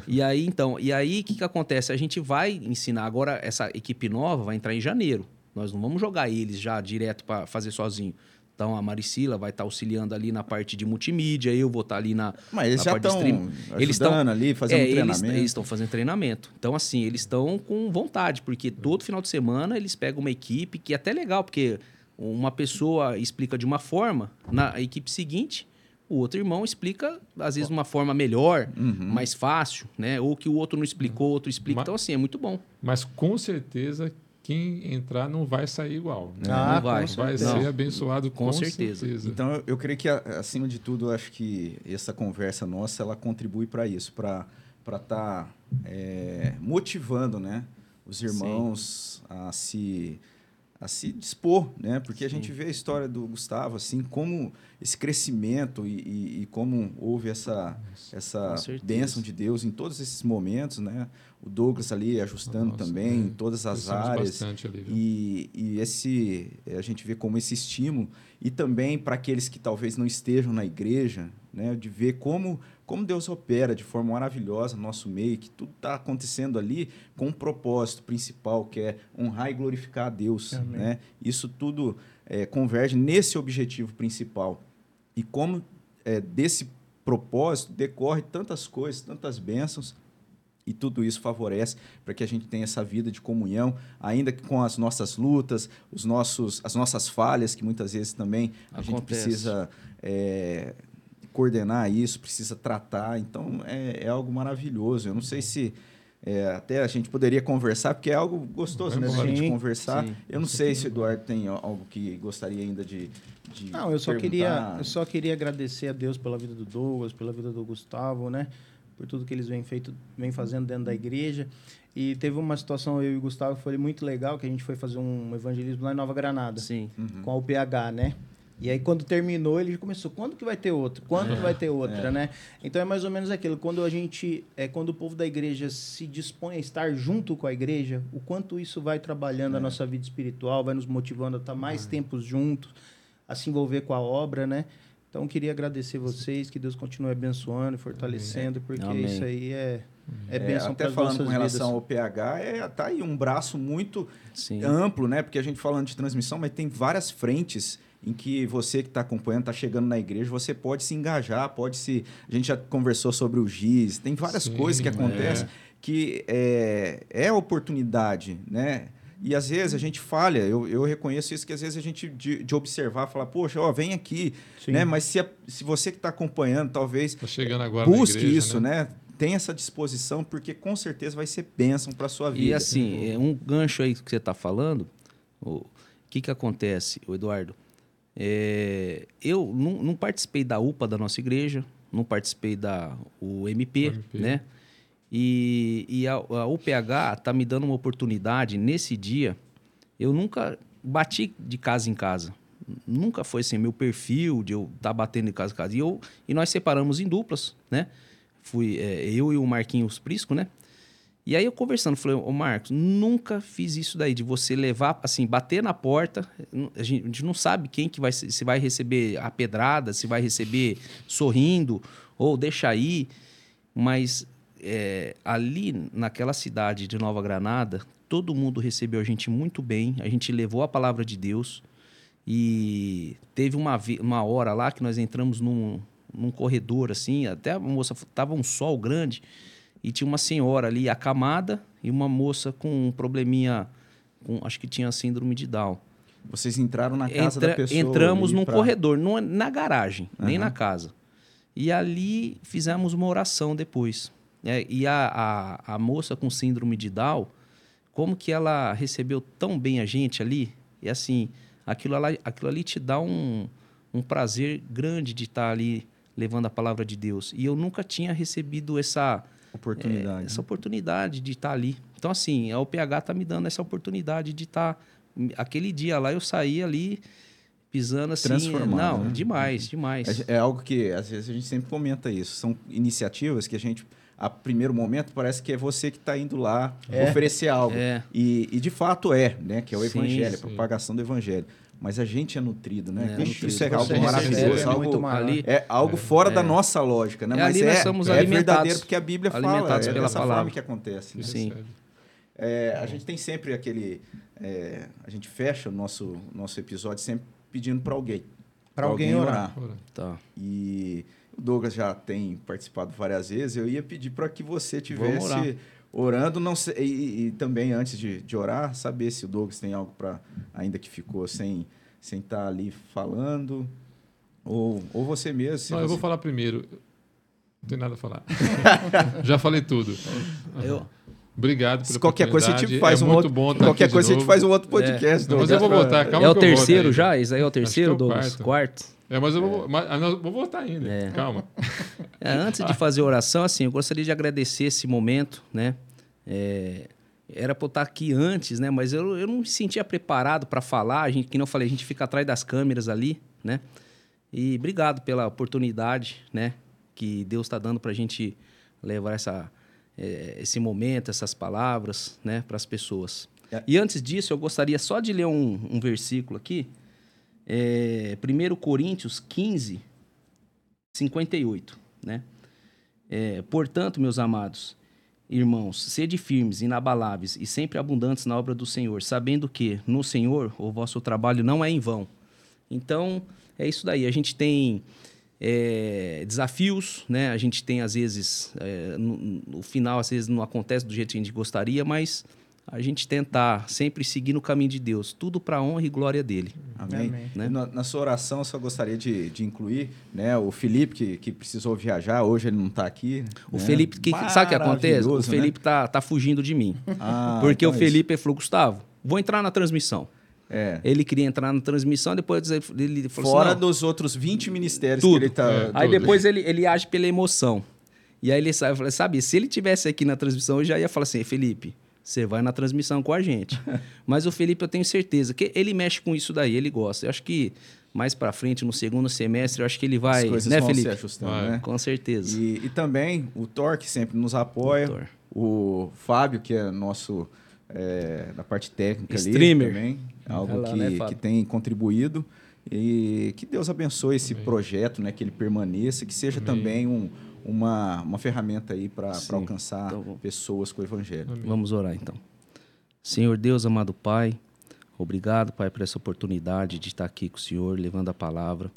E aí, então, e aí, o que, que acontece? A gente vai ensinar agora, essa equipe nova vai entrar em janeiro. Nós não vamos jogar eles já direto para fazer sozinho. Então a Maricila vai estar tá auxiliando ali na parte de multimídia, eu vou estar tá ali na. Mas eles na já estão eles estão ali fazendo é, treinamento. Eles estão fazendo treinamento. Então, assim, eles estão com vontade, porque todo final de semana eles pegam uma equipe que é até legal, porque uma pessoa explica de uma forma, na equipe seguinte, o outro irmão explica, às vezes, de uma forma melhor, uhum. mais fácil, né? Ou que o outro não explicou, o outro explica. Mas, então, assim, é muito bom. Mas com certeza quem entrar não vai sair igual. Né? Ah, não vai. Vai ser abençoado com, com certeza. certeza. Então, eu creio que, acima de tudo, acho que essa conversa nossa, ela contribui para isso, para estar tá, é, motivando né, os irmãos Sim. a se a se dispor, né? Porque Sim. a gente vê a história do Gustavo, assim, como esse crescimento e, e, e como houve essa, essa bênção de Deus em todos esses momentos, né? O Douglas ali ajustando Nossa, também é. em todas as áreas. Ali, e, e esse a gente vê como esse estímulo e também para aqueles que talvez não estejam na igreja, né? De ver como como Deus opera de forma maravilhosa no nosso meio, que tudo está acontecendo ali com um propósito principal, que é honrar e glorificar a Deus. Né? Isso tudo é, converge nesse objetivo principal. E como é, desse propósito decorre tantas coisas, tantas bênçãos, e tudo isso favorece para que a gente tenha essa vida de comunhão, ainda que com as nossas lutas, os nossos, as nossas falhas, que muitas vezes também a Acontece. gente precisa é, coordenar isso, precisa tratar. Então, é, é algo maravilhoso. Eu não sei se é, até a gente poderia conversar, porque é algo gostoso, né? A gente conversar. Sim. Eu não sei se o Eduardo tem algo que gostaria ainda de. de não, eu só, queria, eu só queria agradecer a Deus pela vida do Douglas, pela vida do Gustavo, né? Por tudo que eles vêm, feito, vêm fazendo dentro da igreja. E teve uma situação, eu e o Gustavo, que foi muito legal, que a gente foi fazer um evangelismo lá em Nova Granada. Sim. Uhum. Com a UPH, né? E aí, quando terminou, ele começou, quando que vai ter outro? Quando é, que vai ter outra, é. né? Então, é mais ou menos aquilo. Quando a gente, é, quando o povo da igreja se dispõe a estar junto com a igreja, o quanto isso vai trabalhando é. a nossa vida espiritual, vai nos motivando a estar mais é. tempos juntos, a se envolver com a obra, né? Então, queria agradecer vocês, que Deus continue abençoando e fortalecendo, porque Amém. isso aí é, é, é Até falando com relação vidas. ao PH, é, tá aí um braço muito Sim. amplo, né? Porque a gente falando de transmissão, mas tem várias frentes em que você que está acompanhando, está chegando na igreja, você pode se engajar, pode se. A gente já conversou sobre o GIS, tem várias Sim, coisas que acontecem é. que é, é oportunidade, né? E às vezes a gente falha, eu, eu reconheço isso, que às vezes a gente, de, de observar, falar, poxa, ó, vem aqui, Sim. né? Mas se, a, se você que está acompanhando, talvez tá chegando agora busque igreja, isso, né? né? Tem essa disposição, porque com certeza vai ser bênção para a sua vida. E assim, é um gancho aí que você está falando, o que, que acontece, Eduardo? É, eu não, não, participei da UPA da nossa igreja, não participei da UMP, MP. né? E, e a, a UPH está me dando uma oportunidade nesse dia. Eu nunca bati de casa em casa. Nunca foi assim, meu perfil de eu estar tá batendo de casa em casa. E, eu, e nós separamos em duplas, né? Fui é, eu e o Marquinhos Prisco, né? E aí eu conversando, falei, ô Marcos, nunca fiz isso daí, de você levar, assim, bater na porta. A gente, a gente não sabe quem que vai, se vai receber a pedrada, se vai receber sorrindo, ou deixa aí. Mas é, ali naquela cidade de Nova Granada, todo mundo recebeu a gente muito bem, a gente levou a palavra de Deus. E teve uma, uma hora lá que nós entramos num, num corredor, assim, até a moça, tava um sol grande e tinha uma senhora ali acamada e uma moça com um probleminha, com, acho que tinha síndrome de Down. Vocês entraram na casa Entra, da pessoa? Entramos num pra... corredor, não, na garagem, uhum. nem na casa. E ali fizemos uma oração depois. É, e a, a, a, moça com síndrome de Down, como que ela recebeu tão bem a gente ali? E assim, aquilo, aquilo ali te dá um, um prazer grande de estar ali levando a palavra de Deus. E eu nunca tinha recebido essa Oportunidade. É, essa oportunidade de estar tá ali. Então, assim, a OPH está me dando essa oportunidade de estar. Tá, aquele dia lá eu saí ali pisando assim. Transformado. Não, né? demais, demais. É, é, algo que às vezes a gente sempre comenta isso. São iniciativas que a gente, a primeiro momento, parece que é você que está indo lá é. oferecer algo. É. E, e, de fato é, né? Que é o sim, evangelho, sim. a propagação do evangelho mas a gente é nutrido, né? É, nutrido. Isso é algo maravilhoso, é algo, ali, é algo fora é. da nossa lógica, né? É, mas ali nós é, somos é verdadeiro porque a Bíblia fala, é dessa palavra. forma que acontece. Né? Sim. É, a gente tem sempre aquele. É, a gente fecha o nosso, nosso episódio sempre pedindo para alguém. Para alguém, alguém orar. Ora. Tá. E o Douglas já tem participado várias vezes. Eu ia pedir para que você tivesse orando, não sei, e, e, também antes de, de orar, saber se o Douglas tem algo para ainda que ficou sem sem estar tá ali falando, ou, ou você mesmo. não, você... eu vou falar primeiro. Não tem nada a falar. Já falei tudo. Eu, Obrigado pela qualquer coisa a gente faz é um outro bom qualquer coisa a gente faz um outro podcast. É. Mas eu vou voltar, calma É o terceiro já? Isso aí é o terceiro, é Douglas? Quarto. quarto. É, mas eu vou, mas, eu vou voltar ainda. É. Calma. É, antes de fazer a oração, assim, eu gostaria de agradecer esse momento, né? É, era para eu estar aqui antes, né? Mas eu, eu não me sentia preparado para falar. A gente, que não falei, a gente fica atrás das câmeras ali, né? E obrigado pela oportunidade, né? Que Deus está dando para a gente levar essa, é, esse momento, essas palavras, né? Para as pessoas. É. E antes disso, eu gostaria só de ler um, um versículo aqui. É, 1 Coríntios 15, 58, né? É, Portanto, meus amados, Irmãos, sede firmes, inabaláveis e sempre abundantes na obra do Senhor, sabendo que no Senhor o vosso trabalho não é em vão. Então, é isso daí. A gente tem é, desafios, né? A gente tem, às vezes, é, no, no, final, às vezes não acontece do jeito que a gente gostaria, mas a gente tentar sempre seguir no caminho de Deus, tudo para a honra e glória dele. Amém. Amém. Né? Na, na, sua oração, eu só gostaria de, de incluir né, o Felipe, que, que precisou viajar, hoje ele não está aqui. O né? Felipe, que, sabe o que acontece? O Felipe está né? tá fugindo de mim. Ah, porque então o é Felipe é falou, Gustavo, vou entrar na transmissão. É. Ele queria entrar na transmissão, depois ele falou Fora assim, dos outros 20 ministérios tudo. que ele está... É, aí depois ele, ele age pela emoção. E aí ele sabe, sabe, se ele tivesse aqui na transmissão, eu já ia falar assim, Felipe, você vai na transmissão com a gente. Mas o Felipe, eu tenho certeza que ele mexe com isso daí, ele gosta. Eu acho que mais para frente, no segundo semestre, eu acho que ele vai, As coisas né, vão Felipe? Se ajustando, vai. né? Com certeza. E, e, também o Thor, que sempre nos apoia. O, o Fábio, que é nosso é, da parte técnica Streamer. ali também. Algo lá, que, né, que tem contribuído. E que Deus abençoe esse Amém. projeto, né? Que ele permaneça, que seja Amém. também um uma, uma ferramenta aí para alcançar então, pessoas com o Evangelho. Amém. Vamos orar então. Senhor Deus, amado Pai, obrigado, Pai, por essa oportunidade de estar aqui com o Senhor, levando a palavra.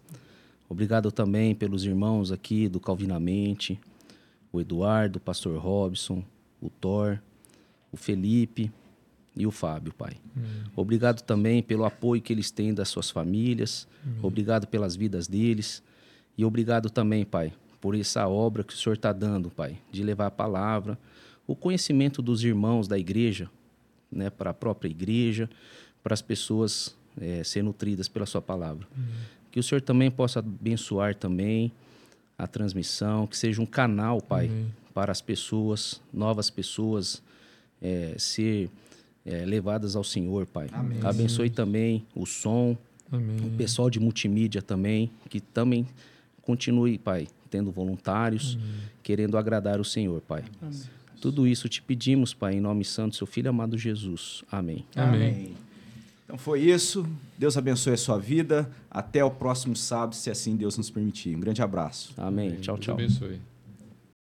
Obrigado também pelos irmãos aqui do Calvinamente, o Eduardo, o pastor Robson, o Thor, o Felipe e o Fábio, Pai. Amém. Obrigado também pelo apoio que eles têm das suas famílias. Amém. Obrigado pelas vidas deles. E obrigado também, Pai, por essa obra que o Senhor está dando, Pai, de levar a palavra, o conhecimento dos irmãos da igreja, né, para a própria igreja, para as pessoas é, ser nutridas pela Sua palavra. Uhum. Que o Senhor também possa abençoar também a transmissão, que seja um canal, Pai, uhum. para as pessoas, novas pessoas, é, ser é, levadas ao Senhor, Pai. Amém. Abençoe também o som, Amém. o pessoal de multimídia também, que também continue, Pai, tendo voluntários, uhum. querendo agradar o Senhor, Pai. Amém. Tudo isso te pedimos, Pai, em nome santo do seu Filho amado Jesus. Amém. Amém. Então foi isso. Deus abençoe a sua vida. Até o próximo sábado, se assim Deus nos permitir. Um grande abraço. Amém. Amém. Tchau, tchau. Deus abençoe.